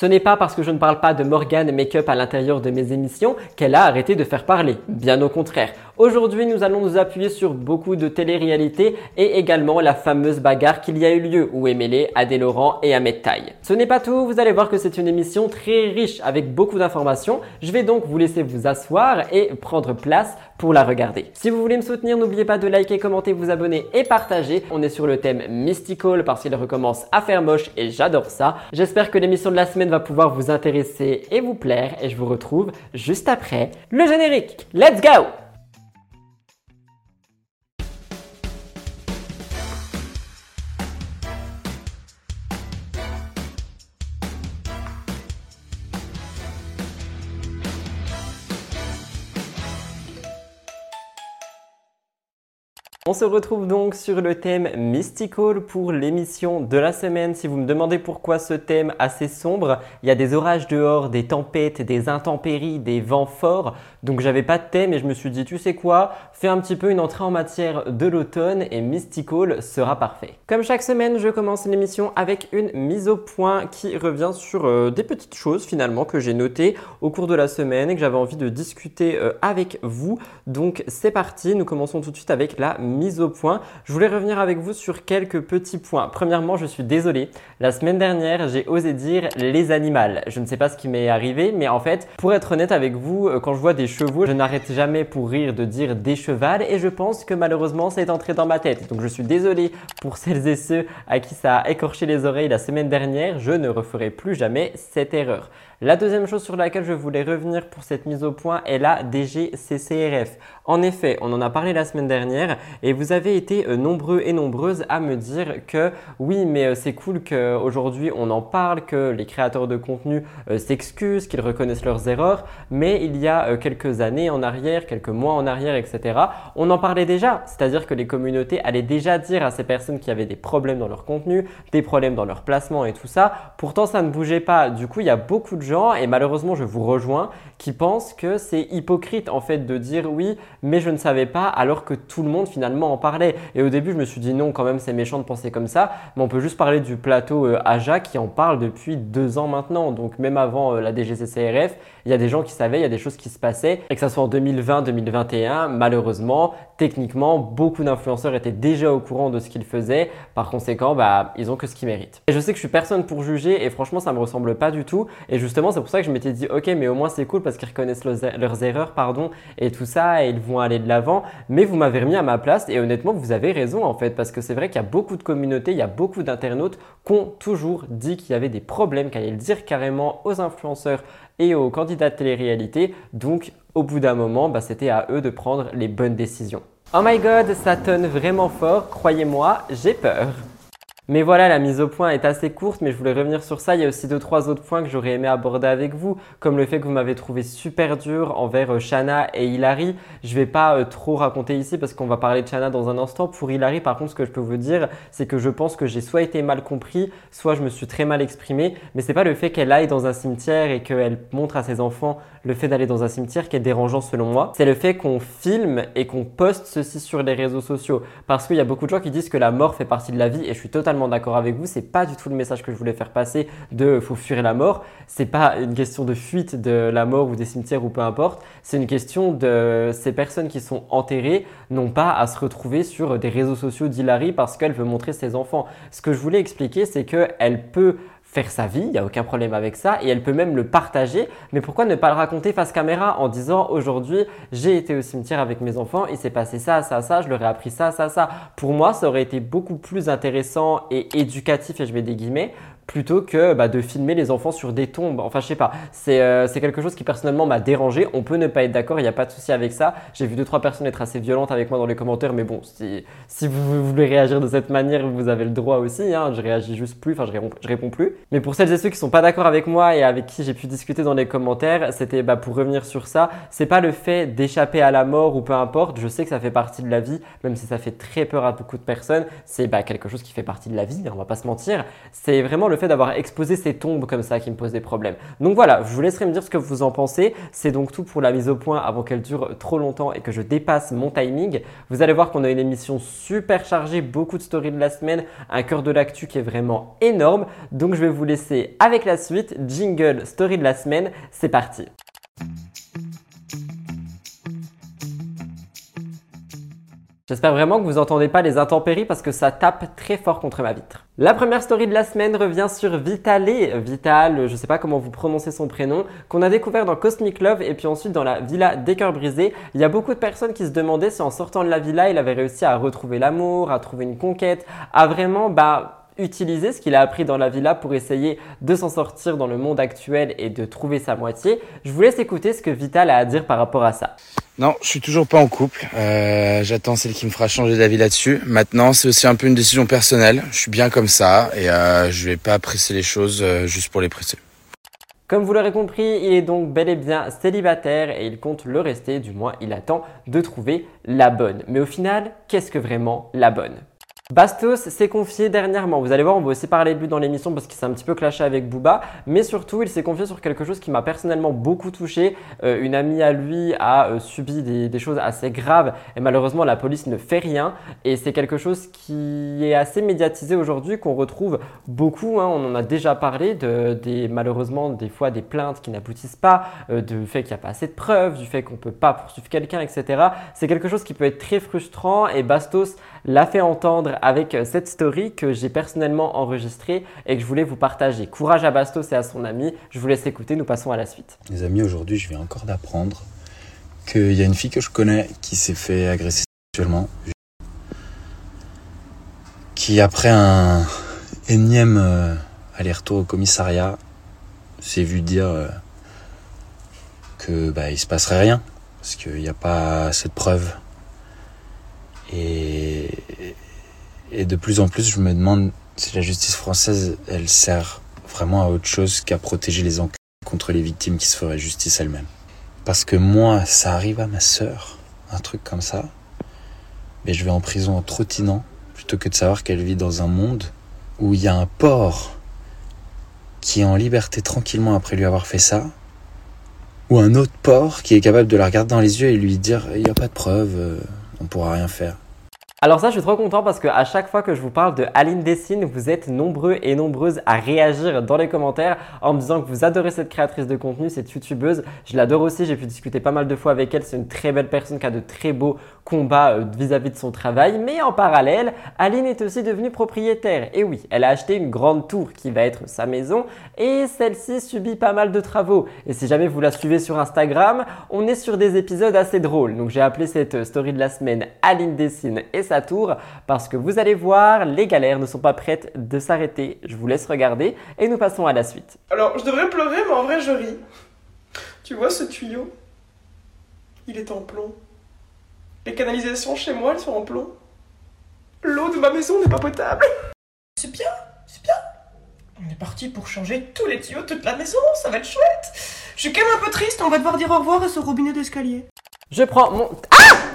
Ce n'est pas parce que je ne parle pas de Morgane Makeup à l'intérieur de mes émissions qu'elle a arrêté de faire parler. Bien au contraire. Aujourd'hui, nous allons nous appuyer sur beaucoup de télé-réalité et également la fameuse bagarre qu'il y a eu lieu où Emile, Adé Laurent et Ahmed Taille. Ce n'est pas tout, vous allez voir que c'est une émission très riche avec beaucoup d'informations. Je vais donc vous laisser vous asseoir et prendre place pour la regarder. Si vous voulez me soutenir, n'oubliez pas de liker, commenter, vous abonner et partager. On est sur le thème Mystical parce qu'il recommence à faire moche et j'adore ça. J'espère que l'émission de la semaine va pouvoir vous intéresser et vous plaire et je vous retrouve juste après le générique. Let's go! On se retrouve donc sur le thème Mystical pour l'émission de la semaine. Si vous me demandez pourquoi ce thème assez sombre, il y a des orages dehors, des tempêtes, des intempéries, des vents forts. Donc j'avais pas de thème et je me suis dit tu sais quoi, fais un petit peu une entrée en matière de l'automne et Mystical sera parfait. Comme chaque semaine, je commence l'émission avec une mise au point qui revient sur euh, des petites choses finalement que j'ai notées au cours de la semaine et que j'avais envie de discuter euh, avec vous. Donc c'est parti, nous commençons tout de suite avec la mise au point. Je voulais revenir avec vous sur quelques petits points. Premièrement, je suis désolé. La semaine dernière, j'ai osé dire les animaux. Je ne sais pas ce qui m'est arrivé, mais en fait, pour être honnête avec vous, euh, quand je vois des chevaux, je n'arrête jamais pour rire de dire des et je pense que malheureusement, c'est entré dans ma tête. Donc je suis désolé pour celles et ceux à qui ça a écorché les oreilles la semaine dernière. Je ne referai plus jamais cette erreur. La deuxième chose sur laquelle je voulais revenir pour cette mise au point est la DGCCRF. En effet, on en a parlé la semaine dernière et vous avez été euh, nombreux et nombreuses à me dire que oui, mais euh, c'est cool qu'aujourd'hui on en parle, que les créateurs de contenu euh, s'excusent, qu'ils reconnaissent leurs erreurs, mais il y a quelques années en arrière, quelques mois en arrière, etc., on en parlait déjà. C'est-à-dire que les communautés allaient déjà dire à ces personnes qui avaient des problèmes dans leur contenu, des problèmes dans leur placement et tout ça. Pourtant, ça ne bougeait pas. Du coup, il y a beaucoup de et malheureusement je vous rejoins, qui pensent que c'est hypocrite en fait de dire oui, mais je ne savais pas alors que tout le monde finalement en parlait. Et au début je me suis dit non, quand même c'est méchant de penser comme ça, mais on peut juste parler du plateau euh, Aja qui en parle depuis deux ans maintenant. Donc même avant euh, la DGCCRF, il y a des gens qui savaient, il y a des choses qui se passaient, et que ça soit en 2020, 2021, malheureusement, techniquement, beaucoup d'influenceurs étaient déjà au courant de ce qu'ils faisaient. Par conséquent, bah, ils ont que ce qu'ils méritent. Et je sais que je suis personne pour juger, et franchement, ça me ressemble pas du tout. Et justement, c'est pour ça que je m'étais dit, ok, mais au moins c'est cool parce qu'ils reconnaissent leurs erreurs, pardon, et tout ça, et ils vont aller de l'avant. Mais vous m'avez remis à ma place, et honnêtement, vous avez raison en fait, parce que c'est vrai qu'il y a beaucoup de communautés, il y a beaucoup d'internautes qui ont toujours dit qu'il y avait des problèmes, qu'ils allaient le dire carrément aux influenceurs et aux candidats de télé-réalité. Donc, au bout d'un moment, bah, c'était à eux de prendre les bonnes décisions. Oh my god, ça tonne vraiment fort, croyez-moi, j'ai peur. Mais voilà, la mise au point est assez courte, mais je voulais revenir sur ça. Il y a aussi deux, trois autres points que j'aurais aimé aborder avec vous, comme le fait que vous m'avez trouvé super dur envers euh, Shana et Hilary. Je vais pas euh, trop raconter ici parce qu'on va parler de Shana dans un instant. Pour Hilary, par contre, ce que je peux vous dire, c'est que je pense que j'ai soit été mal compris, soit je me suis très mal exprimé. Mais c'est pas le fait qu'elle aille dans un cimetière et qu'elle montre à ses enfants le fait d'aller dans un cimetière qui est dérangeant selon moi. C'est le fait qu'on filme et qu'on poste ceci sur les réseaux sociaux. Parce qu'il y a beaucoup de gens qui disent que la mort fait partie de la vie et je suis totalement d'accord avec vous. C'est pas du tout le message que je voulais faire passer de faut fuir la mort. C'est pas une question de fuite de la mort ou des cimetières ou peu importe. C'est une question de ces personnes qui sont enterrées n'ont pas à se retrouver sur des réseaux sociaux d'Hilary parce qu'elle veut montrer ses enfants. Ce que je voulais expliquer, c'est qu'elle peut faire sa vie, il n'y a aucun problème avec ça, et elle peut même le partager, mais pourquoi ne pas le raconter face caméra en disant aujourd'hui j'ai été au cimetière avec mes enfants, il s'est passé ça, ça, ça, je leur ai appris ça, ça, ça. Pour moi, ça aurait été beaucoup plus intéressant et éducatif, et je mets des guillemets, plutôt que bah, de filmer les enfants sur des tombes. Enfin, je sais pas. Euh, c'est quelque chose qui personnellement m'a dérangé. On peut ne pas être d'accord, il n'y a pas de souci avec ça. J'ai vu deux trois personnes être assez violentes avec moi dans les commentaires, mais bon, si, si vous voulez réagir de cette manière, vous avez le droit aussi. Hein. Je réagis juste plus, enfin, je réponds, je réponds plus. Mais pour celles et ceux qui sont pas d'accord avec moi et avec qui j'ai pu discuter dans les commentaires, c'était bah, pour revenir sur ça. C'est pas le fait d'échapper à la mort ou peu importe. Je sais que ça fait partie de la vie, même si ça fait très peur à beaucoup de personnes. C'est bah, quelque chose qui fait partie de la vie, on va pas se mentir. C'est vraiment le d'avoir exposé ces tombes comme ça qui me pose des problèmes. Donc voilà, je vous laisserai me dire ce que vous en pensez. C'est donc tout pour la mise au point avant qu'elle dure trop longtemps et que je dépasse mon timing. Vous allez voir qu'on a une émission super chargée, beaucoup de stories de la semaine, un cœur de l'actu qui est vraiment énorme. Donc je vais vous laisser avec la suite. Jingle, story de la semaine, c'est parti. J'espère vraiment que vous n'entendez pas les intempéries parce que ça tape très fort contre ma vitre. La première story de la semaine revient sur Vitalé, Vital, je sais pas comment vous prononcez son prénom, qu'on a découvert dans Cosmic Love et puis ensuite dans la Villa des Cœurs Brisés. Il y a beaucoup de personnes qui se demandaient si en sortant de la villa, il avait réussi à retrouver l'amour, à trouver une conquête, à vraiment bah utiliser ce qu'il a appris dans la villa pour essayer de s'en sortir dans le monde actuel et de trouver sa moitié. Je vous laisse écouter ce que Vital a à dire par rapport à ça. Non, je suis toujours pas en couple. Euh, J'attends celle qui me fera changer d'avis là-dessus. Maintenant, c'est aussi un peu une décision personnelle. Je suis bien comme ça et euh, je vais pas presser les choses euh, juste pour les presser. Comme vous l'aurez compris, il est donc bel et bien célibataire et il compte le rester, du moins il attend de trouver la bonne. Mais au final, qu'est-ce que vraiment la bonne? Bastos s'est confié dernièrement. Vous allez voir, on va aussi parler de lui dans l'émission parce qu'il s'est un petit peu clashé avec Booba. Mais surtout, il s'est confié sur quelque chose qui m'a personnellement beaucoup touché. Euh, une amie à lui a euh, subi des, choses assez graves et malheureusement, la police ne fait rien. Et c'est quelque chose qui est assez médiatisé aujourd'hui, qu'on retrouve beaucoup. Hein. on en a déjà parlé, de, malheureusement, des fois des plaintes qui n'aboutissent pas, euh, du fait qu'il n'y a pas assez de preuves, du fait qu'on ne peut pas poursuivre quelqu'un, etc. C'est quelque chose qui peut être très frustrant et Bastos l'a fait entendre avec euh, cette story que j'ai personnellement enregistrée et que je voulais vous partager. Courage à Bastos et à son ami. Je vous laisse écouter, nous passons à la suite. Les amis, aujourd'hui, je viens encore d'apprendre qu'il y a une fille que je connais qui s'est fait agresser sexuellement. Qui, après un énième euh, aller-retour au commissariat, s'est vu dire euh, que bah, il se passerait rien parce qu'il n'y a pas cette preuve. Et, et de plus en plus, je me demande si la justice française, elle sert vraiment à autre chose qu'à protéger les enquêtes contre les victimes qui se feraient justice elles-mêmes. Parce que moi, ça arrive à ma sœur, un truc comme ça, mais je vais en prison en trottinant plutôt que de savoir qu'elle vit dans un monde où il y a un porc qui est en liberté tranquillement après lui avoir fait ça, ou un autre porc qui est capable de la regarder dans les yeux et lui dire il n'y a pas de preuve, euh, on pourra rien faire. Alors ça, je suis trop content parce que à chaque fois que je vous parle de Aline Dessine, vous êtes nombreux et nombreuses à réagir dans les commentaires en me disant que vous adorez cette créatrice de contenu, cette youtubeuse. Je l'adore aussi, j'ai pu discuter pas mal de fois avec elle. C'est une très belle personne qui a de très beaux combats euh, vis-à-vis de son travail. Mais en parallèle, Aline est aussi devenue propriétaire. Et oui, elle a acheté une grande tour qui va être sa maison et celle-ci subit pas mal de travaux. Et si jamais vous la suivez sur Instagram, on est sur des épisodes assez drôles. Donc j'ai appelé cette story de la semaine Aline Dessine et tour parce que vous allez voir, les galères ne sont pas prêtes de s'arrêter. Je vous laisse regarder et nous passons à la suite. Alors, je devrais pleurer, mais en vrai, je ris. Tu vois ce tuyau? Il est en plomb. Les canalisations chez moi, elles sont en plomb. L'eau de ma maison n'est pas potable. C'est bien, c'est bien. On est parti pour changer tous les tuyaux de toute la maison, ça va être chouette. Je suis quand même un peu triste, on va devoir dire au revoir à ce robinet d'escalier. Je prends mon... Ah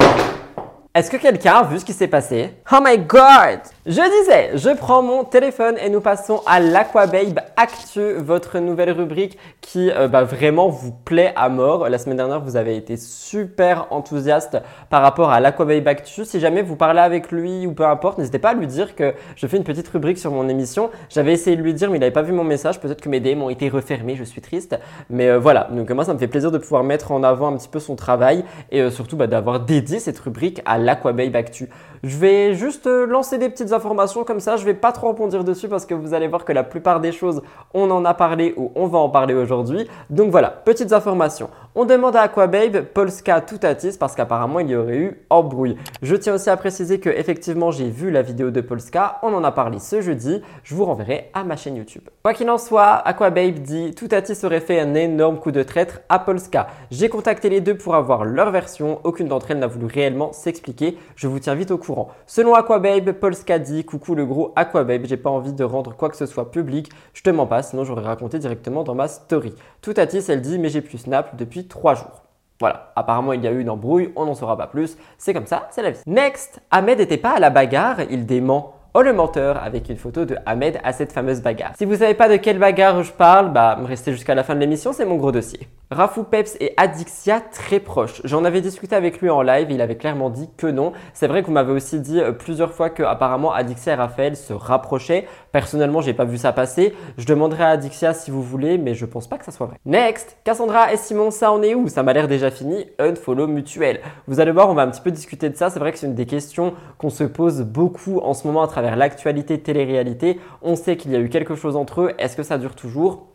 est-ce que quelqu'un a vu ce qui s'est passé? Oh my god Je disais, je prends mon téléphone et nous passons à l'Aquababe Actu, votre nouvelle rubrique qui euh, bah, vraiment vous plaît à mort. La semaine dernière, vous avez été super enthousiaste par rapport à l'Aquababe Actu. Si jamais vous parlez avec lui ou peu importe, n'hésitez pas à lui dire que je fais une petite rubrique sur mon émission. J'avais essayé de lui dire, mais il n'avait pas vu mon message. Peut-être que mes DM ont été refermés, je suis triste. Mais euh, voilà, donc moi, ça me fait plaisir de pouvoir mettre en avant un petit peu son travail et euh, surtout bah, d'avoir dédié cette rubrique à l'Aquababe Actu. Je vais juste lancer des petites informations comme ça, je vais pas trop rebondir dessus parce que vous allez voir que la plupart des choses, on en a parlé ou on va en parler aujourd'hui. Donc voilà, petites informations. On demande à Aquababe Polska Toutatis parce qu'apparemment il y aurait eu embrouille. Je tiens aussi à préciser que effectivement j'ai vu la vidéo de Polska, on en a parlé ce jeudi, je vous renverrai à ma chaîne YouTube. Quoi qu'il en soit, Aquababe dit Toutatis aurait fait un énorme coup de traître à Polska. J'ai contacté les deux pour avoir leur version, aucune d'entre elles n'a voulu réellement s'expliquer, je vous tiens vite au courant. Selon Aquababe, Polska dit Coucou le gros Aquababe, j'ai pas envie de rendre quoi que ce soit public, je te mens pas, sinon j'aurais raconté directement dans ma story. Toutatis elle dit Mais j'ai plus Snap depuis trois jours. Voilà, apparemment il y a eu une embrouille, on n'en saura pas plus, c'est comme ça, c'est la vie. Next, Ahmed n'était pas à la bagarre, il dément. Oh le menteur avec une photo de Ahmed à cette fameuse bagarre. Si vous savez pas de quelle bagarre je parle, bah restez jusqu'à la fin de l'émission, c'est mon gros dossier. Rafou Peps et Adixia très proches. J'en avais discuté avec lui en live il avait clairement dit que non. C'est vrai que vous m'avez aussi dit euh, plusieurs fois que apparemment Adixia et Raphaël se rapprochaient. Personnellement, j'ai pas vu ça passer. Je demanderai à Adixia si vous voulez, mais je pense pas que ça soit vrai. Next, Cassandra et Simon, ça en est où? Ça m'a l'air déjà fini. Unfollow mutuel. Vous allez voir, on va un petit peu discuter de ça. C'est vrai que c'est une des questions qu'on se pose beaucoup en ce moment à travers l'actualité télé-réalité. On sait qu'il y a eu quelque chose entre eux. Est-ce que ça dure toujours?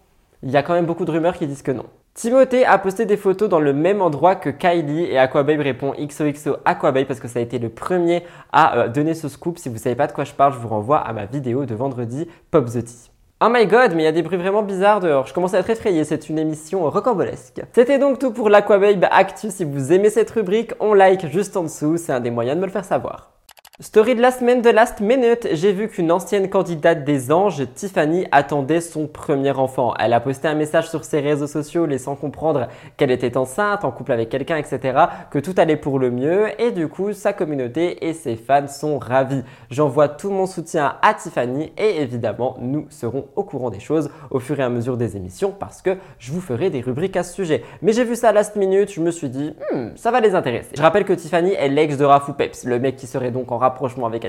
Il y a quand même beaucoup de rumeurs qui disent que non. Timothée a posté des photos dans le même endroit que Kylie et Aquababe répond XOXO Aquababe parce que ça a été le premier à euh, donner ce scoop. Si vous savez pas de quoi je parle, je vous renvoie à ma vidéo de vendredi Pop the Tea. Oh my god, mais il y a des bruits vraiment bizarres dehors. Je commence à être effrayé, c'est une émission rocambolesque. C'était donc tout pour l'Aquababe Actu. Si vous aimez cette rubrique, on like juste en dessous, c'est un des moyens de me le faire savoir. Story de la semaine de Last Minute, j'ai vu qu'une ancienne candidate des anges, Tiffany, attendait son premier enfant. Elle a posté un message sur ses réseaux sociaux laissant comprendre qu'elle était enceinte, en couple avec quelqu'un, etc., que tout allait pour le mieux et du coup sa communauté et ses fans sont ravis. J'envoie tout mon soutien à Tiffany et évidemment nous serons au courant des choses au fur et à mesure des émissions parce que je vous ferai des rubriques à ce sujet. Mais j'ai vu ça Last Minute, je me suis dit, hmm, ça va les intéresser. Je rappelle que Tiffany est l'ex de Rafou Peps, le mec qui serait donc en rapport rapprochement avec.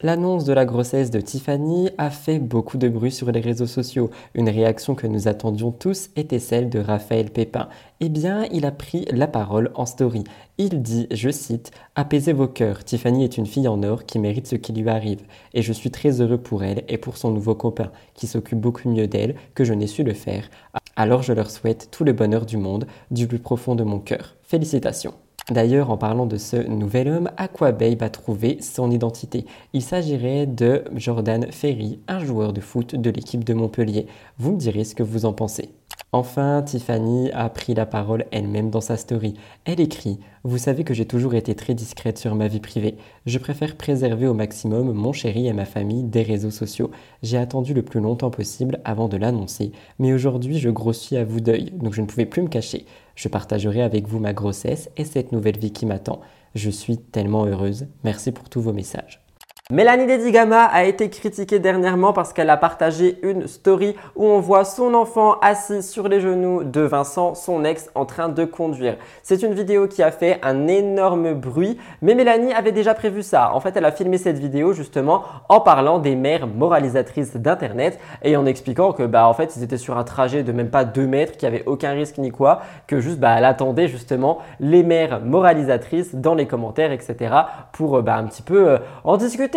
L'annonce de la grossesse de Tiffany a fait beaucoup de bruit sur les réseaux sociaux. Une réaction que nous attendions tous était celle de Raphaël Pépin. Eh bien, il a pris la parole en story. Il dit, je cite, Apaisez vos cœurs, Tiffany est une fille en or qui mérite ce qui lui arrive. Et je suis très heureux pour elle et pour son nouveau copain, qui s'occupe beaucoup mieux d'elle que je n'ai su le faire. Alors je leur souhaite tout le bonheur du monde, du plus profond de mon cœur. Félicitations. D'ailleurs, en parlant de ce nouvel homme, Aquababe a trouvé son identité? Il s'agirait de Jordan Ferry, un joueur de foot de l'équipe de Montpellier. Vous me direz ce que vous en pensez. Enfin, Tiffany a pris la parole elle-même dans sa story. Elle écrit Vous savez que j'ai toujours été très discrète sur ma vie privée. Je préfère préserver au maximum mon chéri et ma famille des réseaux sociaux. J'ai attendu le plus longtemps possible avant de l'annoncer, mais aujourd'hui je grossis à vous d'œil, donc je ne pouvais plus me cacher. Je partagerai avec vous ma grossesse et cette nouvelle vie qui m'attend. Je suis tellement heureuse. Merci pour tous vos messages. Mélanie Dedigama a été critiquée dernièrement parce qu'elle a partagé une story où on voit son enfant assis sur les genoux de Vincent, son ex, en train de conduire. C'est une vidéo qui a fait un énorme bruit, mais Mélanie avait déjà prévu ça. En fait, elle a filmé cette vidéo justement en parlant des mères moralisatrices d'Internet et en expliquant que bah en fait ils étaient sur un trajet de même pas 2 mètres, qu'il n'y avait aucun risque ni quoi, que juste bah elle attendait justement les mères moralisatrices dans les commentaires, etc. pour bah, un petit peu euh, en discuter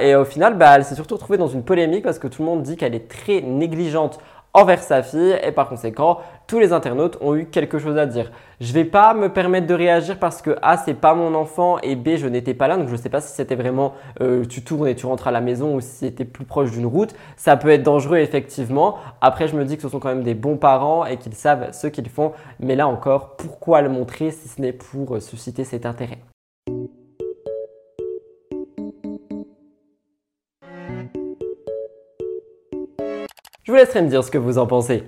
Et au final, bah, elle s'est surtout retrouvée dans une polémique parce que tout le monde dit qu'elle est très négligente envers sa fille et par conséquent, tous les internautes ont eu quelque chose à dire. Je vais pas me permettre de réagir parce que A, c'est pas mon enfant et B, je n'étais pas là, donc je sais pas si c'était vraiment euh, tu tournes et tu rentres à la maison ou si c'était plus proche d'une route. Ça peut être dangereux effectivement. Après, je me dis que ce sont quand même des bons parents et qu'ils savent ce qu'ils font. Mais là encore, pourquoi le montrer si ce n'est pour euh, susciter cet intérêt? Je vous laisserai me dire ce que vous en pensez.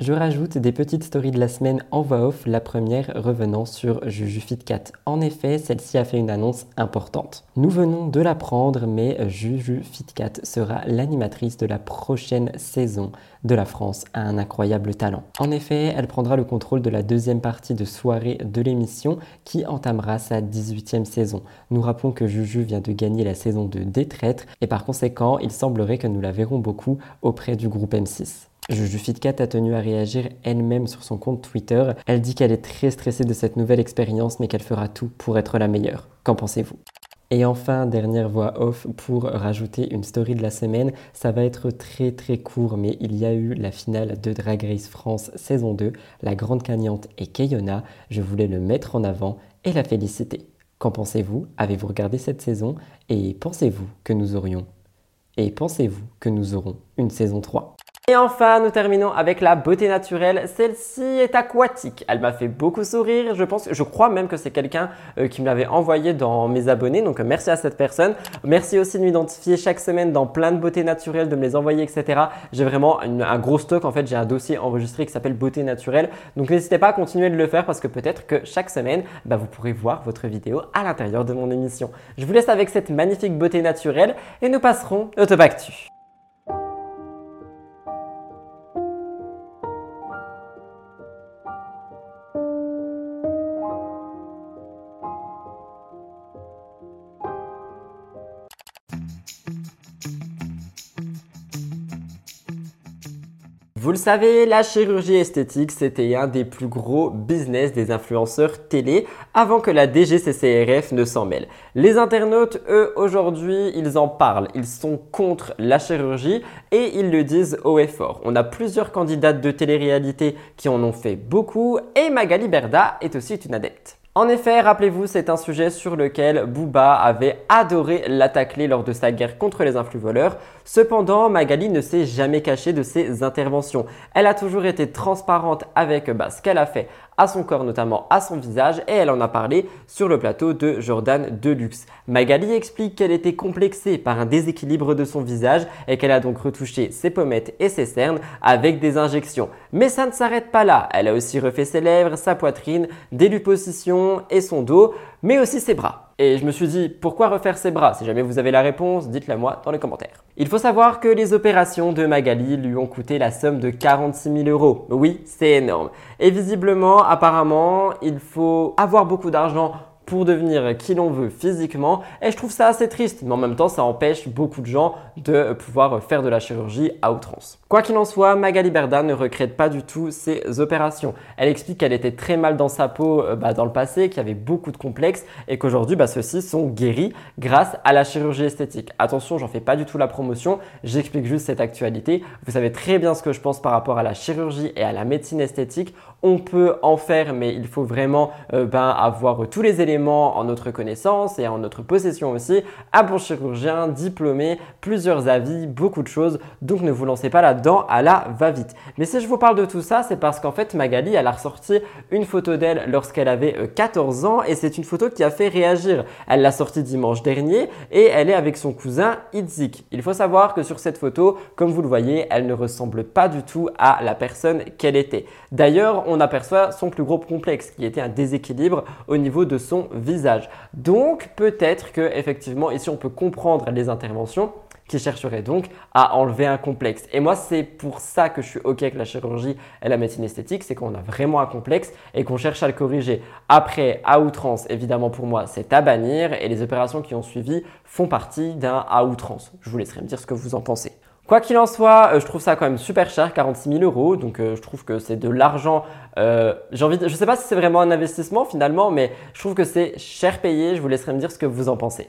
Je rajoute des petites stories de la semaine en voix off, la première revenant sur Juju Fitcat. En effet, celle-ci a fait une annonce importante. Nous venons de l'apprendre, mais Juju Fitcat sera l'animatrice de la prochaine saison de la France a un incroyable talent. En effet, elle prendra le contrôle de la deuxième partie de soirée de l'émission qui entamera sa 18e saison. Nous rappelons que Juju vient de gagner la saison de Détraître et par conséquent, il semblerait que nous la verrons beaucoup auprès du groupe M6. Juju Fitcat a tenu à réagir elle-même sur son compte Twitter. Elle dit qu'elle est très stressée de cette nouvelle expérience mais qu'elle fera tout pour être la meilleure. Qu'en pensez-vous? Et enfin, dernière voix off pour rajouter une story de la semaine. Ça va être très très court, mais il y a eu la finale de Drag Race France saison 2. La grande gagnante est Kayona. Je voulais le mettre en avant et la féliciter. Qu'en pensez-vous? Avez-vous regardé cette saison? Et pensez-vous que nous aurions? Et pensez-vous que nous aurons une saison 3 Et enfin, nous terminons avec la beauté naturelle. Celle-ci est aquatique. Elle m'a fait beaucoup sourire. Je pense, je crois même que c'est quelqu'un euh, qui me l'avait envoyé dans mes abonnés. Donc, merci à cette personne. Merci aussi de m'identifier chaque semaine dans plein de beauté naturelle, de me les envoyer, etc. J'ai vraiment un gros stock. En fait, j'ai un dossier enregistré qui s'appelle beauté naturelle. Donc, n'hésitez pas à continuer de le faire parce que peut-être que chaque semaine, bah, vous pourrez voir votre vidéo à l'intérieur de mon émission. Je vous laisse avec cette magnifique beauté naturelle et nous passerons au top savez, la chirurgie esthétique, c'était un des plus gros business des influenceurs télé avant que la DGCCRF ne s'en mêle. Les internautes, eux, aujourd'hui, ils en parlent. Ils sont contre la chirurgie et ils le disent haut et fort. On a plusieurs candidates de télé-réalité qui en ont fait beaucoup et Magali Berda est aussi une adepte. En effet, rappelez-vous, c'est un sujet sur lequel Booba avait adoré l'attaquer lors de sa guerre contre les influx voleurs. Cependant, Magali ne s'est jamais cachée de ses interventions. Elle a toujours été transparente avec bah, ce qu'elle a fait à son corps, notamment à son visage, et elle en a parlé sur le plateau de Jordan Deluxe. Magali explique qu'elle était complexée par un déséquilibre de son visage et qu'elle a donc retouché ses pommettes et ses cernes avec des injections. Mais ça ne s'arrête pas là. Elle a aussi refait ses lèvres, sa poitrine, des liposuctions et son dos, mais aussi ses bras. Et je me suis dit, pourquoi refaire ses bras Si jamais vous avez la réponse, dites-la moi dans les commentaires. Il faut savoir que les opérations de Magali lui ont coûté la somme de 46 000 euros. Oui, c'est énorme. Et visiblement, apparemment, il faut avoir beaucoup d'argent pour devenir qui l'on veut physiquement. Et je trouve ça assez triste, mais en même temps, ça empêche beaucoup de gens de pouvoir faire de la chirurgie à outrance. Quoi qu'il en soit, Magali Berda ne regrette pas du tout ses opérations. Elle explique qu'elle était très mal dans sa peau euh, bah, dans le passé, qu'il y avait beaucoup de complexes et qu'aujourd'hui, bah, ceux-ci sont guéris grâce à la chirurgie esthétique. Attention, j'en fais pas du tout la promotion, j'explique juste cette actualité. Vous savez très bien ce que je pense par rapport à la chirurgie et à la médecine esthétique. On peut en faire, mais il faut vraiment euh, ben, avoir tous les éléments en notre connaissance et en notre possession aussi. Un bon chirurgien, diplômé, plusieurs avis, beaucoup de choses. Donc ne vous lancez pas là-dedans à la va-vite. Mais si je vous parle de tout ça, c'est parce qu'en fait Magali, elle a ressorti une photo d'elle lorsqu'elle avait 14 euh, ans et c'est une photo qui a fait réagir. Elle l'a sortie dimanche dernier et elle est avec son cousin Itzik. Il faut savoir que sur cette photo, comme vous le voyez, elle ne ressemble pas du tout à la personne qu'elle était. D'ailleurs, on aperçoit son plus gros complexe qui était un déséquilibre au niveau de son visage. Donc peut-être que effectivement ici on peut comprendre les interventions qui chercheraient donc à enlever un complexe. Et moi, c'est pour ça que je suis OK avec la chirurgie et la médecine esthétique, c'est qu'on a vraiment un complexe et qu'on cherche à le corriger. Après, à outrance, évidemment pour moi, c'est à bannir et les opérations qui ont suivi font partie d'un à outrance. Je vous laisserai me dire ce que vous en pensez. Quoi qu'il en soit, euh, je trouve ça quand même super cher, 46 000 euros. Donc euh, je trouve que c'est de l'argent. Euh, j'ai envie, je sais pas si c'est vraiment un investissement finalement, mais je trouve que c'est cher payé. Je vous laisserai me dire ce que vous en pensez.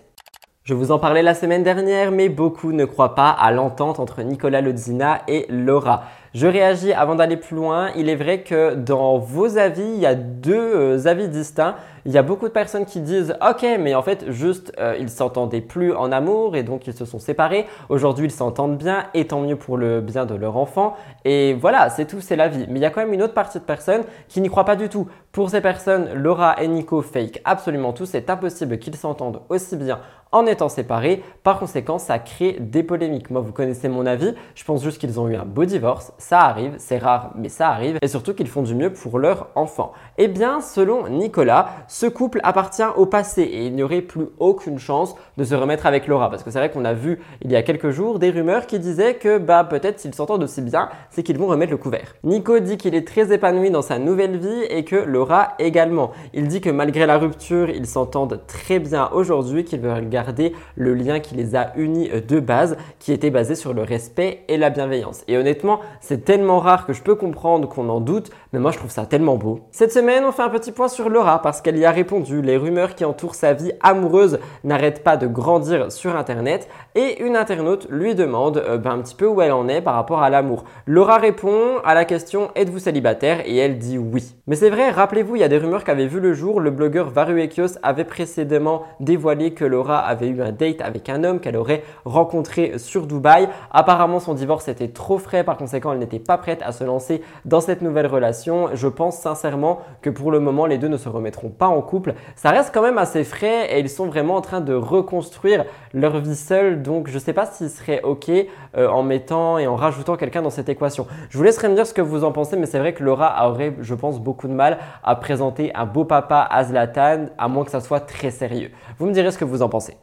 Je vous en parlais la semaine dernière, mais beaucoup ne croient pas à l'entente entre Nicolas Lodzina et Laura. Je réagis avant d'aller plus loin. Il est vrai que dans vos avis, il y a deux avis distincts. Il y a beaucoup de personnes qui disent OK, mais en fait, juste euh, ils s'entendaient plus en amour et donc ils se sont séparés. Aujourd'hui, ils s'entendent bien et tant mieux pour le bien de leur enfant. Et voilà, c'est tout, c'est la vie. Mais il y a quand même une autre partie de personnes qui n'y croient pas du tout. Pour ces personnes, Laura et Nico fake absolument tout. C'est impossible qu'ils s'entendent aussi bien en étant séparés. Par conséquent, ça crée des polémiques. Moi, vous connaissez mon avis. Je pense juste qu'ils ont eu un beau divorce. Ça arrive, c'est rare, mais ça arrive. Et surtout qu'ils font du mieux pour leur enfant. Eh bien, selon Nicolas, ce couple appartient au passé et il n'y aurait plus aucune chance de se remettre avec Laura. Parce que c'est vrai qu'on a vu il y a quelques jours des rumeurs qui disaient que bah peut-être s'ils s'entendent aussi bien, c'est qu'ils vont remettre le couvert. Nico dit qu'il est très épanoui dans sa nouvelle vie et que Laura également. Il dit que malgré la rupture, ils s'entendent très bien aujourd'hui, qu'ils veulent garder le lien qui les a unis de base, qui était basé sur le respect et la bienveillance. Et honnêtement, c'est tellement rare que je peux comprendre qu'on en doute, mais moi je trouve ça tellement beau. Cette semaine, on fait un petit point sur Laura parce qu'elle y a répondu. Les rumeurs qui entourent sa vie amoureuse n'arrêtent pas de grandir sur Internet et une internaute lui demande euh, ben, un petit peu où elle en est par rapport à l'amour. Laura répond à la question êtes-vous célibataire? Et elle dit oui. Mais c'est vrai, rappelez-vous, il y a des rumeurs qui avaient vu le jour. Le blogueur Varuekios avait précédemment dévoilé que Laura avait eu un date avec un homme qu'elle aurait rencontré sur Dubaï. Apparemment, son divorce était trop frais, par conséquent, elle n'était pas prête à se lancer dans cette nouvelle relation. Je pense sincèrement que pour le moment, les deux ne se remettront pas en couple. Ça reste quand même assez frais et ils sont vraiment en train de reconstruire leur vie seule. Donc, je ne sais pas s'il serait OK euh, en mettant et en rajoutant quelqu'un dans cette équation. Je vous laisserai me dire ce que vous en pensez, mais c'est vrai que Laura aurait, je pense, beaucoup de mal à présenter un beau papa à Zlatan, à moins que ça soit très sérieux. Vous me direz ce que vous en pensez.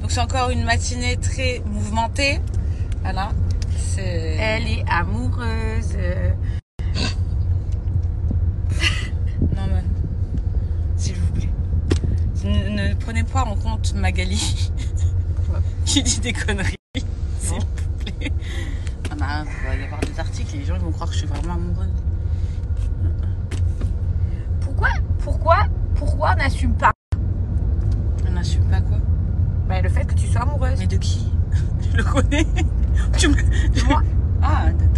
Donc c'est encore une matinée très mouvementée. Voilà. Elle est amoureuse. Non mais, s'il vous plaît. Ne, prenez pas en compte Magali qui dit des conneries. S'il vous plaît. Ah bah, il va y avoir des articles et les gens vont croire que je suis vraiment amoureuse. Pourquoi Pourquoi Pourquoi on n'assume pas On n'assume pas quoi? Bah, Le fait que tu sois amoureuse. Mais de qui? Je le connais. tu me... De moi Ah, de.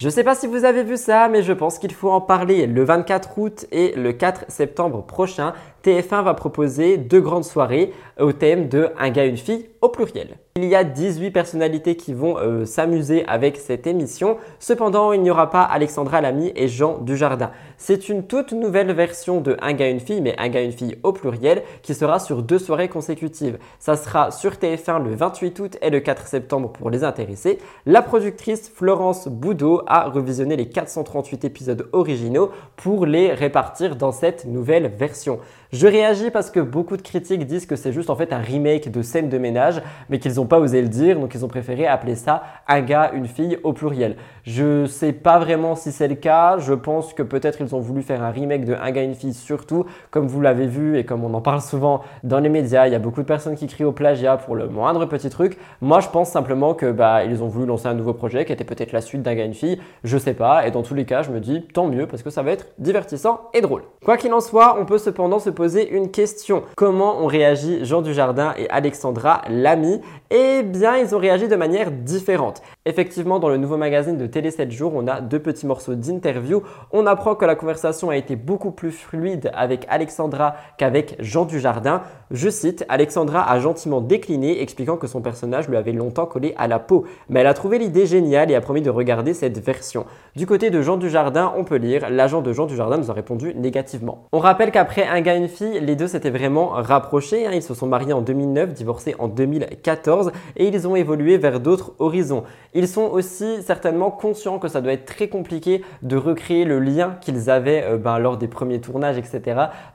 Je sais pas si vous avez vu ça, mais je pense qu'il faut en parler. Le 24 août et le 4 septembre prochain, TF1 va proposer deux grandes soirées au thème de Un gars, une fille au pluriel. Il y a 18 personnalités qui vont euh, s'amuser avec cette émission. Cependant, il n'y aura pas Alexandra Lamy et Jean Dujardin. C'est une toute nouvelle version de Un gars, une fille, mais Un gars, une fille au pluriel, qui sera sur deux soirées consécutives. Ça sera sur TF1 le 28 août et le 4 septembre pour les intéressés. La productrice Florence Boudot a revisionné les 438 épisodes originaux pour les répartir dans cette nouvelle version. Je réagis parce que beaucoup de critiques disent que c'est juste en fait un remake de scène de ménage, mais qu'ils n'ont pas osé le dire, donc ils ont préféré appeler ça un gars, une fille au pluriel. Je sais pas vraiment si c'est le cas, je pense que peut-être ils ont voulu faire un remake de un gars, une fille, surtout comme vous l'avez vu et comme on en parle souvent dans les médias, il y a beaucoup de personnes qui crient au plagiat pour le moindre petit truc. Moi je pense simplement que bah ils ont voulu lancer un nouveau projet qui était peut-être la suite d'un gars, une fille, je sais pas, et dans tous les cas je me dis tant mieux parce que ça va être divertissant et drôle. Quoi qu'il en soit, on peut cependant se poser une question. Comment ont réagi Jean Dujardin et Alexandra Lamy Eh bien, ils ont réagi de manière différente. Effectivement, dans le nouveau magazine de Télé 7 jours, on a deux petits morceaux d'interview. On apprend que la conversation a été beaucoup plus fluide avec Alexandra qu'avec Jean Dujardin. Je cite, Alexandra a gentiment décliné, expliquant que son personnage lui avait longtemps collé à la peau. Mais elle a trouvé l'idée géniale et a promis de regarder cette version. Du côté de Jean Dujardin, on peut lire, l'agent de Jean Dujardin nous a répondu négativement. On rappelle qu'après Un gars, une fille, les deux s'étaient vraiment rapprochés. Hein. Ils se sont mariés en 2009, divorcés en 2014 et ils ont évolué vers d'autres horizons. Ils sont aussi certainement conscients que ça doit être très compliqué de recréer le lien qu'ils avaient euh, ben, lors des premiers tournages, etc.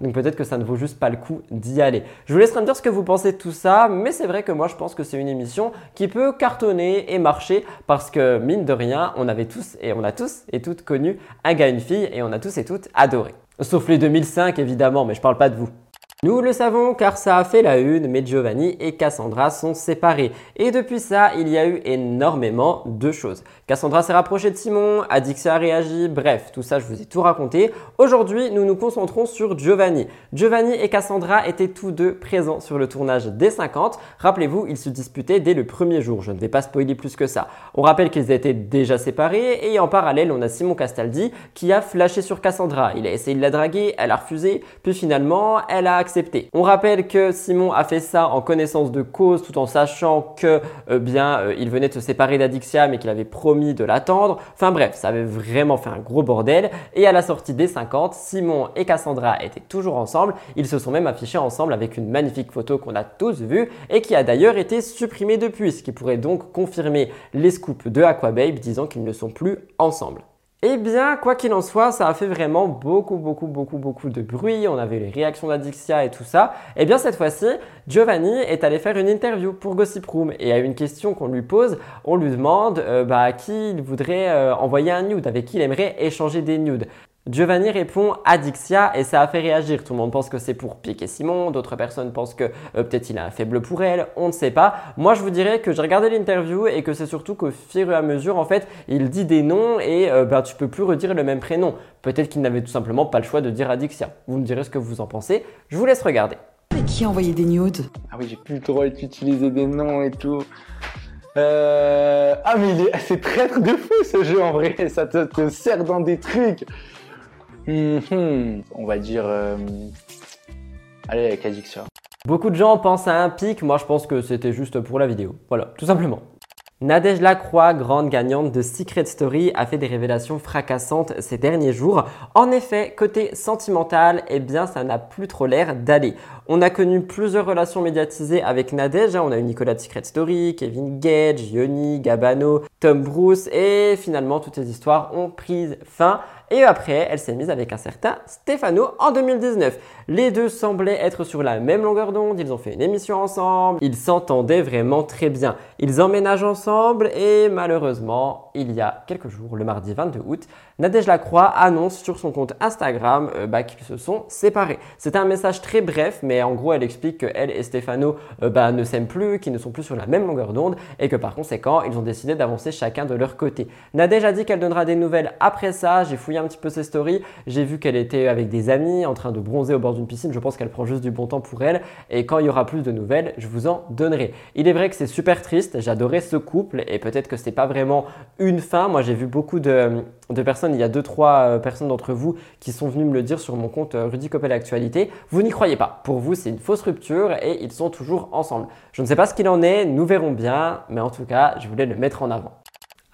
Donc peut-être que ça ne vaut juste pas le coup d'y aller. Je vous laisserai me dire ce que vous pensez de tout ça, mais c'est vrai que moi je pense que c'est une émission qui peut cartonner et marcher parce que mine de rien, on avait tous et on a tous et toutes connu un gars, une fille et on a tous et toutes adoré. Sauf les 2005 évidemment, mais je parle pas de vous. Nous le savons car ça a fait la une, mais Giovanni et Cassandra sont séparés. Et depuis ça, il y a eu énormément de choses. Cassandra s'est rapprochée de Simon, Adixia a réagi, bref, tout ça je vous ai tout raconté. Aujourd'hui, nous nous concentrons sur Giovanni. Giovanni et Cassandra étaient tous deux présents sur le tournage des 50. Rappelez-vous, ils se disputaient dès le premier jour. Je ne vais pas spoiler plus que ça. On rappelle qu'ils étaient déjà séparés et en parallèle, on a Simon Castaldi qui a flashé sur Cassandra. Il a essayé de la draguer, elle a refusé, puis finalement, elle a accepté on rappelle que Simon a fait ça en connaissance de cause tout en sachant que euh, bien euh, il venait de se séparer d'Adixia mais qu'il avait promis de l'attendre. Enfin bref, ça avait vraiment fait un gros bordel et à la sortie des 50, Simon et Cassandra étaient toujours ensemble. Ils se sont même affichés ensemble avec une magnifique photo qu'on a tous vue et qui a d'ailleurs été supprimée depuis, ce qui pourrait donc confirmer les scoops de Aquababe disant qu'ils ne sont plus ensemble. Eh bien, quoi qu'il en soit, ça a fait vraiment beaucoup, beaucoup, beaucoup, beaucoup de bruit. On avait les réactions d'Adixia et tout ça. Eh bien, cette fois-ci, Giovanni est allé faire une interview pour Gossip Room. Et à une question qu'on lui pose, on lui demande euh, bah, à qui il voudrait euh, envoyer un nude, avec qui il aimerait échanger des nudes. Giovanni répond Adixia et ça a fait réagir. Tout le monde pense que c'est pour piquer Simon, d'autres personnes pensent que euh, peut-être il a un faible pour elle, on ne sait pas. Moi je vous dirais que j'ai regardé l'interview et que c'est surtout qu'au fur et à mesure en fait il dit des noms et euh, ben, tu peux plus redire le même prénom. Peut-être qu'il n'avait tout simplement pas le choix de dire Adixia. Vous me direz ce que vous en pensez. Je vous laisse regarder. Mais qui a envoyé des nudes? Ah oui j'ai plus le droit d'utiliser des noms et tout. Euh... Ah mais c'est traître de fou ce jeu en vrai, ça te, te sert dans des trucs. Mhm. On va dire. Euh... Allez, avec Adixia. Beaucoup de gens pensent à un pic, moi je pense que c'était juste pour la vidéo. Voilà, tout simplement. Nadège Lacroix, grande gagnante de Secret Story, a fait des révélations fracassantes ces derniers jours. En effet, côté sentimental, eh bien, ça n'a plus trop l'air d'aller. On a connu plusieurs relations médiatisées avec Nadège. Hein. On a eu Nicolas de Secret Story, Kevin Gage, Yoni, Gabano, Tom Bruce, et finalement, toutes ces histoires ont pris fin. Et après, elle s'est mise avec un certain Stefano en 2019. Les deux semblaient être sur la même longueur d'onde, ils ont fait une émission ensemble, ils s'entendaient vraiment très bien. Ils emménagent ensemble et malheureusement, il y a quelques jours, le mardi 22 août, Nadège Lacroix annonce sur son compte Instagram euh, bah, qu'ils se sont séparés. C'est un message très bref, mais en gros, elle explique qu'elle et Stefano euh, bah, ne s'aiment plus, qu'ils ne sont plus sur la même longueur d'onde et que par conséquent, ils ont décidé d'avancer chacun de leur côté. Nadège a dit qu'elle donnera des nouvelles après ça. J'ai fouillé un petit peu ses stories. J'ai vu qu'elle était avec des amis en train de bronzer au bord d'une piscine. Je pense qu'elle prend juste du bon temps pour elle. Et quand il y aura plus de nouvelles, je vous en donnerai. Il est vrai que c'est super triste. J'adorais ce couple et peut-être que c'est pas vraiment une fin. Moi, j'ai vu beaucoup de, de personnes il y a deux, trois euh, personnes d'entre vous qui sont venues me le dire sur mon compte euh, Rudy Coppel Actualité. Vous n'y croyez pas. Pour vous, c'est une fausse rupture et ils sont toujours ensemble. Je ne sais pas ce qu'il en est, nous verrons bien, mais en tout cas, je voulais le mettre en avant.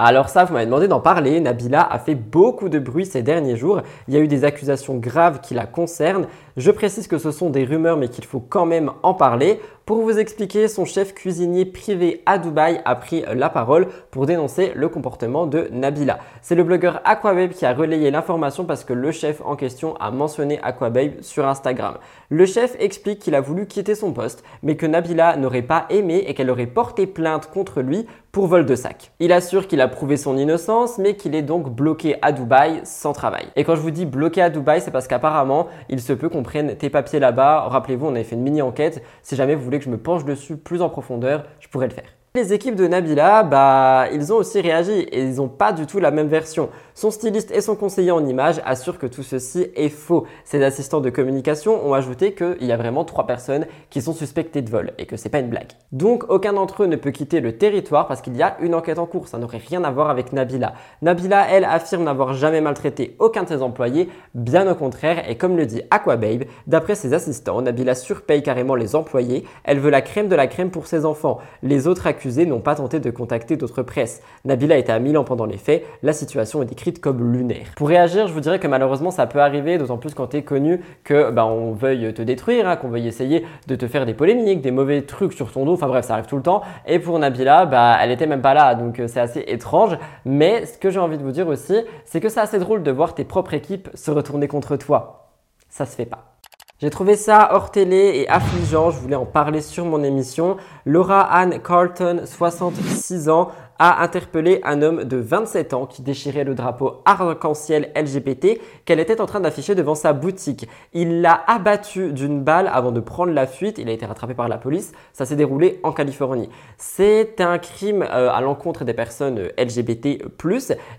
Alors ça, vous m'avez demandé d'en parler. Nabila a fait beaucoup de bruit ces derniers jours. Il y a eu des accusations graves qui la concernent. Je précise que ce sont des rumeurs mais qu'il faut quand même en parler. Pour vous expliquer, son chef cuisinier privé à Dubaï a pris la parole pour dénoncer le comportement de Nabila. C'est le blogueur Aquababe qui a relayé l'information parce que le chef en question a mentionné Aquababe sur Instagram. Le chef explique qu'il a voulu quitter son poste, mais que Nabila n'aurait pas aimé et qu'elle aurait porté plainte contre lui pour vol de sac. Il assure qu'il a prouvé son innocence, mais qu'il est donc bloqué à Dubaï sans travail. Et quand je vous dis bloqué à Dubaï, c'est parce qu'apparemment, il se peut qu'on prenne tes papiers là-bas. Rappelez-vous, on avait fait une mini-enquête. Si jamais vous voulez que je me penche dessus plus en profondeur, je pourrais le faire. Les équipes de Nabila, bah, ils ont aussi réagi et ils n'ont pas du tout la même version. Son styliste et son conseiller en images assurent que tout ceci est faux. Ses assistants de communication ont ajouté qu'il y a vraiment trois personnes qui sont suspectées de vol et que c'est pas une blague. Donc aucun d'entre eux ne peut quitter le territoire parce qu'il y a une enquête en cours. Ça n'aurait rien à voir avec Nabila. Nabila, elle, affirme n'avoir jamais maltraité aucun de ses employés, bien au contraire, et comme le dit Aquababe, d'après ses assistants, Nabila surpaye carrément les employés. Elle veut la crème de la crème pour ses enfants. Les autres accusés n'ont pas tenté de contacter d'autres presses. Nabila était à Milan pendant les faits, la situation est décrite comme lunaire. Pour réagir, je vous dirais que malheureusement ça peut arriver, d'autant plus quand tu es connu que bah, on veuille te détruire, hein, qu'on veuille essayer de te faire des polémiques, des mauvais trucs sur ton dos, enfin bref, ça arrive tout le temps. Et pour Nabila, bah, elle était même pas là, donc euh, c'est assez étrange. Mais ce que j'ai envie de vous dire aussi, c'est que c'est assez drôle de voir tes propres équipes se retourner contre toi. Ça se fait pas. J'ai trouvé ça hors télé et affligeant, je voulais en parler sur mon émission. Laura Ann Carlton, 66 ans, a interpellé un homme de 27 ans qui déchirait le drapeau arc-en-ciel LGBT qu'elle était en train d'afficher devant sa boutique. Il l'a abattu d'une balle avant de prendre la fuite. Il a été rattrapé par la police. Ça s'est déroulé en Californie. C'est un crime euh, à l'encontre des personnes LGBT+.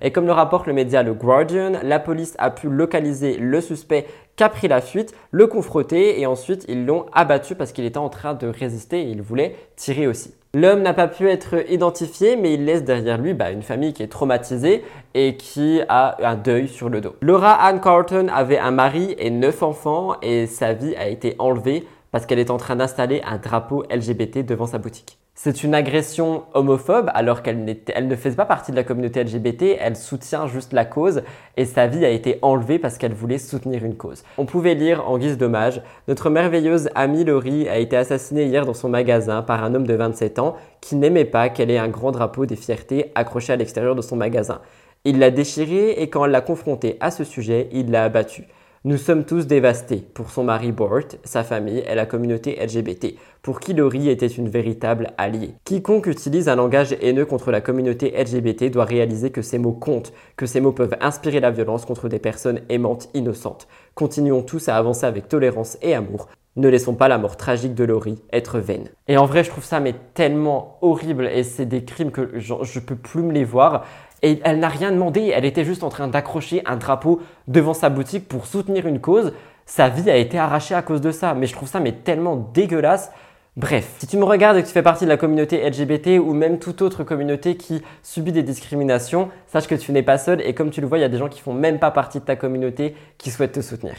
Et comme le rapporte le média Le Guardian, la police a pu localiser le suspect qui a pris la fuite, le confronter et ensuite ils l'ont abattu parce qu'il était en train de résister et il voulait tirer aussi. L'homme n'a pas pu être identifié, mais il laisse derrière lui bah, une famille qui est traumatisée et qui a un deuil sur le dos. Laura Ann Carlton avait un mari et neuf enfants et sa vie a été enlevée parce qu'elle est en train d'installer un drapeau LGBT devant sa boutique. C'est une agression homophobe alors qu'elle ne fait pas partie de la communauté LGBT, elle soutient juste la cause et sa vie a été enlevée parce qu'elle voulait soutenir une cause. On pouvait lire en guise d'hommage, notre merveilleuse amie Laurie a été assassinée hier dans son magasin par un homme de 27 ans qui n'aimait pas qu'elle ait un grand drapeau des fiertés accroché à l'extérieur de son magasin. Il l'a déchiré et quand elle l'a confronté à ce sujet, il l'a abattu. Nous sommes tous dévastés pour son mari Bort, sa famille et la communauté LGBT, pour qui Laurie était une véritable alliée. Quiconque utilise un langage haineux contre la communauté LGBT doit réaliser que ces mots comptent, que ces mots peuvent inspirer la violence contre des personnes aimantes innocentes. Continuons tous à avancer avec tolérance et amour. Ne laissons pas la mort tragique de Laurie être vaine. Et en vrai, je trouve ça mais tellement horrible et c'est des crimes que je, je peux plus me les voir. Et elle n'a rien demandé, elle était juste en train d'accrocher un drapeau devant sa boutique pour soutenir une cause. Sa vie a été arrachée à cause de ça, mais je trouve ça mais tellement dégueulasse. Bref, si tu me regardes et que tu fais partie de la communauté LGBT ou même toute autre communauté qui subit des discriminations, sache que tu n'es pas seul et comme tu le vois, il y a des gens qui font même pas partie de ta communauté qui souhaitent te soutenir.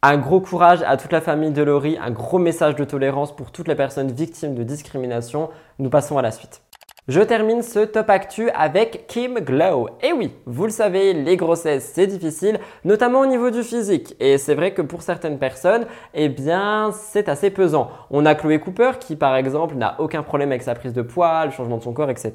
Un gros courage à toute la famille de Laurie, un gros message de tolérance pour toutes les personnes victimes de discrimination. Nous passons à la suite. Je termine ce top actu avec Kim Glow. Et oui, vous le savez, les grossesses c'est difficile, notamment au niveau du physique. Et c'est vrai que pour certaines personnes, eh bien, c'est assez pesant. On a Chloé Cooper qui, par exemple, n'a aucun problème avec sa prise de poids, le changement de son corps, etc.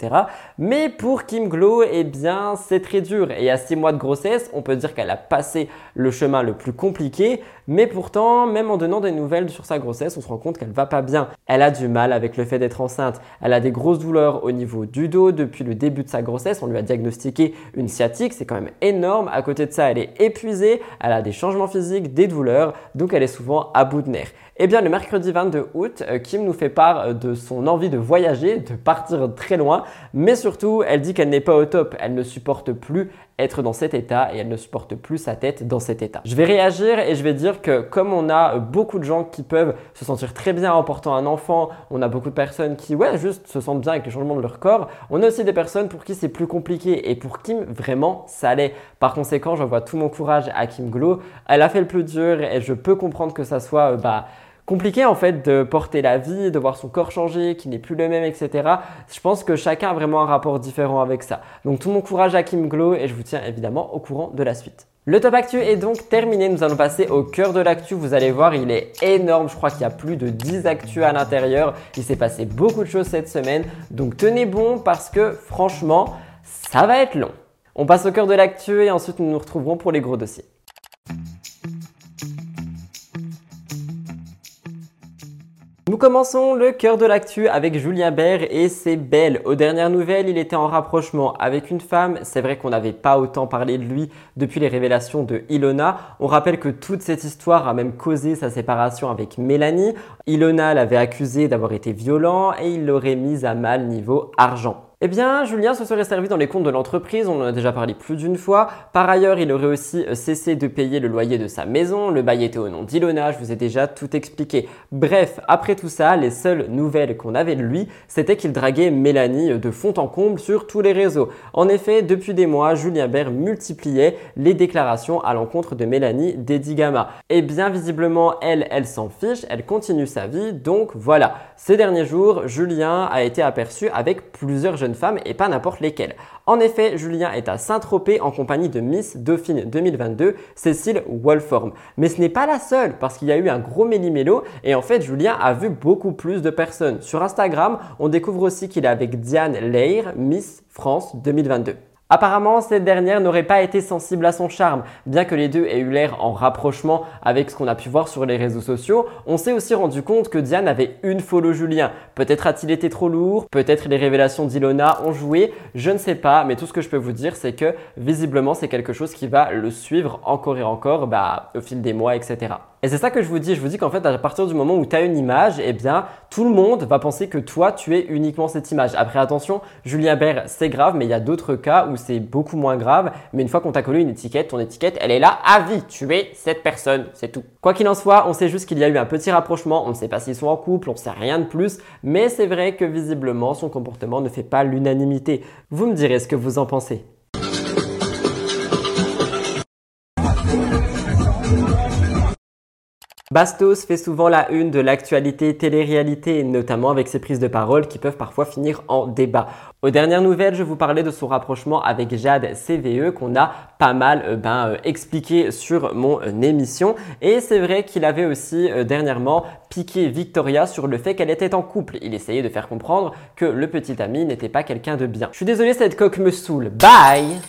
Mais pour Kim Glow, eh bien, c'est très dur. Et à 6 mois de grossesse, on peut dire qu'elle a passé le chemin le plus compliqué. Mais pourtant, même en donnant des nouvelles sur sa grossesse, on se rend compte qu'elle va pas bien. Elle a du mal avec le fait d'être enceinte. Elle a des grosses douleurs au niveau du dos depuis le début de sa grossesse. On lui a diagnostiqué une sciatique, c'est quand même énorme. À côté de ça, elle est épuisée, elle a des changements physiques, des douleurs, donc elle est souvent à bout de nerfs. Eh bien, le mercredi 22 août, euh, Kim nous fait part euh, de son envie de voyager, de partir très loin, mais surtout, elle dit qu'elle n'est pas au top, elle ne supporte plus être dans cet état et elle ne supporte plus sa tête dans cet état. Je vais réagir et je vais dire que comme on a beaucoup de gens qui peuvent se sentir très bien en portant un enfant, on a beaucoup de personnes qui, ouais, juste se sentent bien avec les changements de leur corps, on a aussi des personnes pour qui c'est plus compliqué et pour Kim, vraiment, ça allait. Par conséquent, j'envoie tout mon courage à Kim Glow. Elle a fait le plus dur et je peux comprendre que ça soit, euh, bah, compliqué en fait de porter la vie, de voir son corps changer, qui n'est plus le même, etc. Je pense que chacun a vraiment un rapport différent avec ça. Donc tout mon courage à Kim Glow et je vous tiens évidemment au courant de la suite. Le top actu est donc terminé, nous allons passer au cœur de l'actu. Vous allez voir, il est énorme, je crois qu'il y a plus de 10 actus à l'intérieur. Il s'est passé beaucoup de choses cette semaine, donc tenez bon parce que franchement, ça va être long. On passe au cœur de l'actu et ensuite nous nous retrouverons pour les gros dossiers. Nous commençons le cœur de l'actu avec Julien Bert et c'est belle. Aux dernières nouvelles, il était en rapprochement avec une femme. C'est vrai qu'on n'avait pas autant parlé de lui depuis les révélations de Ilona. On rappelle que toute cette histoire a même causé sa séparation avec Mélanie. Ilona l'avait accusé d'avoir été violent et il l'aurait mise à mal niveau argent. Eh bien, Julien se serait servi dans les comptes de l'entreprise, on en a déjà parlé plus d'une fois. Par ailleurs, il aurait aussi euh, cessé de payer le loyer de sa maison, le bail était au nom d'Ilona, je vous ai déjà tout expliqué. Bref, après tout ça, les seules nouvelles qu'on avait de lui, c'était qu'il draguait Mélanie euh, de fond en comble sur tous les réseaux. En effet, depuis des mois, Julien Bert multipliait les déclarations à l'encontre de Mélanie Dedigama. Et bien visiblement, elle, elle s'en fiche, elle continue sa vie, donc voilà. Ces derniers jours, Julien a été aperçu avec plusieurs jeunes femme et pas n'importe lesquelles. En effet, Julien est à Saint-Tropez en compagnie de Miss Dauphine 2022, Cécile Wolform. Mais ce n'est pas la seule parce qu'il y a eu un gros méli-mélo et en fait, Julien a vu beaucoup plus de personnes. Sur Instagram, on découvre aussi qu'il est avec Diane Leir, Miss France 2022. Apparemment, cette dernière n'aurait pas été sensible à son charme. Bien que les deux aient eu l'air en rapprochement avec ce qu'on a pu voir sur les réseaux sociaux, on s'est aussi rendu compte que Diane avait une follow Julien. Peut-être a-t-il été trop lourd, peut-être les révélations d'Ilona ont joué, je ne sais pas, mais tout ce que je peux vous dire, c'est que visiblement, c'est quelque chose qui va le suivre encore et encore bah, au fil des mois, etc. Et c'est ça que je vous dis. Je vous dis qu'en fait, à partir du moment où tu as une image, eh bien, tout le monde va penser que toi, tu es uniquement cette image. Après, attention, Julien Bert, c'est grave, mais il y a d'autres cas où c'est beaucoup moins grave. Mais une fois qu'on t'a collé une étiquette, ton étiquette, elle est là à vie. Tu es cette personne, c'est tout. Quoi qu'il en soit, on sait juste qu'il y a eu un petit rapprochement. On ne sait pas s'ils sont en couple, on ne sait rien de plus. Mais c'est vrai que visiblement, son comportement ne fait pas l'unanimité. Vous me direz ce que vous en pensez. Bastos fait souvent la une de l'actualité télé-réalité, notamment avec ses prises de parole qui peuvent parfois finir en débat. Aux dernières nouvelles, je vous parlais de son rapprochement avec Jade CVE qu'on a pas mal euh, ben, euh, expliqué sur mon euh, émission. Et c'est vrai qu'il avait aussi dernièrement piqué Victoria sur le fait qu'elle était en couple. Il essayait de faire comprendre que le petit ami n'était pas quelqu'un de bien. Je suis désolé, cette coque me saoule. Bye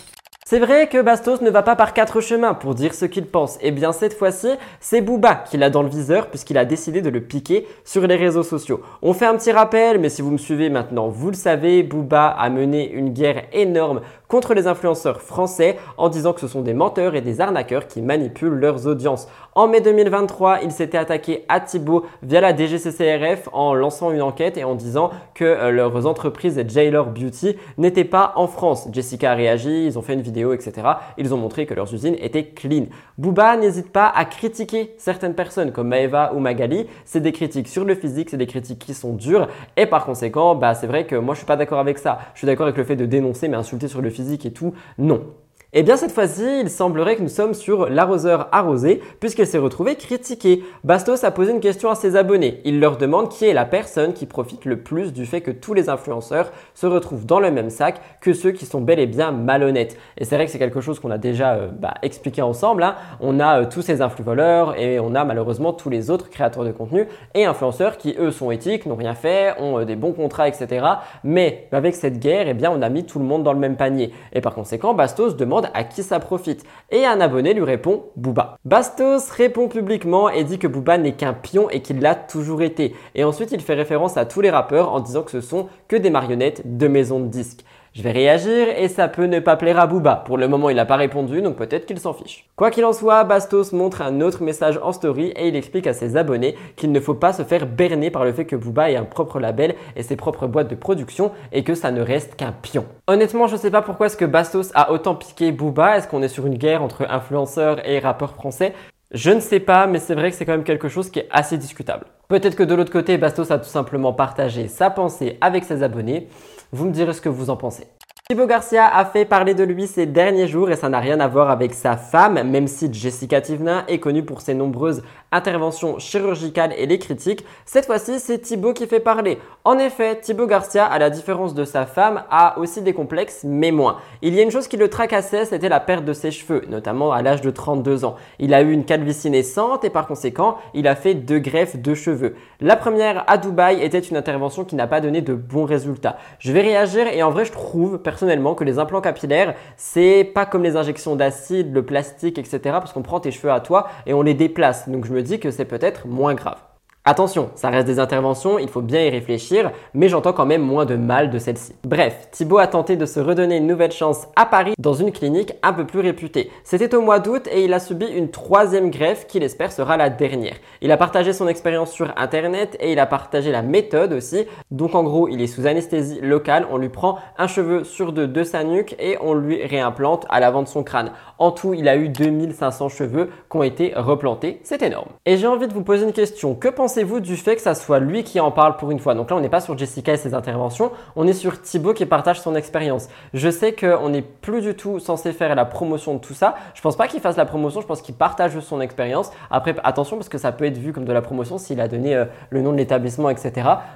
c'est vrai que Bastos ne va pas par quatre chemins pour dire ce qu'il pense. Et eh bien cette fois-ci, c'est Booba qui l'a dans le viseur puisqu'il a décidé de le piquer sur les réseaux sociaux. On fait un petit rappel, mais si vous me suivez maintenant, vous le savez, Booba a mené une guerre énorme contre les influenceurs français en disant que ce sont des menteurs et des arnaqueurs qui manipulent leurs audiences. En mai 2023, il s'était attaqué à Thibaut via la DGCCRF en lançant une enquête et en disant que euh, leurs entreprises Jailor Beauty n'étaient pas en France. Jessica a réagi, ils ont fait une vidéo, etc. Ils ont montré que leurs usines étaient clean. Booba n'hésite pas à critiquer certaines personnes comme Maeva ou Magali. C'est des critiques sur le physique, c'est des critiques qui sont dures et par conséquent, bah, c'est vrai que moi je suis pas d'accord avec ça. Je suis d'accord avec le fait de dénoncer mais insulter sur le physique et tout. Non. Eh bien cette fois-ci, il semblerait que nous sommes sur l'arroseur arrosé puisqu'elle s'est retrouvée critiquée. Bastos a posé une question à ses abonnés. Il leur demande qui est la personne qui profite le plus du fait que tous les influenceurs se retrouvent dans le même sac que ceux qui sont bel et bien malhonnêtes. Et c'est vrai que c'est quelque chose qu'on a déjà euh, bah, expliqué ensemble. Hein. On a euh, tous ces influvoleurs et on a malheureusement tous les autres créateurs de contenu et influenceurs qui eux sont éthiques, n'ont rien fait, ont euh, des bons contrats, etc. Mais avec cette guerre, eh bien on a mis tout le monde dans le même panier. Et par conséquent, Bastos demande à qui ça profite. Et un abonné lui répond Booba. Bastos répond publiquement et dit que Booba n'est qu'un pion et qu'il l'a toujours été. Et ensuite, il fait référence à tous les rappeurs en disant que ce sont que des marionnettes de maisons de disques. Je vais réagir et ça peut ne pas plaire à Booba. Pour le moment, il n'a pas répondu, donc peut-être qu'il s'en fiche. Quoi qu'il en soit, Bastos montre un autre message en story et il explique à ses abonnés qu'il ne faut pas se faire berner par le fait que Booba ait un propre label et ses propres boîtes de production et que ça ne reste qu'un pion. Honnêtement, je sais pas pourquoi est-ce que Bastos a autant piqué Booba. Est-ce qu'on est sur une guerre entre influenceurs et rappeurs français? Je ne sais pas, mais c'est vrai que c'est quand même quelque chose qui est assez discutable. Peut-être que de l'autre côté, Bastos a tout simplement partagé sa pensée avec ses abonnés. Vous me direz ce que vous en pensez. Thibaut Garcia a fait parler de lui ces derniers jours et ça n'a rien à voir avec sa femme, même si Jessica Tivna est connue pour ses nombreuses interventions chirurgicales et les critiques. Cette fois-ci, c'est Thibaut qui fait parler. En effet, Thibaut Garcia, à la différence de sa femme, a aussi des complexes, mais moins. Il y a une chose qui le tracassait, c'était la perte de ses cheveux, notamment à l'âge de 32 ans. Il a eu une calvitie naissante et par conséquent, il a fait deux greffes de cheveux. La première à Dubaï était une intervention qui n'a pas donné de bons résultats. Je vais réagir et en vrai, je trouve personnellement que les implants capillaires, c'est pas comme les injections d'acide, le plastique, etc. Parce qu'on prend tes cheveux à toi et on les déplace. Donc je me dis que c'est peut-être moins grave. Attention, ça reste des interventions, il faut bien y réfléchir, mais j'entends quand même moins de mal de celle-ci. Bref, Thibaut a tenté de se redonner une nouvelle chance à Paris dans une clinique un peu plus réputée. C'était au mois d'août et il a subi une troisième greffe qu'il espère sera la dernière. Il a partagé son expérience sur internet et il a partagé la méthode aussi. Donc en gros, il est sous anesthésie locale, on lui prend un cheveu sur deux de sa nuque et on lui réimplante à l'avant de son crâne. En tout, il a eu 2500 cheveux qui ont été replantés, c'est énorme. Et j'ai envie de vous poser une question, que pensez pensez-vous du fait que ça soit lui qui en parle pour une fois? Donc là, on n'est pas sur Jessica et ses interventions, on est sur Thibaut qui partage son expérience. Je sais qu'on n'est plus du tout censé faire la promotion de tout ça. Je pense pas qu'il fasse la promotion, je pense qu'il partage son expérience. Après, attention parce que ça peut être vu comme de la promotion s'il a donné euh, le nom de l'établissement, etc.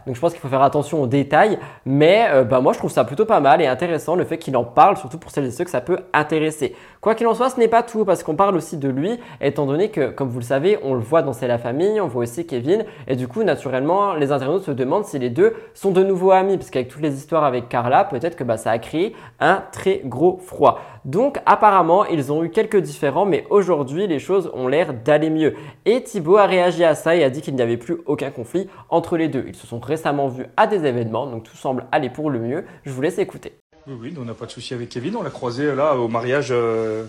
Donc je pense qu'il faut faire attention aux détails. Mais euh, bah, moi, je trouve ça plutôt pas mal et intéressant le fait qu'il en parle, surtout pour celles et ceux que ça peut intéresser. Quoi qu'il en soit, ce n'est pas tout parce qu'on parle aussi de lui, étant donné que, comme vous le savez, on le voit dans C'est la famille, on voit aussi Kevin et du coup, naturellement, les internautes se demandent si les deux sont de nouveau amis, parce qu'avec toutes les histoires avec Carla, peut-être que bah, ça a créé un très gros froid. Donc apparemment, ils ont eu quelques différends, mais aujourd'hui, les choses ont l'air d'aller mieux. Et Thibaut a réagi à ça et a dit qu'il n'y avait plus aucun conflit entre les deux. Ils se sont récemment vus à des événements, donc tout semble aller pour le mieux. Je vous laisse écouter. Oui, oui, on n'a pas de souci avec Kevin. On l'a croisé là au mariage. Euh,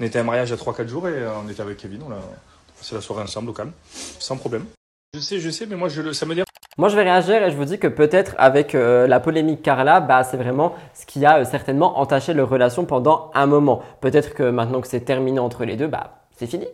on était à un mariage à 3-4 jours et euh, on était avec Kevin. On a passé la soirée ensemble au calme, sans problème. Je sais, je sais, mais moi, je, ça me dit. Moi, je vais réagir et je vous dis que peut-être avec euh, la polémique Carla, bah, c'est vraiment ce qui a euh, certainement entaché leur relation pendant un moment. Peut-être que maintenant que c'est terminé entre les deux, bah, c'est fini.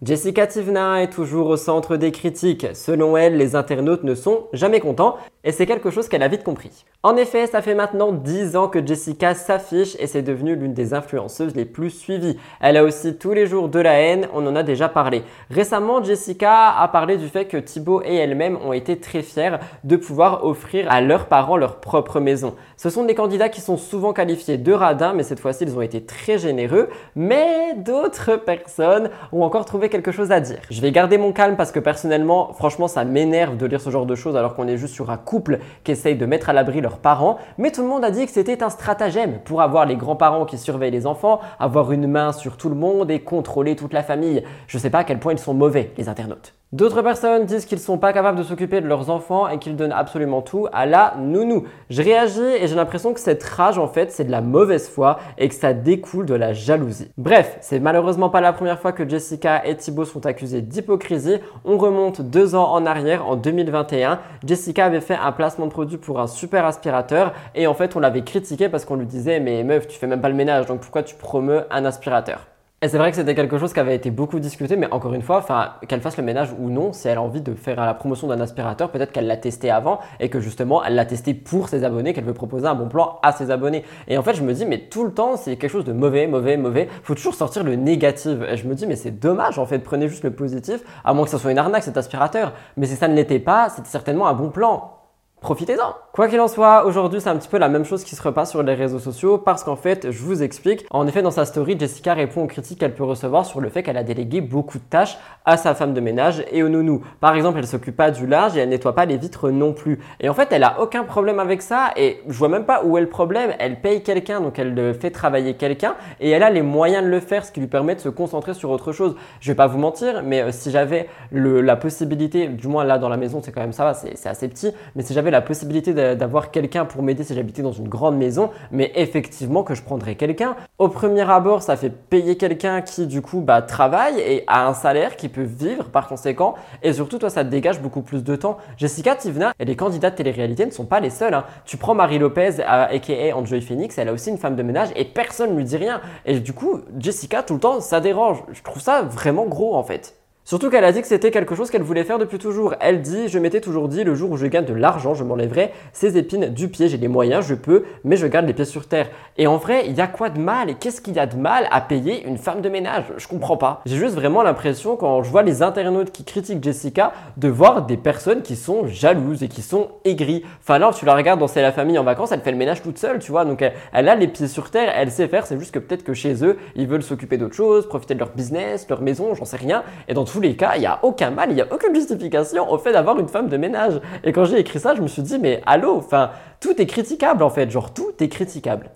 Jessica Tivna est toujours au centre des critiques. Selon elle, les internautes ne sont jamais contents et c'est quelque chose qu'elle a vite compris. En effet, ça fait maintenant 10 ans que Jessica s'affiche et c'est devenu l'une des influenceuses les plus suivies. Elle a aussi tous les jours de la haine, on en a déjà parlé. Récemment, Jessica a parlé du fait que Thibaut et elle-même ont été très fiers de pouvoir offrir à leurs parents leur propre maison. Ce sont des candidats qui sont souvent qualifiés de radins, mais cette fois-ci, ils ont été très généreux. Mais d'autres personnes ont encore trouvé quelque chose à dire. Je vais garder mon calme parce que personnellement, franchement, ça m'énerve de lire ce genre de choses alors qu'on est juste sur un couple qui essaye de mettre à l'abri leurs parents. Mais tout le monde a dit que c'était un stratagème pour avoir les grands-parents qui surveillent les enfants, avoir une main sur tout le monde et contrôler toute la famille. Je sais pas à quel point ils sont mauvais, les internautes. D'autres personnes disent qu'ils ne sont pas capables de s'occuper de leurs enfants et qu'ils donnent absolument tout à la nounou. Je réagis et j'ai l'impression que cette rage en fait c'est de la mauvaise foi et que ça découle de la jalousie. Bref, c'est malheureusement pas la première fois que Jessica et Thibaut sont accusés d'hypocrisie. On remonte deux ans en arrière, en 2021. Jessica avait fait un placement de produit pour un super aspirateur et en fait on l'avait critiqué parce qu'on lui disait mais meuf tu fais même pas le ménage donc pourquoi tu promeus un aspirateur? Et c'est vrai que c'était quelque chose qui avait été beaucoup discuté, mais encore une fois, qu'elle fasse le ménage ou non, si elle a envie de faire la promotion d'un aspirateur, peut-être qu'elle l'a testé avant et que justement elle l'a testé pour ses abonnés, qu'elle veut proposer un bon plan à ses abonnés. Et en fait, je me dis, mais tout le temps, c'est quelque chose de mauvais, mauvais, mauvais. Faut toujours sortir le négatif. Et je me dis, mais c'est dommage en fait, prenez juste le positif, à moins que ce soit une arnaque cet aspirateur. Mais si ça ne l'était pas, c'était certainement un bon plan profitez-en. Quoi qu'il en soit, aujourd'hui c'est un petit peu la même chose qui se repasse sur les réseaux sociaux parce qu'en fait, je vous explique, en effet dans sa story, Jessica répond aux critiques qu'elle peut recevoir sur le fait qu'elle a délégué beaucoup de tâches à sa femme de ménage et au nounou. Par exemple, elle s'occupe pas du linge et elle nettoie pas les vitres non plus. Et en fait, elle a aucun problème avec ça et je vois même pas où est le problème. Elle paye quelqu'un, donc elle fait travailler quelqu'un et elle a les moyens de le faire, ce qui lui permet de se concentrer sur autre chose. Je vais pas vous mentir, mais euh, si j'avais la possibilité, du moins là dans la maison, c'est quand même ça va, c'est assez petit, mais si j'avais la possibilité d'avoir quelqu'un pour m'aider si j'habitais dans une grande maison, mais effectivement que je prendrais quelqu'un. Au premier abord, ça fait payer quelqu'un qui du coup bah, travaille et a un salaire qui peut vivre par conséquent. Et surtout, toi, ça te dégage beaucoup plus de temps. Jessica Tivna et les candidats de télé-réalité ne sont pas les seuls. Hein. Tu prends Marie Lopez, aka Enjoy Phoenix, elle a aussi une femme de ménage et personne ne lui dit rien. Et du coup, Jessica, tout le temps, ça dérange. Je trouve ça vraiment gros en fait. Surtout qu'elle a dit que c'était quelque chose qu'elle voulait faire depuis toujours. Elle dit, je m'étais toujours dit, le jour où je gagne de l'argent, je m'enlèverai ces épines du pied. J'ai les moyens, je peux, mais je garde les pieds sur terre. Et en vrai, il y a quoi de mal Et qu'est-ce qu'il y a de mal à payer une femme de ménage? Je comprends pas. J'ai juste vraiment l'impression, quand je vois les internautes qui critiquent Jessica, de voir des personnes qui sont jalouses et qui sont aigries. Enfin là, tu la regardes dans C'est la famille en vacances, elle fait le ménage toute seule, tu vois. Donc elle, a les pieds sur terre, elle sait faire. C'est juste que peut-être que chez eux, ils veulent s'occuper d'autre chose, profiter de leur business, leur maison, j'en sais rien. Et dans les cas, il n'y a aucun mal, il n'y a aucune justification au fait d'avoir une femme de ménage. Et quand j'ai écrit ça, je me suis dit, mais allô, enfin, tout est critiquable en fait, genre tout est critiquable.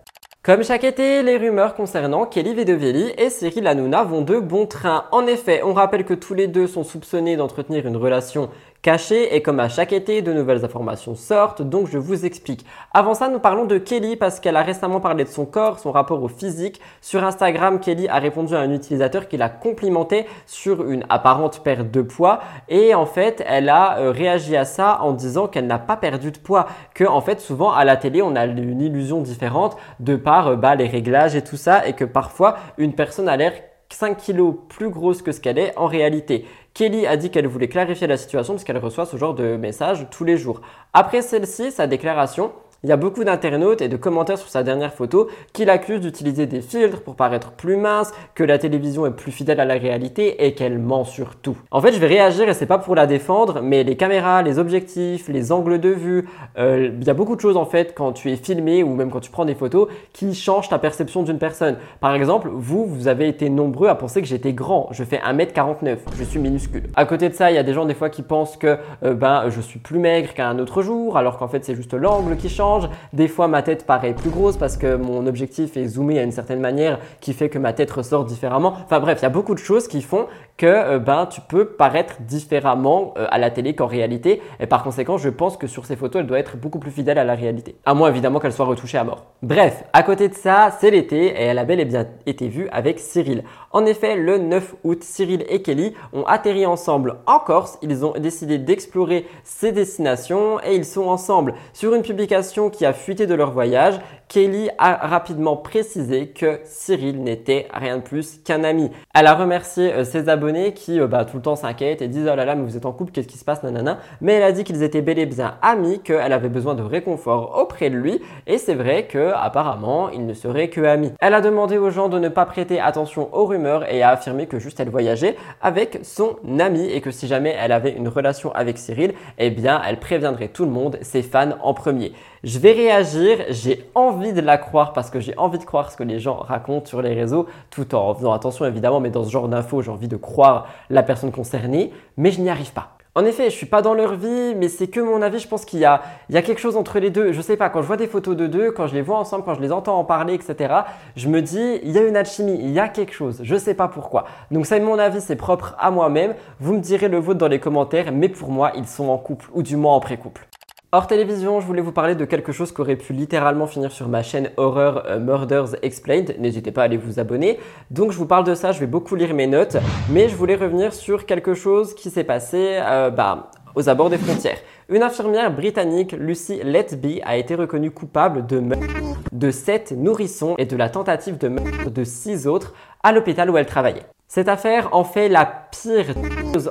Comme chaque été, les rumeurs concernant Kelly Vedovelli et Cyril Hanouna vont de bon train. En effet, on rappelle que tous les deux sont soupçonnés d'entretenir une relation caché et comme à chaque été, de nouvelles informations sortent, donc je vous explique. Avant ça, nous parlons de Kelly parce qu'elle a récemment parlé de son corps, son rapport au physique. Sur Instagram, Kelly a répondu à un utilisateur qui l'a complimenté sur une apparente perte de poids et en fait, elle a euh, réagi à ça en disant qu'elle n'a pas perdu de poids, que en fait, souvent à la télé, on a une illusion différente de par euh, bah, les réglages et tout ça et que parfois une personne a l'air 5 kilos plus grosse que ce qu'elle est en réalité. Kelly a dit qu'elle voulait clarifier la situation parce qu'elle reçoit ce genre de messages tous les jours. Après celle-ci, sa déclaration, il y a beaucoup d'internautes et de commentaires sur sa dernière photo qui l'accusent d'utiliser des filtres pour paraître plus mince, que la télévision est plus fidèle à la réalité et qu'elle ment sur tout. En fait, je vais réagir et c'est pas pour la défendre, mais les caméras, les objectifs, les angles de vue, euh, il y a beaucoup de choses en fait quand tu es filmé ou même quand tu prends des photos qui changent ta perception d'une personne. Par exemple, vous, vous avez été nombreux à penser que j'étais grand. Je fais 1m49, je suis minuscule. À côté de ça, il y a des gens des fois qui pensent que euh, ben je suis plus maigre qu'un autre jour, alors qu'en fait c'est juste l'angle qui change. Des fois, ma tête paraît plus grosse parce que mon objectif est zoomé à une certaine manière qui fait que ma tête ressort différemment. Enfin bref, il y a beaucoup de choses qui font que euh, ben, tu peux paraître différemment euh, à la télé qu'en réalité. Et par conséquent, je pense que sur ces photos, elle doit être beaucoup plus fidèle à la réalité. À moins évidemment qu'elle soit retouchée à mort. Bref, à côté de ça, c'est l'été et elle a bel et bien été vue avec Cyril. En effet, le 9 août, Cyril et Kelly ont atterri ensemble en Corse. Ils ont décidé d'explorer ces destinations et ils sont ensemble. Sur une publication qui a fuité de leur voyage, Kelly a rapidement précisé que Cyril n'était rien de plus qu'un ami. Elle a remercié euh, ses abonnés qui euh, bah, tout le temps s'inquiètent et disent oh là là mais vous êtes en couple, qu'est-ce qui se passe nanana? Mais elle a dit qu'ils étaient bel et bien amis, qu'elle avait besoin de réconfort auprès de lui et c'est vrai que apparemment ils ne seraient que amis. Elle a demandé aux gens de ne pas prêter attention aux rumeurs et a affirmé que juste elle voyageait avec son ami et que si jamais elle avait une relation avec Cyril, eh bien elle préviendrait tout le monde, ses fans en premier. Je vais réagir, j'ai envie de la croire parce que j'ai envie de croire ce que les gens racontent sur les réseaux, tout en faisant attention évidemment, mais dans ce genre d'infos, j'ai envie de croire la personne concernée, mais je n'y arrive pas. En effet, je suis pas dans leur vie, mais c'est que mon avis. Je pense qu'il y y a quelque chose entre les deux. Je sais pas, quand je vois des photos de deux, quand je les vois ensemble, quand je les entends en parler, etc., je me dis, il y a une alchimie, il y a quelque chose. Je sais pas pourquoi. Donc, c'est mon avis, c'est propre à moi-même. Vous me direz le vôtre dans les commentaires, mais pour moi, ils sont en couple, ou du moins en pré-couple. Hors télévision, je voulais vous parler de quelque chose qui aurait pu littéralement finir sur ma chaîne Horror euh, Murders Explained. N'hésitez pas à aller vous abonner. Donc je vous parle de ça, je vais beaucoup lire mes notes, mais je voulais revenir sur quelque chose qui s'est passé euh, bah, aux abords des frontières. Une infirmière britannique, Lucy Letby, a été reconnue coupable de meurtre de 7 nourrissons et de la tentative de meurtre de 6 autres à l'hôpital où elle travaillait. Cette affaire en fait la pire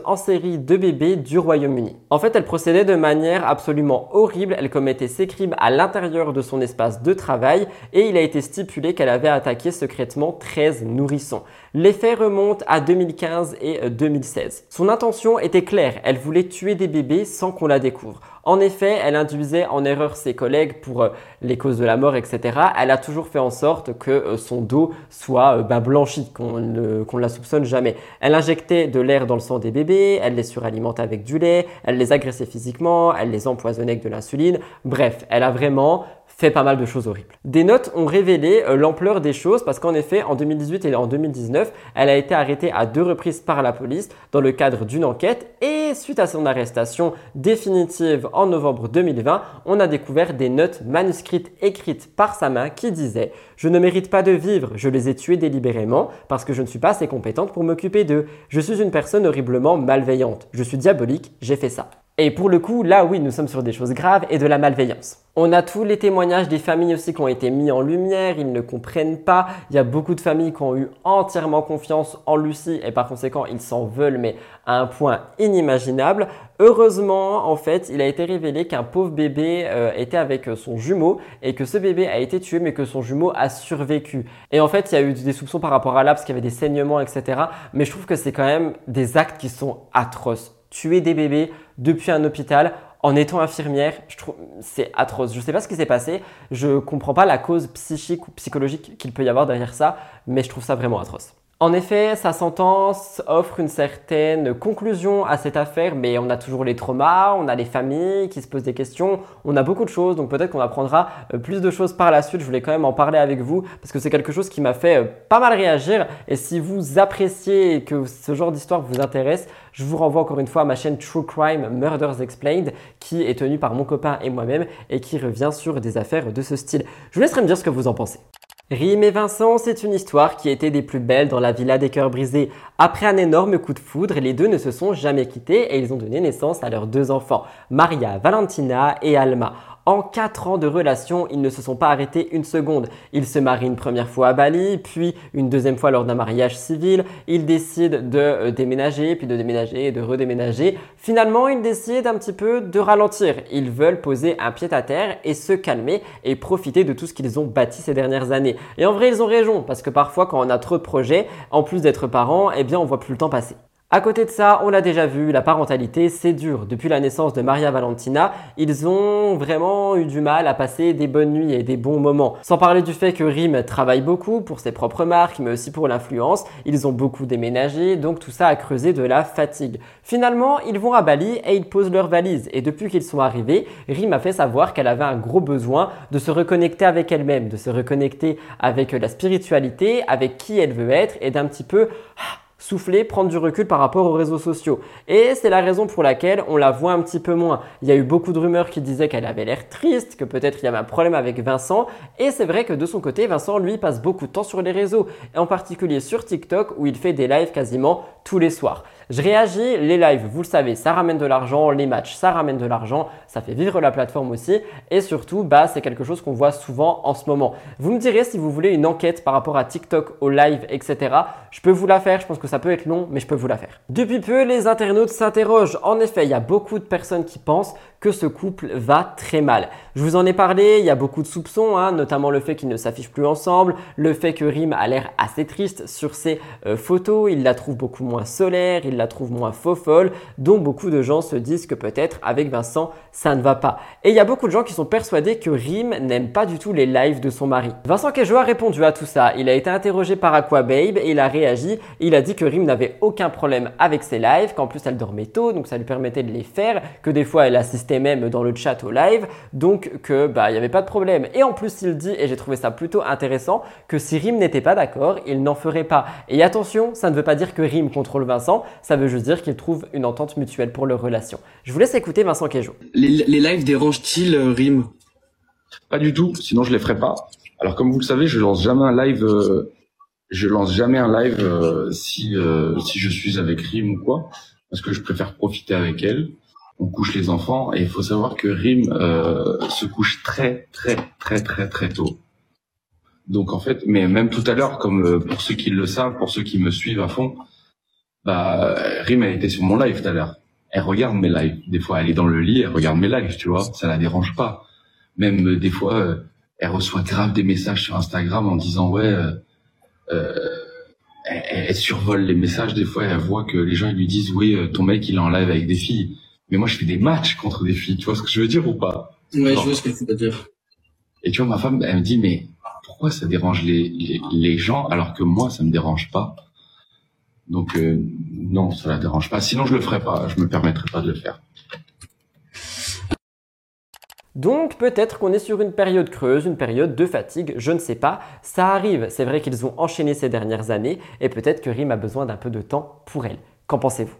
en série de bébés du Royaume-Uni. En fait, elle procédait de manière absolument horrible. Elle commettait ses crimes à l'intérieur de son espace de travail et il a été stipulé qu'elle avait attaqué secrètement 13 nourrissons. Les faits remontent à 2015 et 2016. Son intention était claire. Elle voulait tuer des bébés sans qu'on la découvre. En effet, elle induisait en erreur ses collègues pour euh, les causes de la mort, etc. Elle a toujours fait en sorte que euh, son dos soit euh, bah, blanchi, qu'on ne la soupçonne jamais. Elle injectait de l'air dans le sang des bébés, elle les suralimentait avec du lait, elle les agressait physiquement, elle les empoisonnait avec de l'insuline. Bref, elle a vraiment fait pas mal de choses horribles. Des notes ont révélé euh, l'ampleur des choses parce qu'en effet, en 2018 et en 2019, elle a été arrêtée à deux reprises par la police dans le cadre d'une enquête et suite à son arrestation définitive en novembre 2020, on a découvert des notes manuscrites écrites par sa main qui disaient Je ne mérite pas de vivre, je les ai tués délibérément parce que je ne suis pas assez compétente pour m'occuper d'eux. Je suis une personne horriblement malveillante. Je suis diabolique, j'ai fait ça. Et pour le coup, là oui, nous sommes sur des choses graves et de la malveillance. On a tous les témoignages des familles aussi qui ont été mis en lumière, ils ne comprennent pas. Il y a beaucoup de familles qui ont eu entièrement confiance en Lucie et par conséquent, ils s'en veulent, mais à un point inimaginable. Heureusement, en fait, il a été révélé qu'un pauvre bébé euh, était avec son jumeau et que ce bébé a été tué, mais que son jumeau a survécu. Et en fait, il y a eu des soupçons par rapport à là, parce qu'il y avait des saignements, etc. Mais je trouve que c'est quand même des actes qui sont atroces tuer des bébés depuis un hôpital en étant infirmière, je trouve c'est atroce. Je ne sais pas ce qui s'est passé, je comprends pas la cause psychique ou psychologique qu'il peut y avoir derrière ça, mais je trouve ça vraiment atroce. En effet, sa sentence offre une certaine conclusion à cette affaire, mais on a toujours les traumas, on a les familles qui se posent des questions, on a beaucoup de choses, donc peut-être qu'on apprendra euh, plus de choses par la suite. Je voulais quand même en parler avec vous parce que c'est quelque chose qui m'a fait euh, pas mal réagir. Et si vous appréciez que ce genre d'histoire vous intéresse, je vous renvoie encore une fois à ma chaîne True Crime Murders Explained qui est tenue par mon copain et moi-même et qui revient sur des affaires de ce style. Je vous laisserai me dire ce que vous en pensez. Rime et Vincent, c'est une histoire qui était des plus belles dans la villa des cœurs brisés. Après un énorme coup de foudre, les deux ne se sont jamais quittés et ils ont donné naissance à leurs deux enfants, Maria Valentina et Alma. En 4 ans de relation, ils ne se sont pas arrêtés une seconde. Ils se marient une première fois à Bali, puis une deuxième fois lors d'un mariage civil. Ils décident de euh, déménager, puis de déménager et de redéménager. Finalement, ils décident un petit peu de ralentir. Ils veulent poser un pied à terre et se calmer et profiter de tout ce qu'ils ont bâti ces dernières années. Et en vrai, ils ont raison, parce que parfois, quand on a trop de projets, en plus d'être parents, eh bien, on voit plus le temps passer. À côté de ça, on l'a déjà vu, la parentalité, c'est dur. Depuis la naissance de Maria Valentina, ils ont vraiment eu du mal à passer des bonnes nuits et des bons moments. Sans parler du fait que Rim travaille beaucoup pour ses propres marques, mais aussi pour l'influence. Ils ont beaucoup déménagé, donc tout ça a creusé de la fatigue. Finalement, ils vont à Bali et ils posent leurs valises. Et depuis qu'ils sont arrivés, Rim a fait savoir qu'elle avait un gros besoin de se reconnecter avec elle-même, de se reconnecter avec la spiritualité, avec qui elle veut être et d'un petit peu ah, souffler, prendre du recul par rapport aux réseaux sociaux. Et c'est la raison pour laquelle on la voit un petit peu moins. Il y a eu beaucoup de rumeurs qui disaient qu'elle avait l'air triste, que peut-être il y avait un problème avec Vincent. Et c'est vrai que de son côté, Vincent, lui, passe beaucoup de temps sur les réseaux, et en particulier sur TikTok où il fait des lives quasiment tous les soirs. Je réagis, les lives, vous le savez, ça ramène de l'argent, les matchs, ça ramène de l'argent, ça fait vivre la plateforme aussi, et surtout, bah, c'est quelque chose qu'on voit souvent en ce moment. Vous me direz si vous voulez une enquête par rapport à TikTok, au live, etc. Je peux vous la faire, je pense que ça peut être long, mais je peux vous la faire. Depuis peu, les internautes s'interrogent. En effet, il y a beaucoup de personnes qui pensent que ce couple va très mal. Je vous en ai parlé, il y a beaucoup de soupçons, hein, notamment le fait qu'ils ne s'affichent plus ensemble, le fait que Rim a l'air assez triste sur ses euh, photos, il la trouve beaucoup moins solaire, il la trouve moins faux folle, donc beaucoup de gens se disent que peut-être avec Vincent ça ne va pas. Et il y a beaucoup de gens qui sont persuadés que Rim n'aime pas du tout les lives de son mari. Vincent Kejo a répondu à tout ça, il a été interrogé par Aquababe et il a réagi, il a dit que Rim n'avait aucun problème avec ses lives, qu'en plus elle dormait tôt, donc ça lui permettait de les faire, que des fois elle assistait même dans le chat au live, donc que bah il n'y avait pas de problème. Et en plus il dit, et j'ai trouvé ça plutôt intéressant, que si Rim n'était pas d'accord, il n'en ferait pas. Et attention, ça ne veut pas dire que Rim contrôle Vincent, ça veut juste dire qu'il trouve une entente mutuelle pour leur relation. Je vous laisse écouter Vincent. Les, les lives dérangent-ils euh, Rim? Pas du tout, sinon je les ferais pas. Alors comme vous le savez, je lance jamais un live. Euh, je lance jamais un live euh, si si je suis avec Rim ou quoi, parce que je préfère profiter avec elle on couche les enfants. Et il faut savoir que Rim euh, se couche très, très, très, très, très tôt. Donc en fait, mais même tout à l'heure, comme euh, pour ceux qui le savent, pour ceux qui me suivent à fond, bah Rim a été sur mon live tout à l'heure. Elle regarde mes lives. Des fois, elle est dans le lit, elle regarde mes lives, tu vois. Ça la dérange pas. Même euh, des fois, euh, elle reçoit grave des messages sur Instagram en disant ouais. Euh, elle, elle survole les messages. Des fois, elle voit que les gens ils lui disent oui, euh, ton mec il est en live avec des filles. Mais moi, je fais des matchs contre des filles. Tu vois ce que je veux dire ou pas? Ouais, Genre, je vois ce que tu veux dire. et tu vois, ma femme, elle me dit, mais pourquoi ça dérange les, les, les gens alors que moi, ça me dérange pas? Donc, euh, non, ça la dérange pas. Sinon, je le ferais pas. Je me permettrais pas de le faire. Donc peut-être qu'on est sur une période creuse, une période de fatigue, je ne sais pas. Ça arrive, c'est vrai qu'ils ont enchaîné ces dernières années et peut-être que Rim a besoin d'un peu de temps pour elle. Qu'en pensez-vous?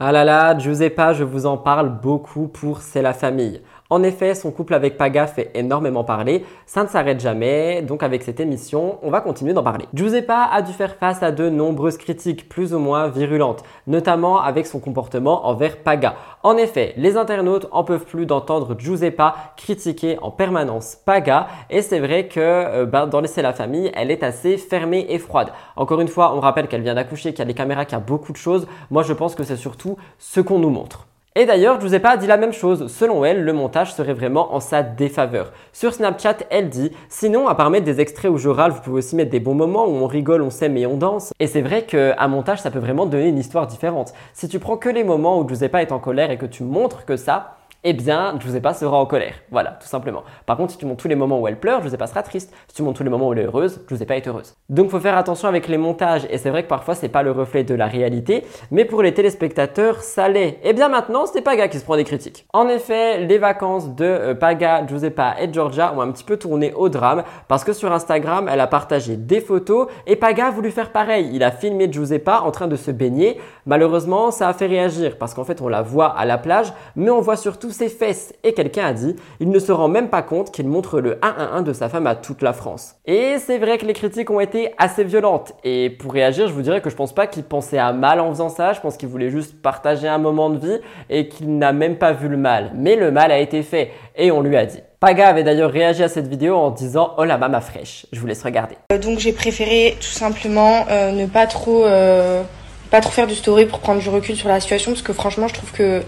Ah là là, Giuseppa, je vous en parle beaucoup pour C'est la famille. En effet, son couple avec Paga fait énormément parler, ça ne s'arrête jamais, donc avec cette émission, on va continuer d'en parler. Giuseppa a dû faire face à de nombreuses critiques plus ou moins virulentes, notamment avec son comportement envers Paga. En effet, les internautes en peuvent plus d'entendre Giuseppa critiquer en permanence Paga, et c'est vrai que euh, ben, dans Laisser la famille, elle est assez fermée et froide. Encore une fois, on rappelle qu'elle vient d'accoucher, qu'il y a des caméras, qu'il y a beaucoup de choses. Moi, je pense que c'est surtout ce qu'on nous montre. Et d'ailleurs, Giuseppa a dit la même chose. Selon elle, le montage serait vraiment en sa défaveur. Sur Snapchat, elle dit Sinon, à part mettre des extraits où je râle, vous pouvez aussi mettre des bons moments où on rigole, on s'aime et on danse. Et c'est vrai qu'un montage, ça peut vraiment donner une histoire différente. Si tu prends que les moments où Giuseppa est en colère et que tu montres que ça, eh bien, Giuseppa sera en colère. Voilà, tout simplement. Par contre, si tu montres tous les moments où elle pleure, Giuseppa sera triste. Si tu montres tous les moments où elle est heureuse, Giuseppa est heureuse. Donc, faut faire attention avec les montages. Et c'est vrai que parfois, c'est pas le reflet de la réalité. Mais pour les téléspectateurs, ça l'est. Et bien maintenant, c'est Paga qui se prend des critiques. En effet, les vacances de euh, Paga, Giuseppa et Georgia ont un petit peu tourné au drame. Parce que sur Instagram, elle a partagé des photos. Et Paga a voulu faire pareil. Il a filmé Giuseppa en train de se baigner. Malheureusement, ça a fait réagir. Parce qu'en fait, on la voit à la plage. Mais on voit surtout ses fesses. Et quelqu'un a dit, il ne se rend même pas compte qu'il montre le 1-1-1 de sa femme à toute la France. Et c'est vrai que les critiques ont été assez violentes. Et pour réagir, je vous dirais que je pense pas qu'il pensait à mal en faisant ça. Je pense qu'il voulait juste partager un moment de vie et qu'il n'a même pas vu le mal. Mais le mal a été fait. Et on lui a dit. Paga avait d'ailleurs réagi à cette vidéo en disant Oh la mama fraîche. Je vous laisse regarder. Euh, Donc j'ai préféré tout simplement euh, ne pas trop, euh, pas trop faire du story pour prendre du recul sur la situation parce que franchement je trouve que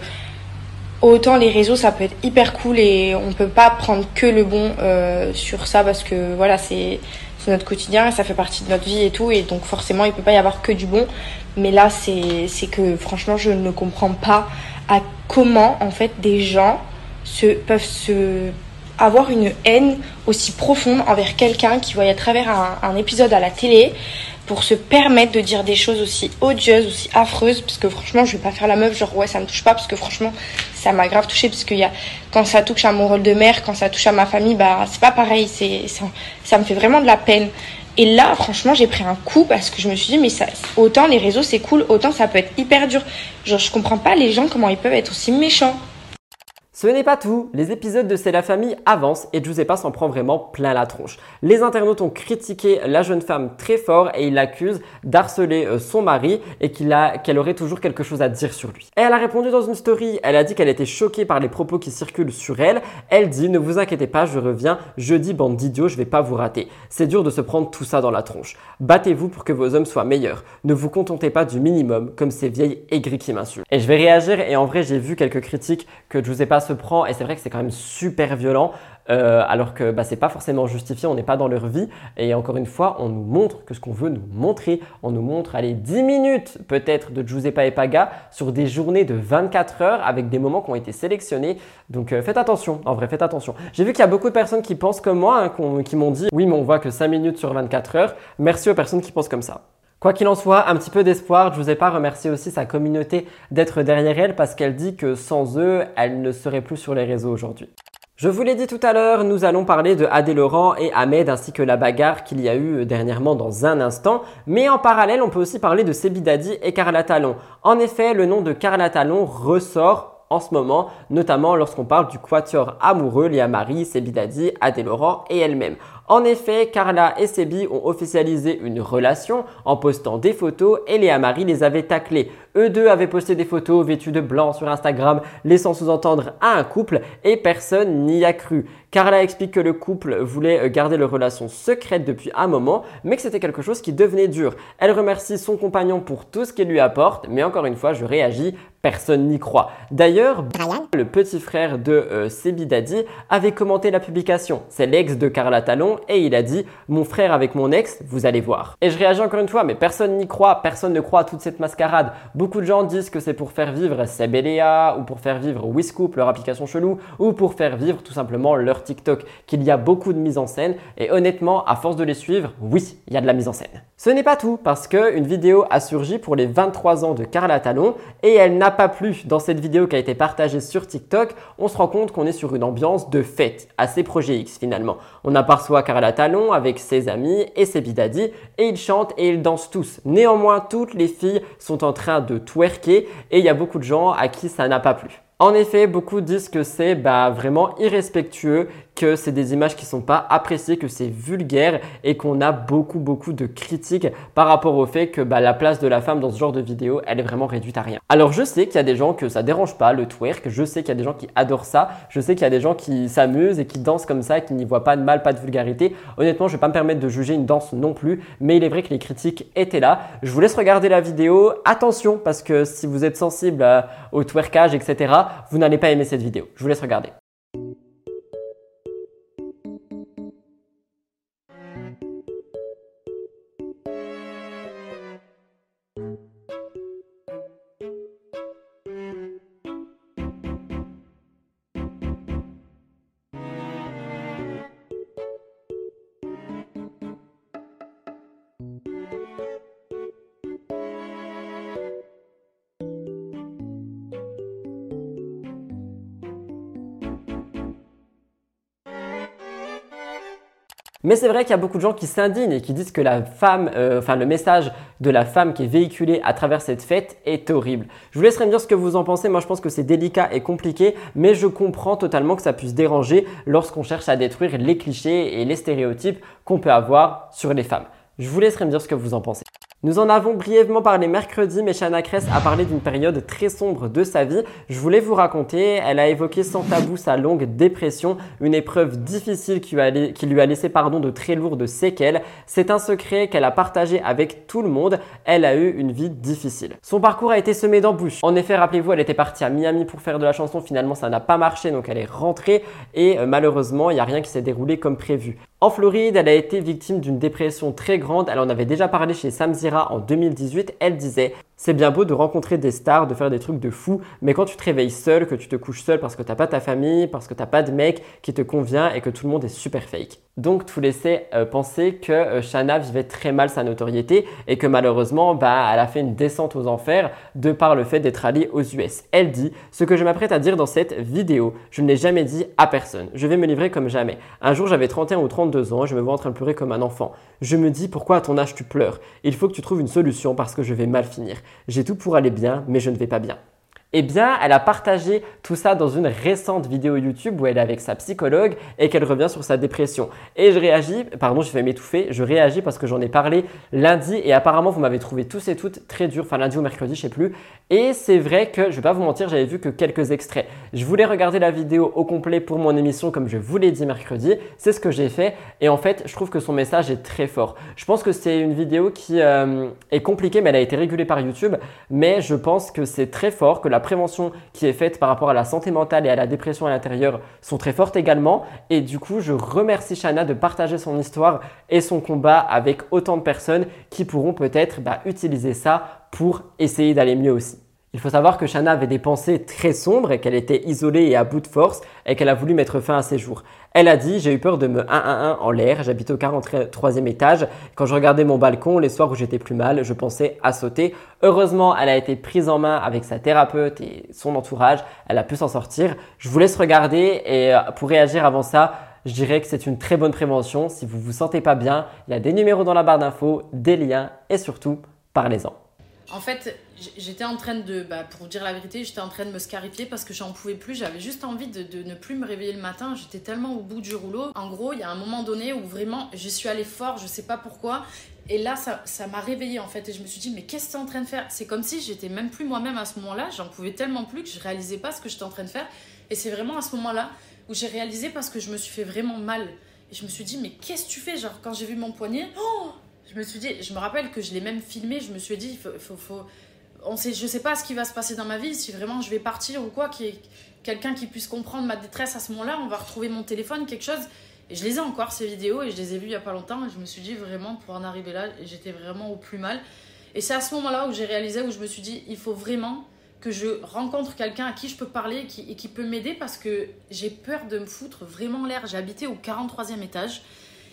autant les réseaux ça peut être hyper cool et on peut pas prendre que le bon euh, sur ça parce que voilà c'est notre quotidien, ça fait partie de notre vie et tout et donc forcément il peut pas y avoir que du bon. Mais là c'est que franchement je ne comprends pas à comment en fait des gens peuvent avoir une haine aussi profonde envers quelqu'un qui voit à travers un épisode à la télé pour se permettre de dire des choses aussi odieuses, aussi affreuses, parce que franchement, je vais pas faire la meuf, genre ouais, ça me touche pas, parce que franchement, ça m'a grave touché, parce qu'il y a, quand ça touche à mon rôle de mère, quand ça touche à ma famille, bah, c'est pas pareil, c'est, ça, ça me fait vraiment de la peine. Et là, franchement, j'ai pris un coup parce que je me suis dit, mais autant les réseaux c'est cool, autant ça peut être hyper dur. Genre, je comprends pas les gens comment ils peuvent être aussi méchants. Ce n'est pas tout, les épisodes de C'est la famille avancent et Giuseppa s'en prend vraiment plein la tronche. Les internautes ont critiqué la jeune femme très fort et ils l'accusent d'harceler euh, son mari et qu'elle aurait toujours quelque chose à dire sur lui. Et elle a répondu dans une story, elle a dit qu'elle était choquée par les propos qui circulent sur elle. Elle dit ne vous inquiétez pas, je reviens jeudi bande d'idiots, je vais pas vous rater. C'est dur de se prendre tout ça dans la tronche. Battez-vous pour que vos hommes soient meilleurs. Ne vous contentez pas du minimum comme ces vieilles aigries qui m'insultent. Et je vais réagir et en vrai j'ai vu quelques critiques que Giuseppa se prend et c'est vrai que c'est quand même super violent euh, alors que bah, c'est pas forcément justifié, on n'est pas dans leur vie. Et encore une fois on nous montre que ce qu'on veut nous montrer, on nous montre allez 10 minutes peut-être de Giuseppa et Paga sur des journées de 24 heures avec des moments qui ont été sélectionnés. Donc euh, faites attention, en vrai faites attention. J'ai vu qu'il y a beaucoup de personnes qui pensent comme moi, hein, qui m'ont dit oui mais on voit que 5 minutes sur 24 heures, merci aux personnes qui pensent comme ça. Quoi qu'il en soit, un petit peu d'espoir. Je vous ai pas remercié aussi sa communauté d'être derrière elle parce qu'elle dit que sans eux, elle ne serait plus sur les réseaux aujourd'hui. Je vous l'ai dit tout à l'heure, nous allons parler de Adé Laurent et Ahmed ainsi que la bagarre qu'il y a eu dernièrement dans un instant. Mais en parallèle, on peut aussi parler de Sebidadi et Carla Talon. En effet, le nom de Carla Talon ressort en ce moment, notamment lorsqu'on parle du quatuor amoureux Léa Marie, Sebi Dadi, Adé Laurent et elle-même. En effet, Carla et Sebi ont officialisé une relation en postant des photos et Léa Marie les avait taclés. Eux deux avaient posté des photos vêtues de blanc sur Instagram, laissant sous-entendre à un couple et personne n'y a cru. Carla explique que le couple voulait garder leur relation secrète depuis un moment, mais que c'était quelque chose qui devenait dur. Elle remercie son compagnon pour tout ce qu'il lui apporte, mais encore une fois, je réagis, personne n'y croit. D'ailleurs, Brian, le petit frère de euh, Sebi Daddy, avait commenté la publication. C'est l'ex de Carla Talon et il a dit Mon frère avec mon ex, vous allez voir. Et je réagis encore une fois, mais personne n'y croit, personne ne croit à toute cette mascarade. Beaucoup de gens disent que c'est pour faire vivre Seb et Léa, ou pour faire vivre Wiscoop, leur application chelou, ou pour faire vivre tout simplement leur TikTok, qu'il y a beaucoup de mise en scène. Et honnêtement, à force de les suivre, oui, il y a de la mise en scène. Ce n'est pas tout, parce qu'une vidéo a surgi pour les 23 ans de Carla Talon et elle n'a pas plu. Dans cette vidéo qui a été partagée sur TikTok, on se rend compte qu'on est sur une ambiance de fête, assez Projet X finalement. On aperçoit Carla Talon avec ses amis et ses bidadis et ils chantent et ils dansent tous. Néanmoins, toutes les filles sont en train de twerker et il y a beaucoup de gens à qui ça n'a pas plu. En effet, beaucoup disent que c'est bah, vraiment irrespectueux, que c'est des images qui sont pas appréciées, que c'est vulgaire et qu'on a beaucoup beaucoup de critiques par rapport au fait que bah, la place de la femme dans ce genre de vidéo, elle est vraiment réduite à rien. Alors je sais qu'il y a des gens que ça dérange pas le twerk, je sais qu'il y a des gens qui adorent ça, je sais qu'il y a des gens qui s'amusent et qui dansent comme ça, qui n'y voient pas de mal, pas de vulgarité. Honnêtement, je vais pas me permettre de juger une danse non plus, mais il est vrai que les critiques étaient là. Je vous laisse regarder la vidéo. Attention parce que si vous êtes sensible euh, au twerkage, etc., vous n'allez pas aimer cette vidéo. Je vous laisse regarder. Mais c'est vrai qu'il y a beaucoup de gens qui s'indignent et qui disent que la femme, euh, enfin le message de la femme qui est véhiculé à travers cette fête est horrible. Je vous laisserai me dire ce que vous en pensez. Moi, je pense que c'est délicat et compliqué, mais je comprends totalement que ça puisse déranger lorsqu'on cherche à détruire les clichés et les stéréotypes qu'on peut avoir sur les femmes. Je vous laisserai me dire ce que vous en pensez. Nous en avons brièvement parlé mercredi, mais Shana Kress a parlé d'une période très sombre de sa vie. Je voulais vous raconter, elle a évoqué sans tabou sa longue dépression, une épreuve difficile qui, lui a laissé pardon, de très lourdes séquelles. C'est un secret qu'elle a partagé avec tout le monde. Elle a eu une vie difficile. Son parcours a été semé d'embûches. En effet, rappelez-vous, elle était partie à Miami pour faire de la chanson. Finalement, ça n'a pas marché, donc elle est rentrée et euh, malheureusement, il n'y a rien qui s'est déroulé comme prévu. En Floride, elle a été victime d'une dépression très grande. Elle en avait déjà parlé chez Sam En 2018. Elle disait c'est bien beau de rencontrer des stars, de faire des trucs de fou, mais quand tu te réveilles seul, que tu te couches seul parce que t'as pas ta famille, parce que t'as pas de mec qui te convient et que tout le monde est super fake. Donc tout laissait euh, penser que euh, Shana vivait très mal sa notoriété et que malheureusement, bah, elle a fait une descente aux enfers de par le fait d'être allée aux US. Elle dit ce que je m'apprête à dire dans cette vidéo, je ne l'ai jamais dit à personne. Je vais me livrer comme jamais. Un jour, j'avais 31 ou 32 ans, je me vois en train de pleurer comme un enfant. Je me dis pourquoi à ton âge tu pleures? Il faut que tu trouves une solution parce que je vais mal finir. J'ai tout pour aller bien, mais je ne vais pas bien. Eh bien, elle a partagé tout ça dans une récente vidéo YouTube où elle est avec sa psychologue et qu'elle revient sur sa dépression. Et je réagis, pardon, je vais m'étouffer, je réagis parce que j'en ai parlé lundi et apparemment vous m'avez trouvé tous et toutes très durs, enfin lundi ou mercredi, je sais plus. Et c'est vrai que, je vais pas vous mentir, j'avais vu que quelques extraits. Je voulais regarder la vidéo au complet pour mon émission comme je vous l'ai dit mercredi, c'est ce que j'ai fait et en fait, je trouve que son message est très fort. Je pense que c'est une vidéo qui euh, est compliquée mais elle a été régulée par YouTube, mais je pense que c'est très fort, que la la prévention qui est faite par rapport à la santé mentale et à la dépression à l'intérieur sont très fortes également. Et du coup, je remercie Shana de partager son histoire et son combat avec autant de personnes qui pourront peut-être bah, utiliser ça pour essayer d'aller mieux aussi. Il faut savoir que Shana avait des pensées très sombres et qu'elle était isolée et à bout de force et qu'elle a voulu mettre fin à ses jours. Elle a dit J'ai eu peur de me 1-1-1 en l'air, j'habite au 43e étage. Quand je regardais mon balcon, les soirs où j'étais plus mal, je pensais à sauter. Heureusement, elle a été prise en main avec sa thérapeute et son entourage. Elle a pu s'en sortir. Je vous laisse regarder et euh, pour réagir avant ça, je dirais que c'est une très bonne prévention. Si vous vous sentez pas bien, il y a des numéros dans la barre d'infos, des liens et surtout, parlez-en. En fait, j'étais en train de, bah, pour dire la vérité, j'étais en train de me scarifier parce que j'en pouvais plus. J'avais juste envie de, ne plus me réveiller le matin. J'étais tellement au bout du rouleau. En gros, il y a un moment donné où vraiment, je suis allée fort, je sais pas pourquoi. Et là, ça m'a réveillée en fait. Et je me suis dit, mais qu'est-ce que tu es en train de faire? C'est comme si j'étais même plus moi-même à ce moment-là. J'en pouvais tellement plus que je réalisais pas ce que j'étais en train de faire. Et c'est vraiment à ce moment-là où j'ai réalisé parce que je me suis fait vraiment mal. Et je me suis dit, mais qu'est-ce que tu fais? Genre, quand j'ai vu mon poignet, oh je me suis dit, je me rappelle que je l'ai même filmé. Je me suis dit, faut, faut, on sait, je sais pas ce qui va se passer dans ma vie, si vraiment je vais partir ou quoi, qu'il y ait quelqu'un qui puisse comprendre ma détresse à ce moment-là, on va retrouver mon téléphone, quelque chose. Et je les ai encore, ces vidéos, et je les ai vues il y a pas longtemps, et je me suis dit vraiment, pour en arriver là, j'étais vraiment au plus mal. Et c'est à ce moment-là où j'ai réalisé, où je me suis dit, il faut vraiment que je rencontre quelqu'un à qui je peux parler et qui peut m'aider parce que j'ai peur de me foutre vraiment l'air. J'ai habité au 43e étage.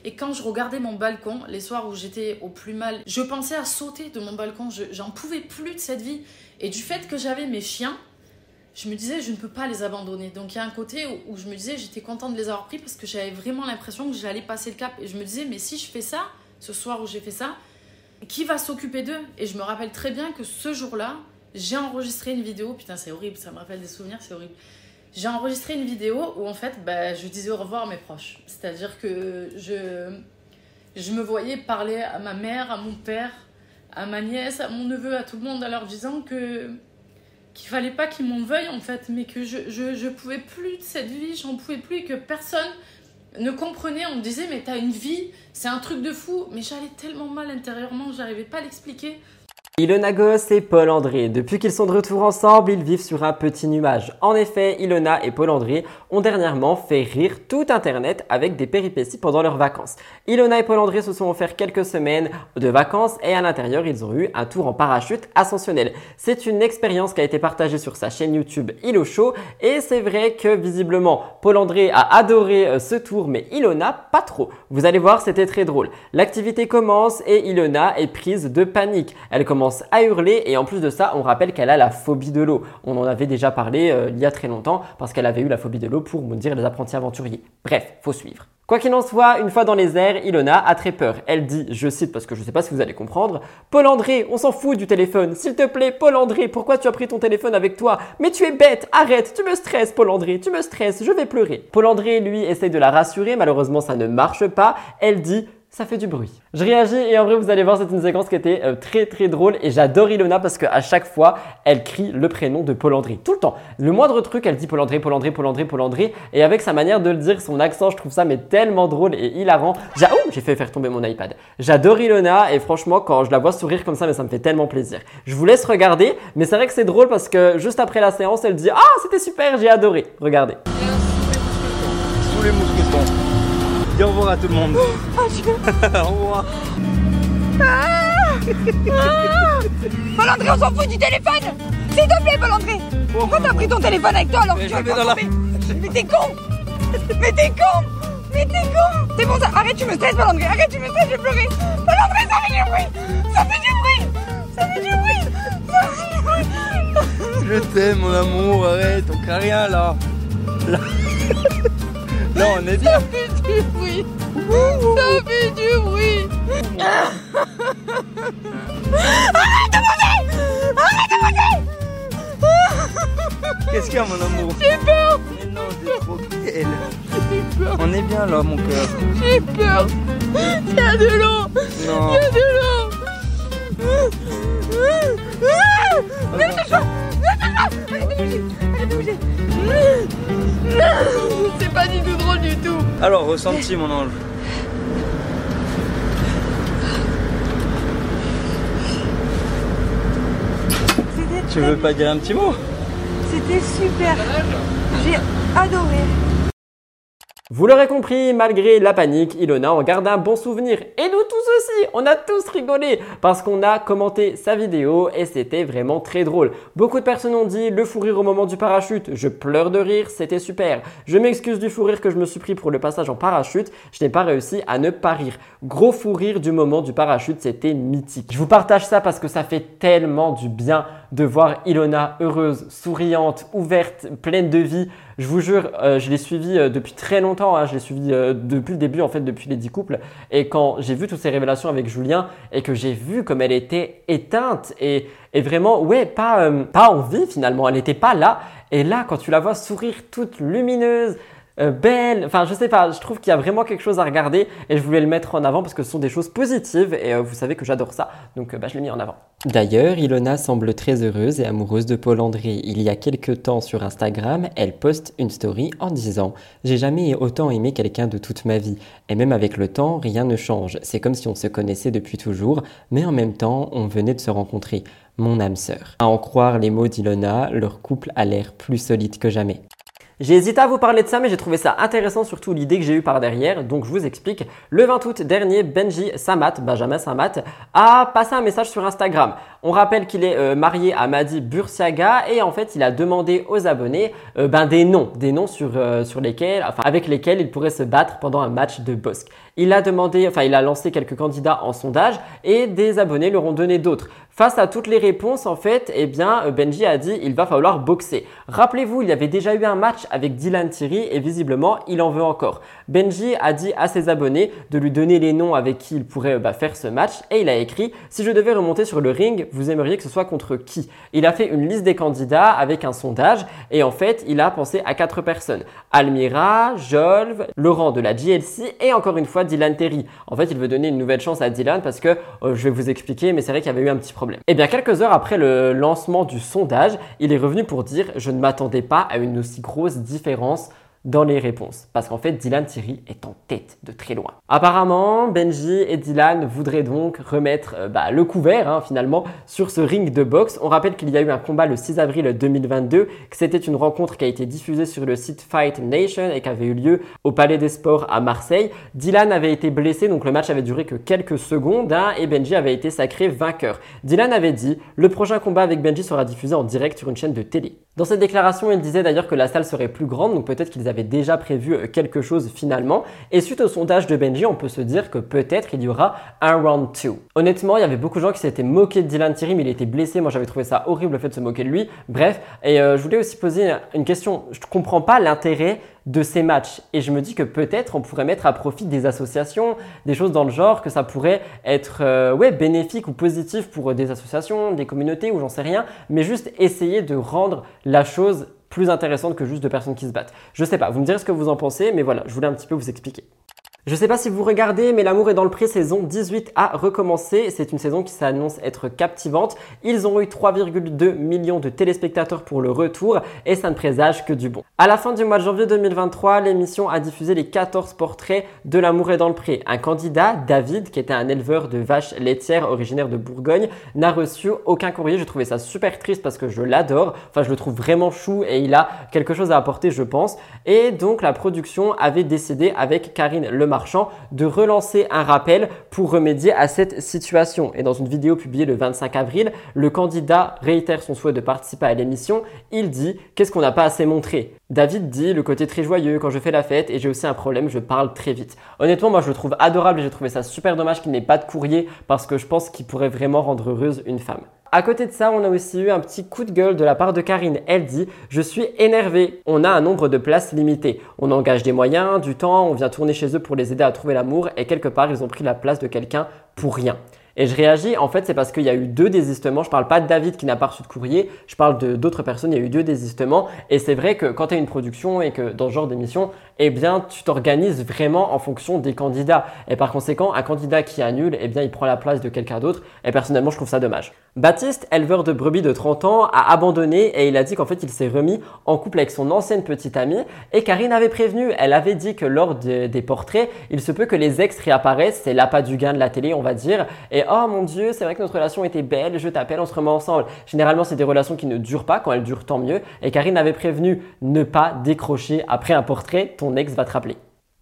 Et quand je regardais mon balcon, les soirs où j'étais au plus mal, je pensais à sauter de mon balcon. Je- J'en pouvais plus de cette vie. Et du fait que j'avais mes chiens, je me disais, je ne peux pas les abandonner. Donc il y a un côté où, où je me disais, j'étais contente de les avoir pris parce que j'avais vraiment l'impression que j'allais passer le cap. Et je me disais, mais si je fais ça, ce soir où j'ai fait ça, qui va s'occuper d'eux? Et je me rappelle très bien que ce jour-là, j'ai enregistré une vidéo. Putain, c'est horrible, ça me rappelle des souvenirs, c'est horrible. J'ai enregistré une vidéo où en fait, bah, je disais au revoir à mes proches. C'est-à-dire que je, je me voyais parler à ma mère, à mon père, à ma nièce, à mon neveu, à tout le monde, en leur disant que qu'il fallait pas qu'ils m'en veuillent en fait, mais que je, je, je pouvais plus de cette vie, j'en pouvais plus, et que personne ne comprenait. On me disait, mais t'as une vie, c'est un truc de fou, mais j'allais tellement mal intérieurement, j'arrivais pas à l'expliquer. Ilona Goss et Paul André. Depuis qu'ils sont de retour ensemble, ils vivent sur un petit nuage. En effet, Ilona et Paul André ont dernièrement fait rire tout Internet avec des péripéties pendant leurs vacances. Ilona et Paul André se sont offert quelques semaines de vacances et à l'intérieur, ils ont eu un tour en parachute ascensionnel. C'est une expérience qui a été partagée sur sa chaîne YouTube Ilo Show et c'est vrai que visiblement, Paul André a adoré euh, ce tour, mais Ilona pas trop. Vous allez voir, c'était très drôle. L'activité commence et Ilona est prise de panique. À hurler et en plus de ça, on rappelle qu'elle a la phobie de l'eau. On en avait déjà parlé euh, il y a très longtemps parce qu'elle avait eu la phobie de l'eau pour maudire les apprentis aventuriers. Bref, faut suivre. Quoi qu'il en soit, une fois dans les airs, Ilona a très peur. Elle dit, je cite parce que je ne sais pas si vous allez comprendre, Paul André, on s'en fout du téléphone. S'il te plaît, Paul André, pourquoi tu as pris ton téléphone avec toi? Mais tu es bête, arrête, tu me stresses, Paul André, tu me stresses, je vais pleurer. Paul André, lui, essaye de la rassurer, malheureusement ça ne marche pas. Elle dit, ça fait du bruit. Je réagis et en vrai vous allez voir c'est une séquence qui était euh, très très drôle et j'adore Ilona parce qu'à chaque fois elle crie le prénom de Paul André tout le temps. Le moindre truc elle dit Paul André, Paul André, Paul André, Paul André et avec sa manière de le dire, son accent je trouve ça mais tellement drôle et hilarant. J'a- oh, j'ai fait faire tomber mon iPad. J'adore Ilona et franchement quand je la vois sourire comme ça mais ça me fait tellement plaisir. Je vous laisse regarder mais c'est vrai que c'est drôle parce que juste après la séance elle dit ah c'était super j'ai adoré. Regardez. Dis au revoir à tout le monde. au revoir. Paul André, on s'en fout du téléphone. S'il te plaît, Paul André Pourquoi t'as pris ton téléphone avec toi alors que tu veux pas la- Mais t'es con. Mais t'es con. Mais t'es con. C'est bon, ça... arrête, tu me stresses, Paul André Arrête, tu me stresses, je vais pleurer. Paul André, ça fait du bruit. Ça fait du bruit. Ça fait du bruit. Ça fait du bruit. Je t'aime mon amour, arrête, on craint rien là. Là, Là, on est bien. Ça fait du bruit. Ça fait du bruit. Arrête de monter. Arrête de monter. Qu'est-ce qu'il y a mon amour J'ai peur. Mais non, t'es trop belle. J'ai peur. On est bien là mon cœur. J'ai peur. Il y a de l'eau. Non. Il y a de l'eau. Ne C'est pas du tout drôle du tout. Alors, ressenti mon ange. Tu veux pas dire un petit mot? C'était super. J'ai adoré Vous l'aurez compris, malgré la panique, Ilona en garde un bon souvenir. Et nous tous aussi, on a tous rigolé parce qu'on a commenté sa vidéo et c'était vraiment très drôle. Beaucoup de personnes ont dit le fou rire au moment du parachute, je pleure de rire, c'était super. Je m'excuse du fou rire que je me suis pris pour le passage en parachute, je n'ai pas réussi à ne pas rire. Gros fou rire du moment du parachute, c'était mythique. Je vous partage ça parce que ça fait tellement du bien de voir Ilona heureuse, souriante, ouverte, pleine de vie. Je vous jure, euh, je l'ai suivi euh, depuis très longtemps. Hein. je l'ai suivi euh, depuis le début, en fait, depuis les 10 couples. Et quand j'ai vu toutes ces révélations avec Julien et que j'ai vu comme elle était éteinte et, et vraiment, ouais, pas, pas en vie finalement. Elle n'était pas là. Et là, quand tu la vois sourire toute lumineuse, euh, belle. Enfin, je sais pas, je trouve qu'il y a vraiment quelque chose à regarder et je voulais le mettre en avant parce que ce sont des choses positives et euh, vous savez que j'adore ça. Donc, euh, bah, je l'ai mis en avant. D'ailleurs, Ilona semble très heureuse et amoureuse de Paul André. Il y a quelques temps sur Instagram, elle poste une story en disant J'ai jamais autant aimé quelqu'un de toute ma vie. Et même avec le temps, rien ne change. C'est comme si on se connaissait depuis toujours, mais en même temps, on venait de se rencontrer. Mon âme sœur. À en croire les mots d'Ilona, leur couple a l'air plus solide que jamais. J'ai hésité à vous parler de ça, mais j'ai trouvé ça intéressant, surtout l'idée que j'ai eue par derrière. Donc je vous explique. Le 20 août dernier, Benji Samat, Benjamin Samat, a passé un message sur Instagram. On rappelle qu'il est euh, marié à Madi Bursiaga et en fait, il a demandé aux abonnés euh, ben, des noms, des noms sur, euh, lesquels, avec lesquels il pourrait se battre pendant un match de Bosque. Il a demandé, enfin, il a lancé quelques candidats en sondage et des abonnés leur ont donné d'autres. Face à toutes les réponses, en fait, eh bien, Benji a dit il va falloir boxer. Rappelez-vous, il y avait déjà eu un match avec Dylan Thierry et visiblement, il en veut encore. Benji a dit à ses abonnés de lui donner les noms avec qui il pourrait bah, faire ce match et il a écrit si je devais remonter sur le ring, vous aimeriez que ce soit contre qui? Il a fait une liste des candidats avec un sondage et en fait, il a pensé à quatre personnes Almira, Jolve, Laurent de la GLC et encore une fois Dylan Terry. En fait, il veut donner une nouvelle chance à Dylan parce que euh, je vais vous expliquer, mais c'est vrai qu'il y avait eu un petit problème. Et eh bien, quelques heures après le lancement du sondage, il est revenu pour dire Je ne m'attendais pas à une aussi grosse différence dans les réponses. Parce qu'en fait, Dylan Thierry est en tête de très loin. Apparemment, Benji et Dylan voudraient donc remettre euh, bah, le couvert hein, finalement sur ce ring de boxe. On rappelle qu'il y a eu un combat le 6 avril 2022, que c'était une rencontre qui a été diffusée sur le site Fight Nation et qui avait eu lieu au Palais des Sports à Marseille. Dylan avait été blessé, donc le match avait duré que quelques secondes hein, et Benji avait été sacré vainqueur. Dylan avait dit le prochain combat avec Benji sera diffusé en direct sur une chaîne de télé. Dans cette déclaration, il disait d'ailleurs que la salle serait plus grande, donc peut-être qu'ils avaient déjà prévu euh, quelque chose finalement. Et suite au sondage de Benji, on peut se dire que peut-être il y aura un round 2. Honnêtement, il y avait beaucoup de gens qui s'étaient moqués de Dylan Thierry, mais il était blessé. Moi, j'avais trouvé ça horrible le fait de se moquer de lui. Bref, et euh, je voulais aussi poser une question. Je ne comprends pas l'intérêt de ces matchs. Et je me dis que peut-être on pourrait mettre à profit des associations, des choses dans le genre, que ça pourrait être euh, ouais, bénéfique ou positif pour des associations, des communautés ou j'en sais rien, mais juste essayer de rendre la chose plus intéressante que juste de personnes qui se battent. Je sais pas, vous me direz ce que vous en pensez, mais voilà, je voulais un petit peu vous expliquer. Je sais pas si vous regardez, mais L'amour est dans le prix saison 18 a recommencé. C'est une saison qui s'annonce être captivante. Ils ont eu 3,2 millions de téléspectateurs pour le retour et ça ne présage que du bon. À la fin du mois de janvier 2023, l'émission a diffusé les 14 portraits de L'amour est dans le prix. Un candidat, David, qui était un éleveur de vaches laitières originaire de Bourgogne, n'a reçu aucun courrier. J'ai trouvé ça super triste parce que je l'adore. Enfin, je le trouve vraiment chou et il a quelque chose à apporter, je pense. Et donc, la production avait décidé avec Karine Lemar de relancer un rappel pour remédier à cette situation. Et dans une vidéo publiée le 25 avril, le candidat réitère son souhait de participer à l'émission. Il dit Qu'est-ce qu'on n'a pas assez montré? David dit le côté très joyeux quand je fais la fête et j'ai aussi un problème, je parle très vite. Honnêtement, moi je le trouve adorable et j'ai trouvé ça super dommage qu'il n'ait pas de courrier parce que je pense qu'il pourrait vraiment rendre heureuse une femme. À côté de ça, on a aussi eu un petit coup de gueule de la part de Karine. Elle dit Je suis énervée. On a un nombre de places limité. On engage des moyens, du temps, on vient tourner chez eux pour les aider à trouver l'amour et quelque part, ils ont pris la place de quelqu'un pour rien. Et je réagis, en fait, c'est parce qu'il y a eu deux désistements. Je parle pas de David qui n'a pas reçu de courrier, je parle d'autres personnes, il y a eu deux désistements. Et c'est vrai que quand tu as une production et que dans ce genre d'émission, eh bien, tu t'organises vraiment en fonction des candidats. Et par conséquent, un candidat qui annule, eh bien, il prend la place de quelqu'un d'autre. Et personnellement, je trouve ça dommage. Baptiste, éleveur de brebis de 30 ans, a abandonné et il a dit qu'en fait, il s'est remis en couple avec son ancienne petite amie. Et Karine avait prévenu, elle avait dit que lors des portraits, il se peut que les ex réapparaissent. C'est l'appât du gain de la télé, on va dire. Et oh mon dieu, c'est vrai que notre relation était belle, je t'appelle, on se remet ensemble. Généralement, c'est des relations qui ne durent pas. Quand elles durent, tant mieux. Et Karine avait prévenu ne pas décrocher après un portrait, ton ex va te rappeler.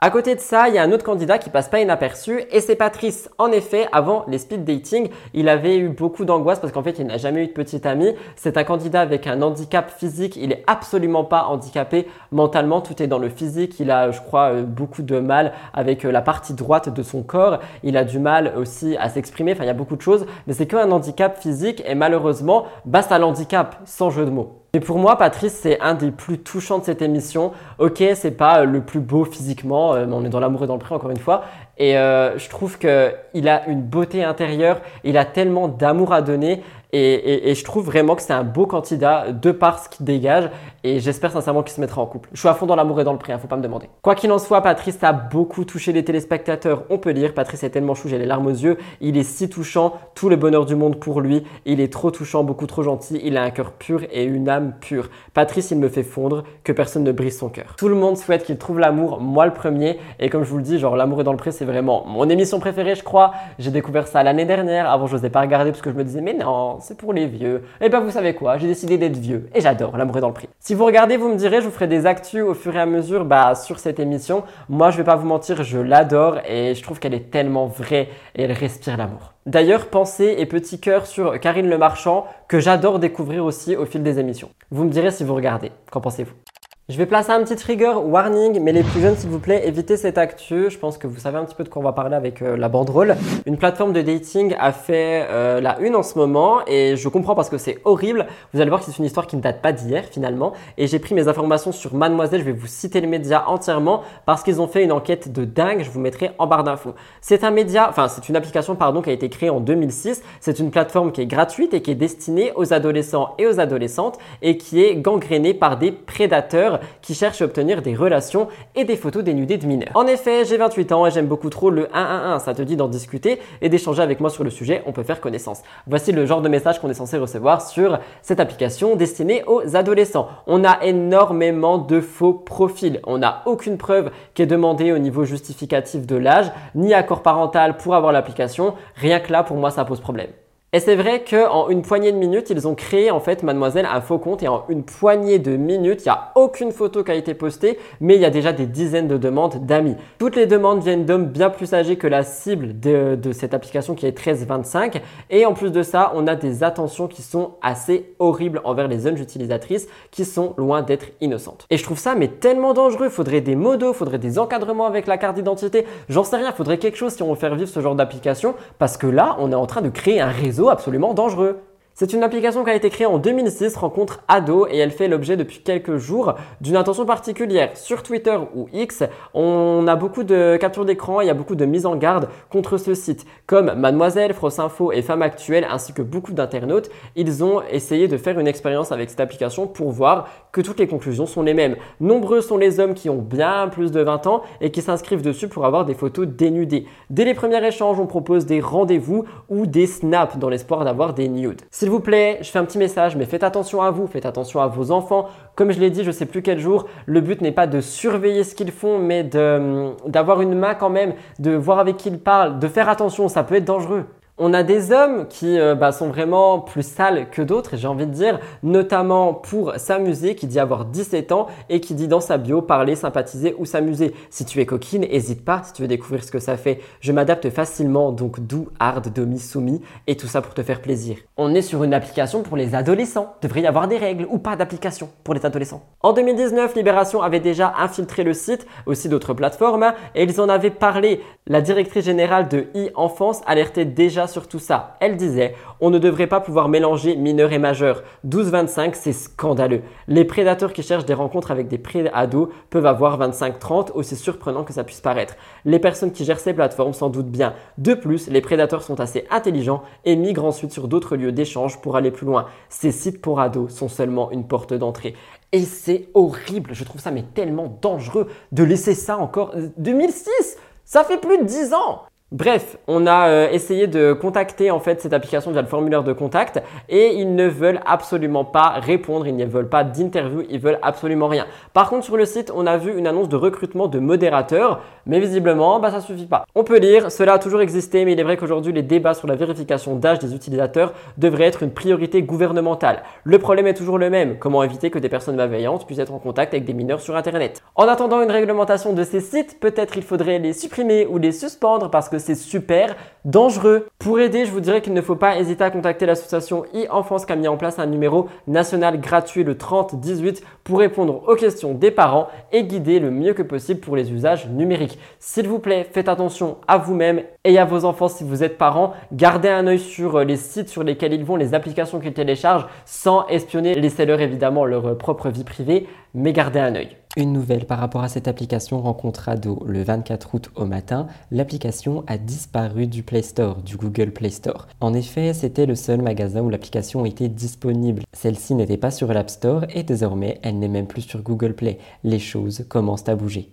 À côté de ça, il y a un autre candidat qui passe pas inaperçu et c'est Patrice. En effet, avant les speed dating, il avait eu beaucoup d'angoisse parce qu'en fait, il n'a jamais eu de petite amie. C'est un candidat avec un handicap physique. Il est absolument pas handicapé mentalement. Tout est dans le physique. Il a, je crois, euh, beaucoup de mal avec euh, la partie droite de son corps. Il a du mal aussi à s'exprimer. Enfin, il y a beaucoup de choses. Mais c'est qu'un handicap physique et malheureusement, bah, ça l'handicap sans jeu de mots. Mais pour moi, Patrice, c'est un des plus touchants de cette émission. Ok, c'est pas le plus beau physiquement, mais on est dans l'amour et dans le prix encore une fois. Et je trouve qu'il a une beauté intérieure, il a tellement d'amour à donner. Et, je trouve vraiment que c'est un beau candidat de par ce qu'il dégage et j'espère sincèrement qu'il se mettra en couple. Je suis à fond dans l'amour et dans le prix, hein, faut pas me demander. Quoi qu'il en soit, Patrice a beaucoup touché les téléspectateurs, on peut dire. Patrice est tellement chou, j'ai les larmes aux yeux. Il est si touchant, tout le bonheur du monde pour lui. Il est trop touchant, beaucoup trop gentil. Il a un cœur pur et une âme pure. Patrice, il me fait fondre, que personne ne brise son cœur. Tout le monde souhaite qu'il trouve l'amour, moi le premier. Et comme je vous le dis, genre l'amour et dans le prix, c'est vraiment mon émission préférée, je crois. J'ai découvert ça l'année dernière. Avant, je n'osais pas regarder parce que je me disais, mais non, c'est pour les vieux. Et eh ben vous savez quoi, j'ai décidé d'être vieux et j'adore l'amour est dans le prix. Si vous regardez, vous me direz, je vous ferai des actus au fur et à mesure bah, sur cette émission. Moi, je vais pas vous mentir, je l'adore et je trouve qu'elle est tellement vraie et elle respire l'amour. D'ailleurs, pensez et petit cœur sur Karine Le Marchand que j'adore découvrir aussi au fil des émissions. Vous me direz si vous regardez. Qu'en pensez-vous? Je vais placer un petit trigger warning, mais les plus jeunes, s'il vous plaît, évitez cette actu. Je pense que vous savez un petit peu de quoi on va parler avec euh, la banderole. Une plateforme de dating a fait euh, la une en ce moment et je comprends parce que c'est horrible. Vous allez voir que c'est une histoire qui ne date pas d'hier finalement. Et j'ai pris mes informations sur Mademoiselle. Je vais vous citer les médias entièrement parce qu'ils ont fait une enquête de dingue. Je vous mettrai en barre d'infos. C'est un média, enfin c'est une application pardon qui a été créée en 2006. C'est une plateforme qui est gratuite et qui est destinée aux adolescents et aux adolescentes et qui est gangrénée par des prédateurs qui cherchent à obtenir des relations et des photos dénudées de mineurs. En effet, j'ai 28 ans et j'aime beaucoup trop le 111. Ça te dit d'en discuter et d'échanger avec moi sur le sujet, on peut faire connaissance. Voici le genre de message qu'on est censé recevoir sur cette application destinée aux adolescents. On a énormément de faux profils. On n'a aucune preuve qui est demandée au niveau justificatif de l'âge, ni accord parental pour avoir l'application. Rien que là, pour moi, ça pose problème. Et c'est vrai qu'en une poignée de minutes, ils ont créé en fait Mademoiselle un faux compte et en une poignée de minutes, il n'y a aucune photo qui a été postée, mais il y a déjà des dizaines de demandes d'amis. Toutes les demandes viennent d'hommes bien plus âgés que la cible de, cette application qui est 13-25. Et en plus de ça, on a des attentions qui sont assez horribles envers les jeunes utilisatrices qui sont loin d'être innocentes. Et je trouve ça mais tellement dangereux. Faudrait des modos, faudrait des encadrements avec la carte d'identité. J'en sais rien, faudrait quelque chose si on veut faire vivre ce genre d'application parce que là, on est en train de créer un réseau absolument dangereux. C'est une application qui a été créée en 2006, rencontre ado, et elle fait l'objet depuis quelques jours d'une attention particulière. Sur Twitter ou X, on a beaucoup de captures d'écran, il y a beaucoup de mises en garde contre ce site. Comme Mademoiselle, France Info et Femmes Actuelles, ainsi que beaucoup d'internautes, ils ont essayé de faire une expérience avec cette application pour voir que toutes les conclusions sont les mêmes. Nombreux sont les hommes qui ont bien plus de 20 ans et qui s'inscrivent dessus pour avoir des photos dénudées. Dès les premiers échanges, on propose des rendez-vous ou des snaps dans l'espoir d'avoir des nudes. S'il vous plaît, je fais un petit message, mais faites attention à vous, faites attention à vos enfants. Comme je l'ai dit, je ne sais plus quel jour, le but n'est pas de surveiller ce qu'ils font, mais d'avoir une main quand même, de voir avec qui ils parlent, de faire attention, ça peut être dangereux. On a des hommes qui euh, bah, sont vraiment plus sales que d'autres, j'ai envie de dire, notamment pour s'amuser, qui dit avoir 17 ans et qui dit dans sa bio parler, sympathiser ou s'amuser. Si tu es coquine, n'hésite pas si tu veux découvrir ce que ça fait. Je m'adapte facilement, donc doux, hard, domi, soumis et tout ça pour te faire plaisir. On est sur une application pour les adolescents. Devrait y avoir des règles ou pas d'application pour les adolescents. En 2019, Libération avait déjà infiltré le site, aussi d'autres plateformes, et ils en avaient parlé. La directrice générale de e-enfance alertait déjà sur tout ça. Elle disait on ne devrait pas pouvoir mélanger mineurs et majeurs. 12-25, c'est scandaleux. Les prédateurs qui cherchent des rencontres avec des pré-ados peuvent avoir 25-30, aussi surprenant que ça puisse paraître. Les personnes qui gèrent ces plateformes s'en doutent bien. De plus, les prédateurs sont assez intelligents et migrent ensuite sur d'autres lieux d'échange pour aller plus loin. Ces sites pour ados sont seulement une porte d'entrée. Et c'est horrible, je trouve ça mais tellement dangereux de laisser ça encore. 2006 ça fait plus de 10 ans Bref, on a euh, essayé de contacter en fait cette application via le formulaire de contact et ils ne veulent absolument pas répondre, ils ne veulent pas d'interview, ils veulent absolument rien. Par contre sur le site, on a vu une annonce de recrutement de modérateurs, mais visiblement bah ça suffit pas. On peut lire, cela a toujours existé, mais il est vrai qu'aujourd'hui les débats sur la vérification d'âge des utilisateurs devraient être une priorité gouvernementale. Le problème est toujours le même, comment éviter que des personnes malveillantes puissent être en contact avec des mineurs sur internet? En attendant une réglementation de ces sites, peut-être il faudrait les supprimer ou les suspendre parce que c'est super dangereux. Pour aider, je vous dirais qu'il ne faut pas hésiter à contacter l'association e-enfance qui a mis en place un numéro national gratuit le 3018 pour répondre aux questions des parents et guider le mieux que possible pour les usages numériques. S'il vous plaît, faites attention à vous-même et à vos enfants si vous êtes parents. Gardez un œil sur euh, les sites sur lesquels ils vont, les applications qu'ils téléchargent, sans espionner. Laissez-leur évidemment leur euh, propre vie privée, mais gardez un œil. Une nouvelle par rapport à cette application Rencontre Ado. Le 24 août au matin, l'application a disparu du Play Store, du Google Play Store. En effet, c'était le seul magasin où l'application était disponible. Celle-ci n'était pas sur l'App Store et désormais, elle n'est même plus sur Google Play. Les choses commencent à bouger.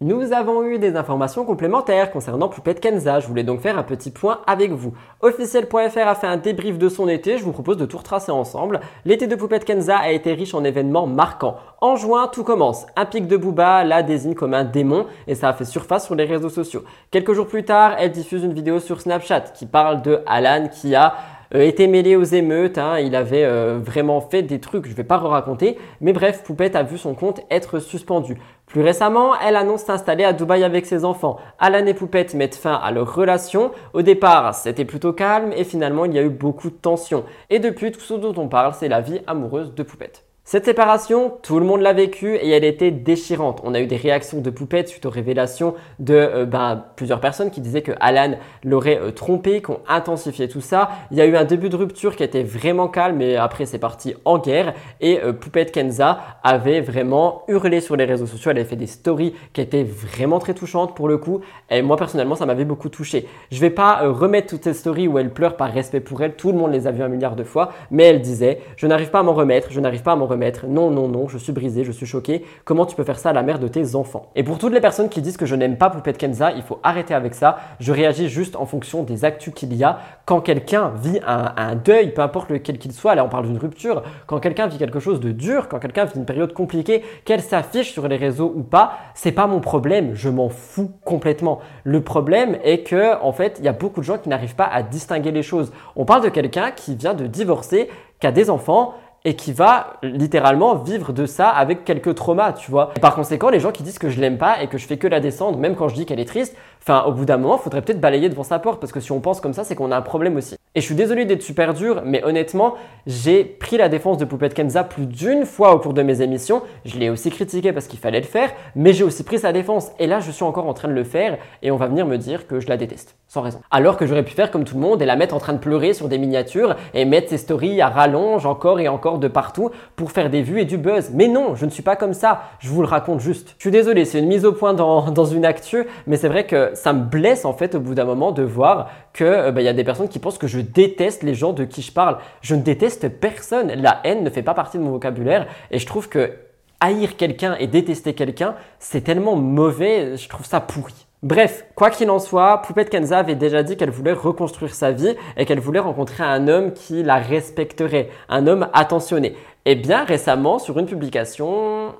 Nous avons eu des informations complémentaires concernant Poupette Kenza. Je voulais donc faire un petit point avec vous. Officiel.fr a fait un débrief de son été. Je vous propose de tout retracer ensemble. L'été de Poupette Kenza a été riche en événements marquants. En juin, tout commence. Un pic de Booba la désigne comme un démon et ça a fait surface sur les réseaux sociaux. Quelques jours plus tard, elle diffuse une vidéo sur Snapchat qui parle de Alan qui a euh, été mêlé aux émeutes, hein, il avait euh, vraiment fait des trucs, je vais pas raconter, mais bref, Poupette a vu son compte être suspendu. Plus récemment, elle annonce s'installer à Dubaï avec ses enfants. Alan et Poupette mettent fin à leur relation. Au départ, c'était plutôt calme et finalement, il y a eu beaucoup de tensions. Et depuis, tout ce dont on parle, c'est la vie amoureuse de Poupette. Cette séparation, tout le monde l'a vécue et elle était déchirante. On a eu des réactions de poupettes suite aux révélations de euh, ben, plusieurs personnes qui disaient que Alan l'aurait euh, trompé, qui ont intensifié tout ça. Il y a eu un début de rupture qui était vraiment calme mais après c'est parti en guerre et euh, Poupette Kenza avait vraiment hurlé sur les réseaux sociaux. Elle avait fait des stories qui étaient vraiment très touchantes pour le coup et moi personnellement ça m'avait beaucoup touché. Je vais pas remettre toutes ces stories où elle pleure par respect pour elle, tout le monde les a vues un milliard de fois, mais elle disait je n'arrive pas à m'en remettre, je n'arrive pas à m'en remettre non, non, non, je suis brisé, je suis choqué. Comment tu peux faire ça à la mère de tes enfants? Et pour toutes les personnes qui disent que je n'aime pas Poupette Kenza, il faut arrêter avec ça. Je réagis juste en fonction des actus qu'il y a. Quand quelqu'un vit un, deuil, peu importe lequel qu'il soit, là on parle d'une rupture, quand quelqu'un vit quelque chose de dur, quand quelqu'un vit une période compliquée, qu'elle s'affiche sur les réseaux ou pas, c'est pas mon problème, je m'en fous complètement. Le problème est que en fait, il y a beaucoup de gens qui n'arrivent pas à distinguer les choses. On parle de quelqu'un qui vient de divorcer, qui a des enfants, et qui va littéralement vivre de ça avec quelques traumas, tu vois. par conséquent, les gens qui disent que je l'aime pas et que je fais que la descendre, même quand je dis qu'elle est triste, enfin, au bout d'un moment, faudrait peut-être balayer devant sa porte parce que si on pense comme ça, c'est qu'on a un problème aussi. Et je suis désolé d'être super dur, mais honnêtement, j'ai pris la défense de Poupette Kenza plus d'une fois au cours de mes émissions. Je l'ai aussi critiqué parce qu'il fallait le faire, mais j'ai aussi pris sa défense. Et là, je suis encore en train de le faire et on va venir me dire que je la déteste, sans raison. Alors que j'aurais pu faire comme tout le monde et la mettre en train de pleurer sur des miniatures et mettre ses stories à rallonge encore et encore de partout pour faire des vues et du buzz. Mais non, je ne suis pas comme ça. Je vous le raconte juste. Je suis désolé, c'est une mise au point dans, dans une actu, mais c'est vrai que ça me blesse en fait au bout d'un moment de voir qu'il euh, bah, y a des personnes qui pensent que je déteste les gens de qui je parle. Je ne déteste personne. La haine ne fait pas partie de mon vocabulaire et je trouve que haïr quelqu'un et détester quelqu'un, c'est tellement mauvais, je trouve ça pourri. Bref, quoi qu'il en soit, Poupette Kenza avait déjà dit qu'elle voulait reconstruire sa vie et qu'elle voulait rencontrer un homme qui la respecterait, un homme attentionné. Et bien récemment, sur une publication,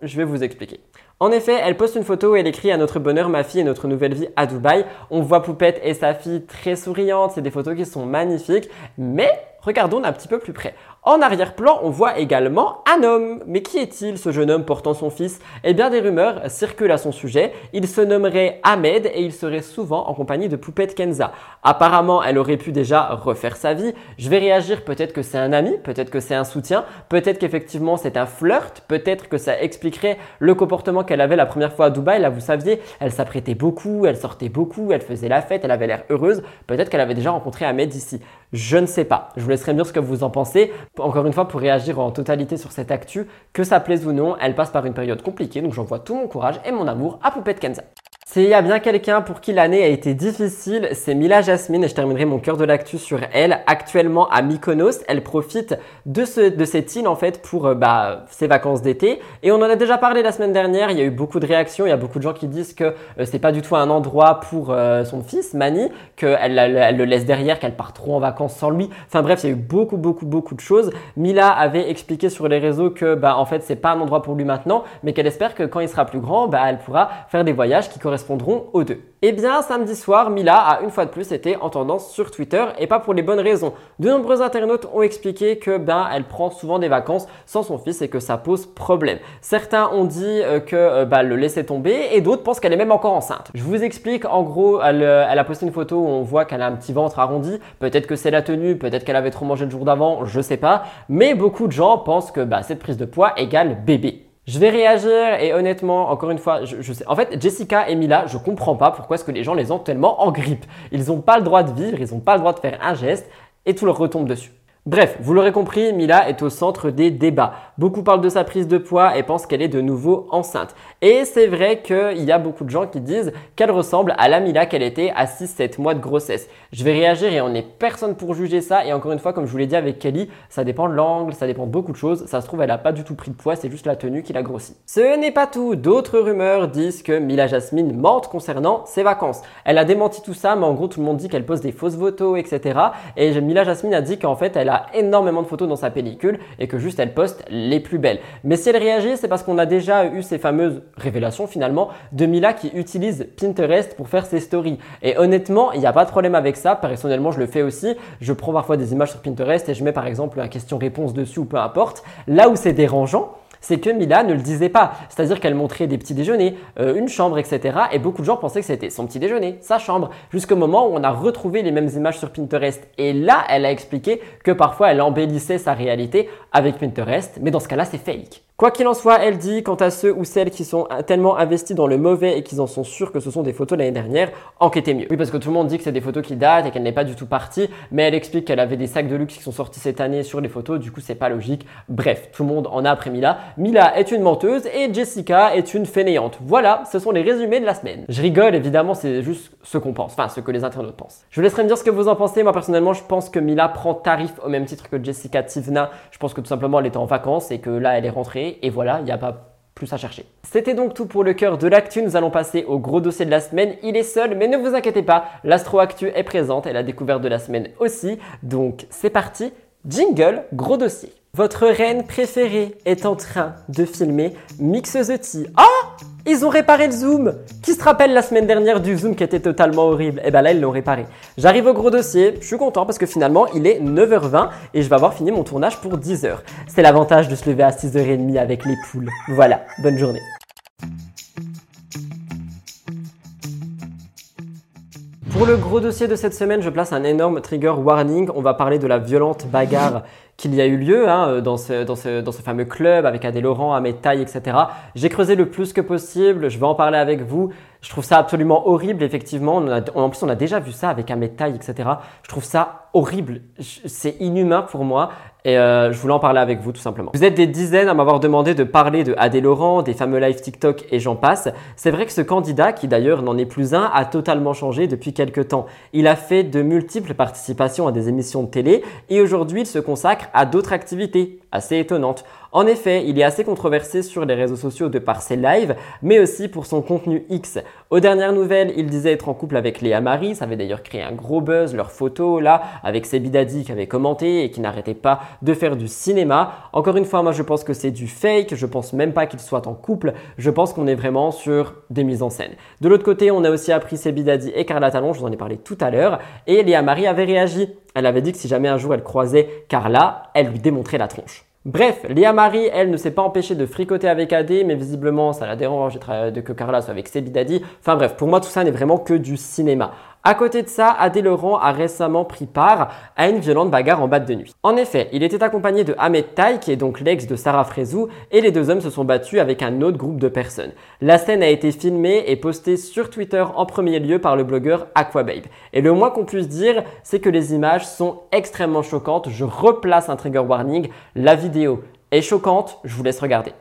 je vais vous expliquer. En effet, elle poste une photo où elle écrit à notre bonheur, ma fille et notre nouvelle vie à Dubaï. On voit Poupette et sa fille très souriantes, c'est des photos qui sont magnifiques, mais regardons d'un petit peu plus près. En arrière-plan, on voit également un homme. Mais qui est-il, ce jeune homme portant son fils? Eh bien, des rumeurs circulent à son sujet. Il se nommerait Ahmed et il serait souvent en compagnie de Poupette Kenza. Apparemment, elle aurait pu déjà refaire sa vie. Je vais réagir, peut-être que c'est un ami, peut-être que c'est un soutien, peut-être qu'effectivement c'est un flirt, peut-être que ça expliquerait le comportement qu'elle avait la première fois à Dubaï. Là, vous saviez, elle s'apprêtait beaucoup, elle sortait beaucoup, elle faisait la fête, elle avait l'air heureuse. Peut-être qu'elle avait déjà rencontré Ahmed ici. Je ne sais pas. Je vous laisserai me dire ce que vous en pensez encore une fois, pour réagir en totalité sur cette actu, que ça plaise ou non, elle passe par une période compliquée, donc j'envoie tout mon courage et mon amour à Poupette Kenza. S'il y a bien quelqu'un pour qui l'année a été difficile, c'est Mila Jasmine et je terminerai mon cœur de l'actu sur elle. Actuellement à Mykonos, elle profite de, ce, de cette île en fait pour euh, bah, ses vacances d'été. Et on en a déjà parlé la semaine dernière, il y a eu beaucoup de réactions, il y a beaucoup de gens qui disent que euh, c'est pas du tout un endroit pour euh, son fils, Mani, qu'elle elle le laisse derrière, qu'elle part trop en vacances sans lui. Enfin bref, il y a eu beaucoup, beaucoup, beaucoup de choses. Mila avait expliqué sur les réseaux que bah, en fait c'est pas un endroit pour lui maintenant, mais qu'elle espère que quand il sera plus grand, bah, elle pourra faire des voyages qui correspondent correspondront aux deux. Eh bien, samedi soir, Mila a une fois de plus été en tendance sur Twitter et pas pour les bonnes raisons. De nombreux internautes ont expliqué que ben elle prend souvent des vacances sans son fils et que ça pose problème. Certains ont dit euh, que euh, bah, le laisser tomber et d'autres pensent qu'elle est même encore enceinte. Je vous explique, en gros, elle, euh, elle a posté une photo où on voit qu'elle a un petit ventre arrondi. Peut-être que c'est la tenue, peut-être qu'elle avait trop mangé le jour d'avant, je sais pas. Mais beaucoup de gens pensent que bah, cette prise de poids égale bébé. Je vais réagir et honnêtement, encore une fois, je, sais. En fait, Jessica et Mila, je comprends pas pourquoi est-ce que les gens les ont tellement en grippe. Ils n'ont pas le droit de vivre, ils n'ont pas le droit de faire un geste et tout leur retombe dessus. Bref, vous l'aurez compris, Mila est au centre des débats. Beaucoup parlent de sa prise de poids et pensent qu'elle est de nouveau enceinte. Et c'est vrai qu'il y a beaucoup de gens qui disent qu'elle ressemble à la Mila qu'elle était à 6-7 mois de grossesse. Je vais réagir et on n'est personne pour juger ça. Et encore une fois, comme je vous l'ai dit avec Kelly, ça dépend de l'angle, ça dépend de beaucoup de choses. Ça se trouve, elle n'a pas du tout pris de poids, c'est juste la tenue qui l'a grossi. Ce n'est pas tout. D'autres rumeurs disent que Mila Jasmine mente concernant ses vacances. Elle a démenti tout ça, mais en gros, tout le monde dit qu'elle pose des fausses photos, etc. Et Mila Jasmine a dit qu'en fait, elle a énormément de photos dans sa pellicule et que juste elle poste les plus belles. Mais si elle réagit, c'est parce qu'on a déjà eu ces fameuses révélations finalement de Mila qui utilise Pinterest pour faire ses stories. Et honnêtement, il n'y a pas de problème avec ça. Personnellement, je le fais aussi. Je prends parfois des images sur Pinterest et je mets par exemple un question-réponse dessus ou peu importe. Là où c'est dérangeant, c'est que Mila ne le disait pas. C'est-à-dire qu'elle montrait des petits déjeuners, euh, une chambre, etc. Et beaucoup de gens pensaient que c'était son petit déjeuner, sa chambre, jusqu'au moment où on a retrouvé les mêmes images sur Pinterest. Et là, elle a expliqué que parfois elle embellissait sa réalité avec Pinterest, mais dans ce cas-là, c'est fake. Quoi qu'il en soit, elle dit, quant à ceux ou celles qui sont tellement investis dans le mauvais et qui en sont sûrs que ce sont des photos de l'année dernière, enquêtez mieux. Oui, parce que tout le monde dit que c'est des photos qui datent et qu'elle n'est pas du tout partie, mais elle explique qu'elle avait des sacs de luxe qui sont sortis cette année sur les photos, du coup c'est pas logique. Bref, tout le monde en a après Mila. Mila est une menteuse et Jessica est une fainéante. Voilà, ce sont les résumés de la semaine. Je rigole, évidemment, c'est juste ce qu'on pense, enfin ce que les internautes pensent. Je vous laisserai me dire ce que vous en pensez. Moi personnellement, je pense que Mila prend tarif au même titre que Jessica Tivna. Je pense que tout simplement elle était en vacances et que là elle est rentrée et voilà, il n'y a pas plus à chercher. C'était donc tout pour le cœur de l'actu. Nous allons passer au gros dossier de la semaine. Il est seul, mais ne vous inquiétez pas, l'Astro Actu est présente et la découverte de la semaine aussi. Donc c'est parti, jingle, gros dossier. Votre reine préférée est en train de filmer Mix the Tea. Oh Ils ont réparé le zoom Qui se rappelle la semaine dernière du zoom qui était totalement horrible? Et eh ben là, ils l'ont réparé. J'arrive au gros dossier, je suis content parce que finalement, il est 9h20 et je vais avoir fini mon tournage pour 10h. C'est l'avantage de se lever à 6h30 avec les poules. Voilà, bonne journée. Pour le gros dossier de cette semaine, je place un énorme trigger warning. On va parler de la violente bagarre qu'il y a eu lieu hein, dans, ce, dans, ce, dans, ce, fameux club avec Adé Laurent, Ahmed Taille, etc. J'ai creusé le plus que possible, je vais en parler avec vous. Je trouve ça absolument horrible, effectivement. en plus, on a déjà vu ça avec Ahmed Taille, etc. Je trouve ça horrible. C'est inhumain pour moi. Et euh, je voulais en parler avec vous tout simplement. Vous êtes des dizaines à m'avoir demandé de parler de Adé Laurent, des fameux live TikTok et j'en passe. C'est vrai que ce candidat, qui d'ailleurs n'en est plus un, a totalement changé depuis quelques temps. Il a fait de multiples participations à des émissions de télé et aujourd'hui il se consacre à d'autres activités assez étonnantes. En effet, il est assez controversé sur les réseaux sociaux de par ses lives, mais aussi pour son contenu X. Aux dernières nouvelles, il disait être en couple avec Léa Marie, ça avait d'ailleurs créé un gros buzz, leur photo là, avec Sebidadi qui avait commenté et qui n'arrêtait pas de faire du cinéma. Encore une fois, moi je pense que c'est du fake, je pense même pas qu'ils soient en couple, je pense qu'on est vraiment sur des mises en scène. De l'autre côté, on a aussi appris Sebidadi et Carla Talon, je vous en ai parlé tout à l'heure, et Léa Marie avait réagi. Elle avait dit que si jamais un jour elle croisait Carla, elle lui démontrait la tronche. Bref, Léa Marie, elle ne s'est pas empêchée de fricoter avec AD, mais visiblement ça la dérange de que Carla soit avec Sebidadi. Enfin bref, pour moi tout ça n'est vraiment que du cinéma. À côté de ça, Adé Laurent a récemment pris part à une violente bagarre en batte de nuit. En effet, il était accompagné de Ahmed Tai, qui est donc l'ex de Sarah Frézou, et les deux hommes se sont battus avec un autre groupe de personnes. La scène a été filmée et postée sur Twitter en premier lieu par le blogueur Aquababe. Et le moins qu'on puisse dire, c'est que les images sont extrêmement choquantes. Je replace un trigger warning. La vidéo est choquante, je vous laisse regarder.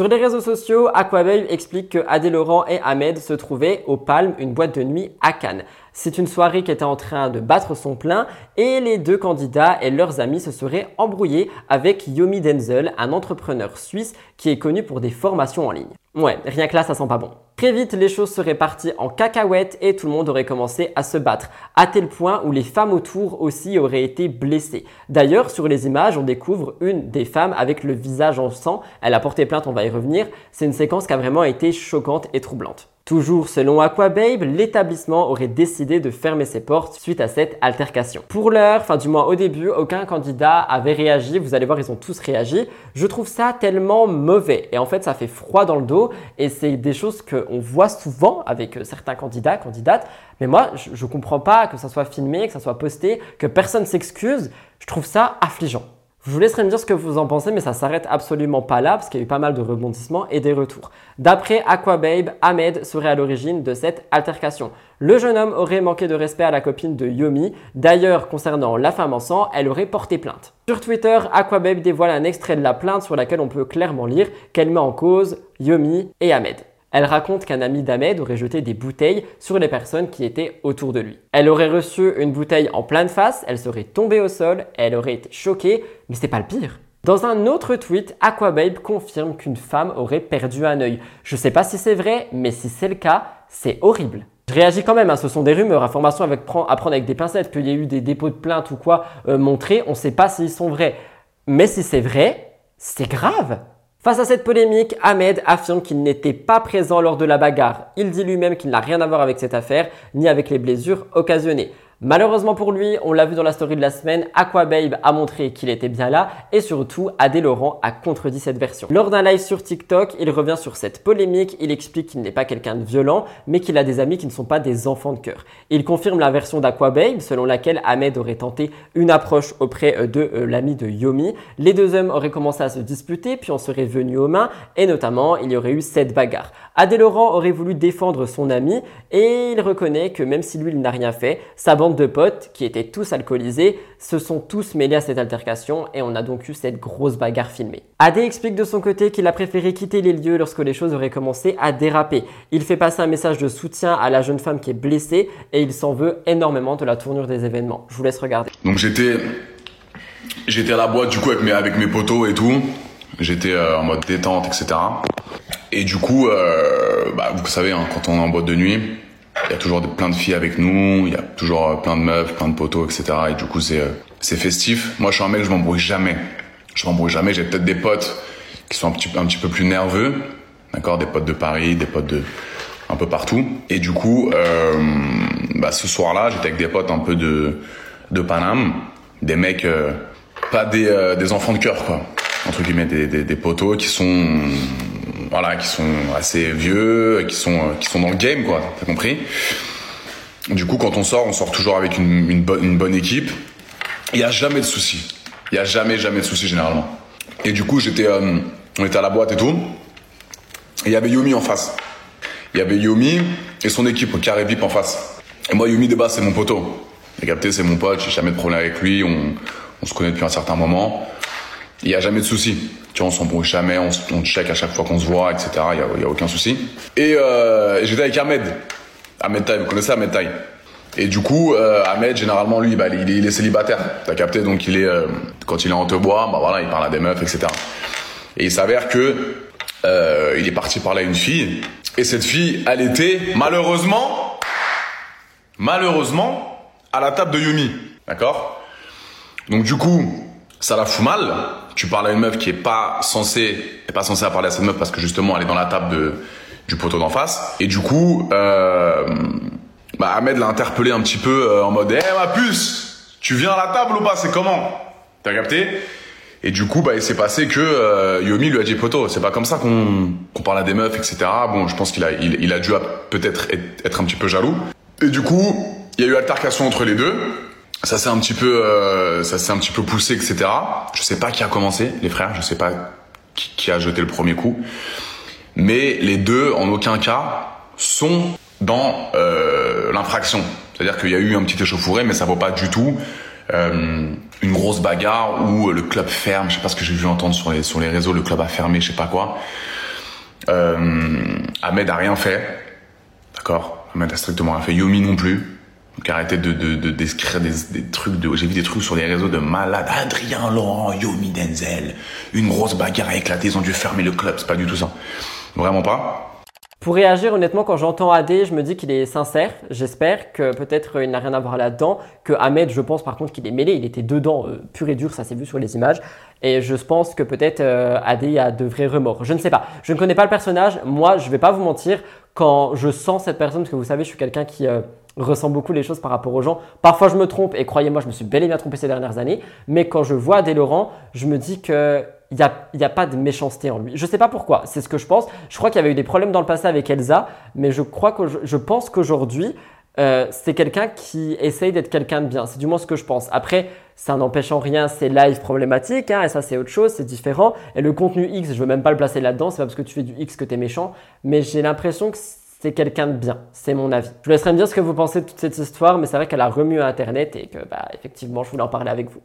Sur les réseaux sociaux, Aquababe explique que Adé Laurent et Ahmed se trouvaient au Palme, une boîte de nuit à Cannes. C'est une soirée qui était en train de battre son plein et les deux candidats et leurs amis se seraient embrouillés avec Yomi Denzel, un entrepreneur suisse qui est connu pour des formations en ligne. Ouais, rien que là, ça sent pas bon. Très vite, les choses seraient parties en cacahuète et tout le monde aurait commencé à se battre, à tel point où les femmes autour aussi auraient été blessées. D'ailleurs, sur les images, on découvre une des femmes avec le visage en sang. Elle a porté plainte, on va y revenir. C'est une séquence qui a vraiment été choquante et troublante. Toujours selon Aquababe, l'établissement aurait décidé de fermer ses portes suite à cette altercation. Pour l'heure, enfin du moins au début, aucun candidat avait réagi. Vous allez voir, ils ont tous réagi. Je trouve ça tellement mauvais et en fait, ça fait froid dans le dos et c'est des choses qu'on voit souvent avec euh, certains candidats, candidates. Mais moi, je, je comprends pas que ça soit filmé, que ça soit posté, que personne s'excuse. Je trouve ça affligeant. Je vous laisserai me dire ce que vous en pensez, mais ça s'arrête absolument pas là parce qu'il y a eu pas mal de rebondissements et des retours. D'après Aquababe, Ahmed serait à l'origine de cette altercation. Le jeune homme aurait manqué de respect à la copine de Yomi. D'ailleurs, concernant la femme en sang, elle aurait porté plainte. Sur Twitter, Aquababe dévoile un extrait de la plainte sur laquelle on peut clairement lire qu'elle met en cause Yomi et Ahmed. Elle raconte qu'un ami d'Ahmed aurait jeté des bouteilles sur les personnes qui étaient autour de lui. Elle aurait reçu une bouteille en pleine face, elle serait tombée au sol, elle aurait été choquée, mais c'est pas le pire. Dans un autre tweet, Aquababe confirme qu'une femme aurait perdu un œil. Je sais pas si c'est vrai, mais si c'est le cas, c'est horrible. Je réagis quand même, hein, ce sont des rumeurs, informations avec, à prendre avec des pincettes, qu'il y ait eu des dépôts de plainte ou quoi euh, montrés, on ne sait pas s'ils sont vrais. Mais si c'est vrai, c'est grave. Face à cette polémique, Ahmed affirme qu'il n'était pas présent lors de la bagarre. Il dit lui-même qu'il n'a rien à voir avec cette affaire, ni avec les blessures occasionnées. Malheureusement pour lui, on l'a vu dans la story de la semaine, Aquababe a montré qu'il était bien là et surtout Adé Laurent a contredit cette version. Lors d'un live sur TikTok, il revient sur cette polémique, il explique qu'il n'est pas quelqu'un de violent mais qu'il a des amis qui ne sont pas des enfants de cœur. Il confirme la version d'Aquababe selon laquelle Ahmed aurait tenté une approche auprès euh, de euh, l'ami de Yomi. Les deux hommes auraient commencé à se disputer puis on serait venu aux mains et notamment il y aurait eu cette bagarre. Adé Laurent aurait voulu défendre son ami et il reconnaît que même si lui il n'a rien fait, sa bande de potes qui étaient tous alcoolisés se sont tous mêlés à cette altercation et on a donc eu cette grosse bagarre filmée. Adé explique de son côté qu'il a préféré quitter les lieux lorsque les choses auraient commencé à déraper. Il fait passer un message de soutien à la jeune femme qui est blessée et il s'en veut énormément de la tournure des événements. Je vous laisse regarder. Donc j'étais à la boîte du coup avec mes avec et tout. J'étais euh, en mode détente etc. Et du coup, euh, bah, vous savez, hein, quand on est en boîte de nuit, il y a toujours plein de filles avec nous, il y a toujours euh, plein de meufs, plein de potos, etc. Et du coup, c'est euh, c'est festif. Moi, je suis un mec, je m'embrouille jamais. Je m'embrouille jamais. J'ai peut-être des potes qui sont un petit, un petit peu plus nerveux, d'accord, des potes de Paris, des potes de un peu partout. Et du coup, bah, ce soir-là, j'étais avec des potes un peu de de Paname, des mecs pas des des enfants de cœur, quoi. Entre guillemets, des, des, potos qui sont voilà, qui sont assez vieux, qui sont qui sont dans le game, quoi. T'as compris Du coup, quand on sort, on sort toujours avec une, une, bonne, équipe. Il y a jamais de soucis. Il y a jamais jamais de soucis généralement. Et du coup, j'étais, euh, on était à la boîte et tout. Et il y avait Yomi en face. Il y avait Yomi et son équipe, Carré Vip en face. Et moi, Yomi de base, c'est mon poteau. T'as capté, c'est mon pote. J'ai jamais de problème avec lui. On, on se connaît depuis un certain moment. Il y a jamais de soucis. Tu vois, on s'embrouille jamais, on, on check à chaque fois qu'on se voit, etc. Il y a, y a aucun souci. Et euh, j'étais avec Ahmed. Ahmed Taï, vous connaissez Ahmed Taï Et du coup, euh, Ahmed, généralement, lui, bah, il, est, il est célibataire. T'as capté? Donc, il est, euh, quand il est en te bois, bah voilà, il parle à des meufs, etc. Et il s'avère que il est parti parler à une fille. Et cette fille, elle était malheureusement, malheureusement, à la table de Yumi. D'accord? Donc du coup, ça la fout mal. Tu parles à une meuf qui est pas censée, pas censée parler à cette meuf parce que justement elle est dans la table du poteau d'en face. Et du coup, euh, bah Ahmed l'a interpellé un petit peu euh, en mode, eh ma puce, tu viens à la table ou pas C'est comment? T'as capté? Et du coup, bah il s'est passé que euh, Yomi lui a dit poteau, c'est pas comme ça qu'on qu'on parle à des meufs, etc. Bon, je pense qu'il a, il a dû peut-être être, être un petit peu jaloux. Et du coup, il y a eu altercation entre les deux ça s'est un petit peu euh, ça s'est un petit peu poussé etc je sais pas qui a commencé les frères je sais pas qui, qui a jeté le premier coup. Mais les deux en aucun cas sont dans euh, l'infraction. C'est à dire qu'il y a eu un petit échauffouré mais ça vaut pas du tout euh, une grosse bagarre où le club ferme. Je sais pas ce que j'ai vu entendre sur les sur les réseaux le club a fermé je sais pas quoi. Euh, Ahmed a rien fait. D'accord. Ahmed a strictement rien fait. Yomi non plus donc arrêtez de, de, décrire des, des trucs de. J'ai vu des trucs sur les réseaux de malades. Adrien Laurent, Yomi Denzel. Une grosse bagarre a éclaté, ils ont dû fermer le club. C'est pas du tout ça. Vraiment pas. Pour réagir, honnêtement, quand j'entends AD, je me dis qu'il est sincère. J'espère que peut-être il n'a rien à voir là-dedans. Que Ahmed, je pense par contre qu'il est mêlé. Il était dedans, euh, pur et dur, ça s'est vu sur les images. Et je pense que peut-être euh, AD a de vrais remords. Je ne sais pas. Je ne connais pas le personnage. Moi, je vais pas vous mentir. Quand je sens cette personne, parce que vous savez, je suis quelqu'un qui ressent beaucoup les choses par rapport aux gens. Parfois, je me trompe et croyez-moi, je me suis bel et bien trompé ces dernières années. Mais quand je vois Adé Laurent, je me dis que il n'y a, pas de méchanceté en lui. Je ne sais pas pourquoi, c'est ce que je pense. Je crois qu'il y avait eu des problèmes dans le passé avec Elsa, mais je, crois que je, pense qu'aujourd'hui, euh, c'est quelqu'un qui essaye d'être quelqu'un de bien. C'est du moins ce que je pense. Après, ça n'empêche en rien ces lives problématiques, hein, et ça c'est autre chose, c'est différent. Et le contenu X, je veux même pas le placer là-dedans, c'est pas parce que tu fais du X que tu es méchant, mais j'ai l'impression que c'est quelqu'un de bien, c'est mon avis. Je vous laisserai me dire ce que vous pensez de toute cette histoire, mais c'est vrai qu'elle a remué Internet et que, bah, effectivement, je voulais en parler avec vous.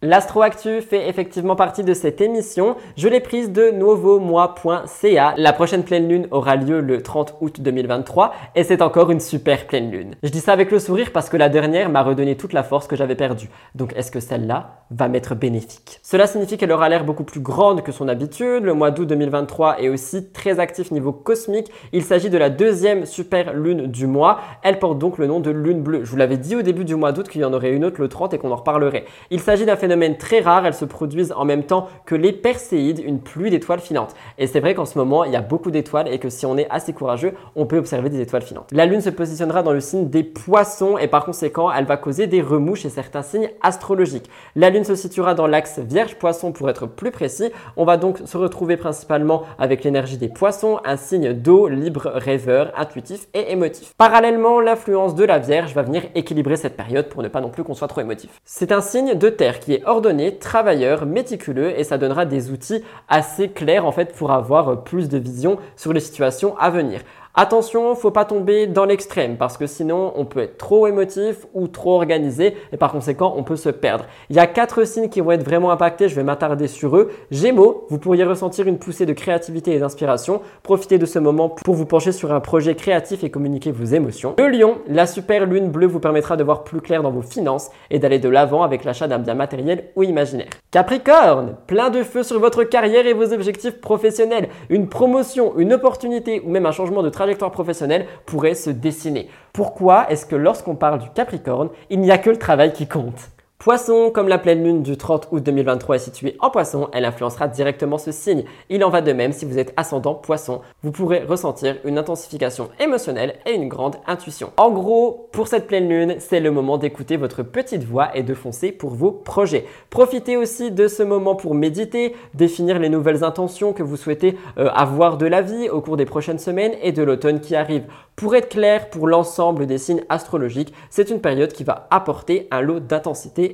L'Astroactu fait effectivement partie de cette émission. Je l'ai prise de nouveaumois.ca. La prochaine pleine lune aura lieu le 30 août 2023 et c'est encore une super pleine lune. Je dis ça avec le sourire parce que la dernière m'a redonné toute la force que j'avais perdue. Donc est-ce que celle-là va m'être bénéfique Cela signifie qu'elle aura l'air beaucoup plus grande que son habitude. Le mois d'août 2023 est aussi très actif niveau cosmique. Il s'agit de la deuxième super lune du mois. Elle porte donc le nom de lune bleue. Je vous l'avais dit au début du mois d'août qu'il y en aurait une autre le 30 et qu'on en reparlerait. Il s'agit d'un phénomène très rare, elles se produisent en même temps que les Perséides, une pluie d'étoiles filantes. Et c'est vrai qu'en ce moment, il y a beaucoup d'étoiles et que si on est assez courageux, on peut observer des étoiles filantes. La Lune se positionnera dans le signe des poissons et par conséquent, elle va causer des remous chez certains signes astrologiques. La Lune se situera dans l'axe Vierge-Poisson pour être plus précis. On va donc se retrouver principalement avec l'énergie des poissons, un signe d'eau, libre, rêveur, intuitif et émotif. Parallèlement, l'influence de la Vierge va venir équilibrer cette période pour ne pas non plus qu'on soit trop émotif. C'est un signe de terre qui est ordonné, travailleur, méticuleux et ça donnera des outils assez clairs en fait pour avoir plus de vision sur les situations à venir. Attention, faut pas tomber dans l'extrême parce que sinon on peut être trop émotif ou trop organisé et par conséquent on peut se perdre. Il y a quatre signes qui vont être vraiment impactés, je vais m'attarder sur eux. Gémeaux, vous pourriez ressentir une poussée de créativité et d'inspiration. Profitez de ce moment pour vous pencher sur un projet créatif et communiquer vos émotions. Le lion, la super lune bleue vous permettra de voir plus clair dans vos finances et d'aller de l'avant avec l'achat d'un bien matériel ou imaginaire. Capricorne, plein de feu sur votre carrière et vos objectifs professionnels. Une promotion, une opportunité ou même un changement de travail trajectoire professionnelle pourrait se dessiner. Pourquoi est-ce que lorsqu'on parle du Capricorne, il n'y a que le travail qui compte? Poisson, comme la pleine lune du 30 août 2023 est située en poisson, elle influencera directement ce signe. Il en va de même si vous êtes ascendant poisson. Vous pourrez ressentir une intensification émotionnelle et une grande intuition. En gros, pour cette pleine lune, c'est le moment d'écouter votre petite voix et de foncer pour vos projets. Profitez aussi de ce moment pour méditer, définir les nouvelles intentions que vous souhaitez euh, avoir de la vie au cours des prochaines semaines et de l'automne qui arrive. Pour être clair, pour l'ensemble des signes astrologiques, c'est une période qui va apporter un lot d'intensité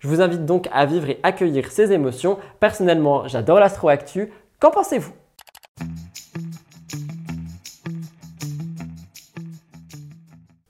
Je vous invite donc à vivre et accueillir ces émotions. Personnellement, j'adore l'astro-actu. Qu'en pensez-vous?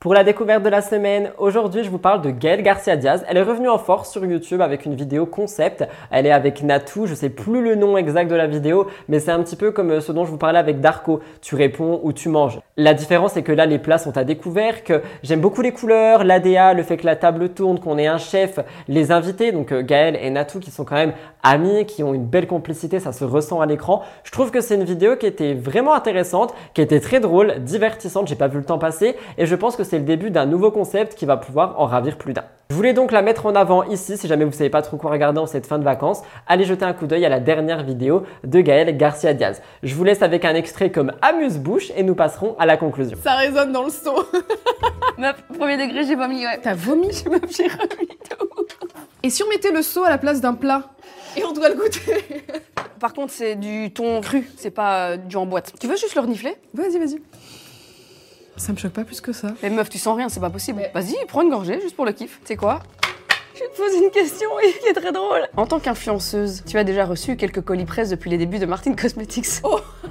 Pour la découverte de la semaine, aujourd'hui je vous parle de Gaëlle Garcia Diaz. Elle est revenue en force sur YouTube avec une vidéo concept. Elle est avec Natou, je sais plus le nom exact de la vidéo, mais c'est un petit peu comme ce dont je vous parlais avec Darko. Tu réponds ou tu manges. La différence c'est que là les plats sont à découvert, que j'aime beaucoup les couleurs, l'ADA, le fait que la table tourne, qu'on ait un chef, les invités, donc euh, Gaëlle et Natou qui sont quand même amis, qui ont une belle complicité, ça se ressent à l'écran. Je trouve que c'est une vidéo qui était vraiment intéressante, qui était très drôle, divertissante, j'ai pas vu le temps passer et je pense que c'est le début d'un nouveau concept qui va pouvoir en ravir plus d'un. Je voulais donc la mettre en avant ici si jamais vous savez pas trop quoi regarder en cette fin de vacances. Allez jeter un coup d'œil à la dernière vidéo de Gaël Garcia Diaz. Je vous laisse avec un extrait comme Amuse-bouche et nous passerons à la conclusion. Ça résonne dans le son. Meuf, premier degré, j'ai vomi, ouais. T'as vomi? Meuf, j'ai remis Et si on mettait le seau à la place d'un plat? Et on doit le goûter Par contre, c'est du thon cru, c'est pas euh, du en boîte. Tu veux juste le renifler? Vas-y, vas-y. Ça me choque pas plus que ça. Mais meuf, tu sens rien, c'est pas possible. Vas-y, prends une gorgée juste pour le kiff. Tu sais quoi? Je te pose une question qui est très drôle. En tant qu'influenceuse, tu as déjà reçu quelques colis presse depuis les débuts de Martin Cosmetics? Oh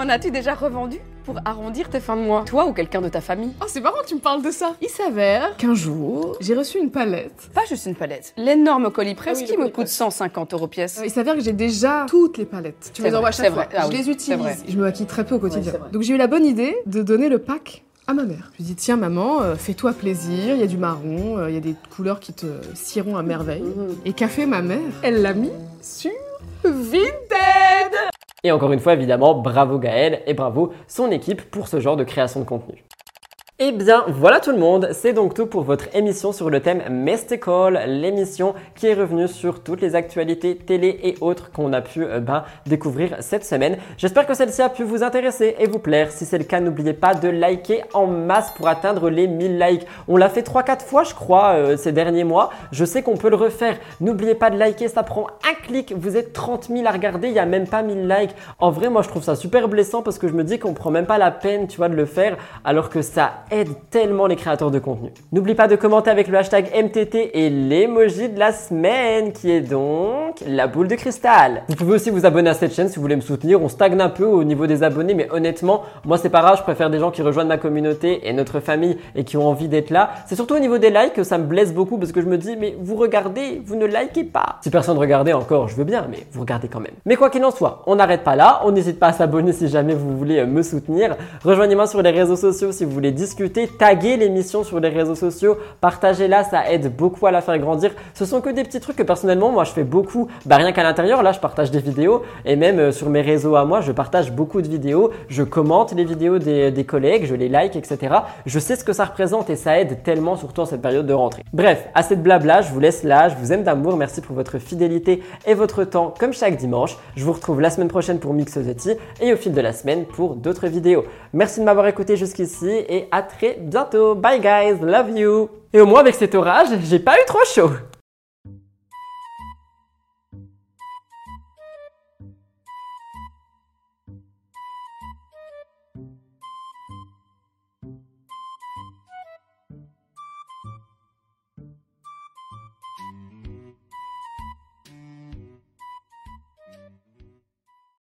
En as-tu déjà revendu pour arrondir tes fins de mois? Toi ou quelqu'un de ta famille? Oh, c'est marrant tu me parles de ça. Il s'avère qu'un jour, j'ai reçu une palette. Pas juste une palette. L'énorme colis presse Ah oui, qui me coûte presse. 150 euros pièce. Il s'avère que j'ai déjà toutes les palettes. Tu me les envoies à chaque fois. vrai. Ah je oui, les utilise. vrai. Je me maquille très peu au quotidien. Donc j'ai eu la bonne idée de donner le pack à ma mère. Je lui dis tiens maman, euh, fais-toi plaisir, il y a du marron, euh, il y a des couleurs qui te scieront à merveille. Et qu'a fait ma mère? Elle l'a mis sur Vinted Et encore une fois, évidemment, bravo Gaël et bravo son équipe pour ce genre de création de contenu. Eh bien, voilà tout le monde, c'est donc tout pour votre émission sur le thème Mystical, l'émission qui est revenue sur toutes les actualités télé et autres qu'on a pu euh, ben, découvrir cette semaine. J'espère que celle-ci a pu vous intéresser et vous plaire. Si c'est le cas, n'oubliez pas de liker en masse pour atteindre les 1000 likes. On l'a fait 3-4 fois, je crois, euh, ces derniers mois. Je sais qu'on peut le refaire. N'oubliez pas de liker, ça prend un clic. Vous êtes 30 000 à regarder, il n'y a même pas 1000 likes. En vrai, moi, je trouve ça super blessant parce que je me dis qu'on prend même pas la peine, tu vois, de le faire alors que ça aide tellement les créateurs de contenu. N'oublie pas de commenter avec le hashtag MTT et l'emoji de la semaine qui est donc la boule de cristal. Vous pouvez aussi vous abonner à cette chaîne si vous voulez me soutenir. On stagne un peu au niveau des abonnés, mais honnêtement, moi c'est pas grave, je préfère des gens qui rejoignent ma communauté et notre famille et qui ont envie d'être là. C'est surtout au niveau des likes que ça me blesse beaucoup parce que je me dis, mais vous regardez, vous ne likez pas. Si personne regardait encore, je veux bien, mais vous regardez quand même. Mais quoi qu'il en soit, on n'arrête pas là. On n'hésite pas à s'abonner si jamais vous voulez me soutenir. Rejoignez-moi sur les réseaux sociaux si vous voulez discuter taguer l'émission sur les réseaux sociaux, partagez-la, ça aide beaucoup à la faire grandir. Ce sont que des petits trucs que personnellement, moi je fais beaucoup, bah rien qu'à l'intérieur, là je partage des vidéos et même euh, sur mes réseaux à moi, je partage beaucoup de vidéos, je commente les vidéos des, des collègues, je les like, etc. Je sais ce que ça représente et ça aide tellement, surtout en cette période de rentrée. Bref, assez de blabla, je vous laisse là, je vous aime d'amour, merci pour votre fidélité et votre temps comme chaque dimanche. Je vous retrouve la semaine prochaine pour Mixosity et au fil de la semaine pour d'autres vidéos. Merci de m'avoir écouté jusqu'ici et à très bientôt. Bye guys, love you. Et au moins avec cet orage, j'ai pas eu trop chaud.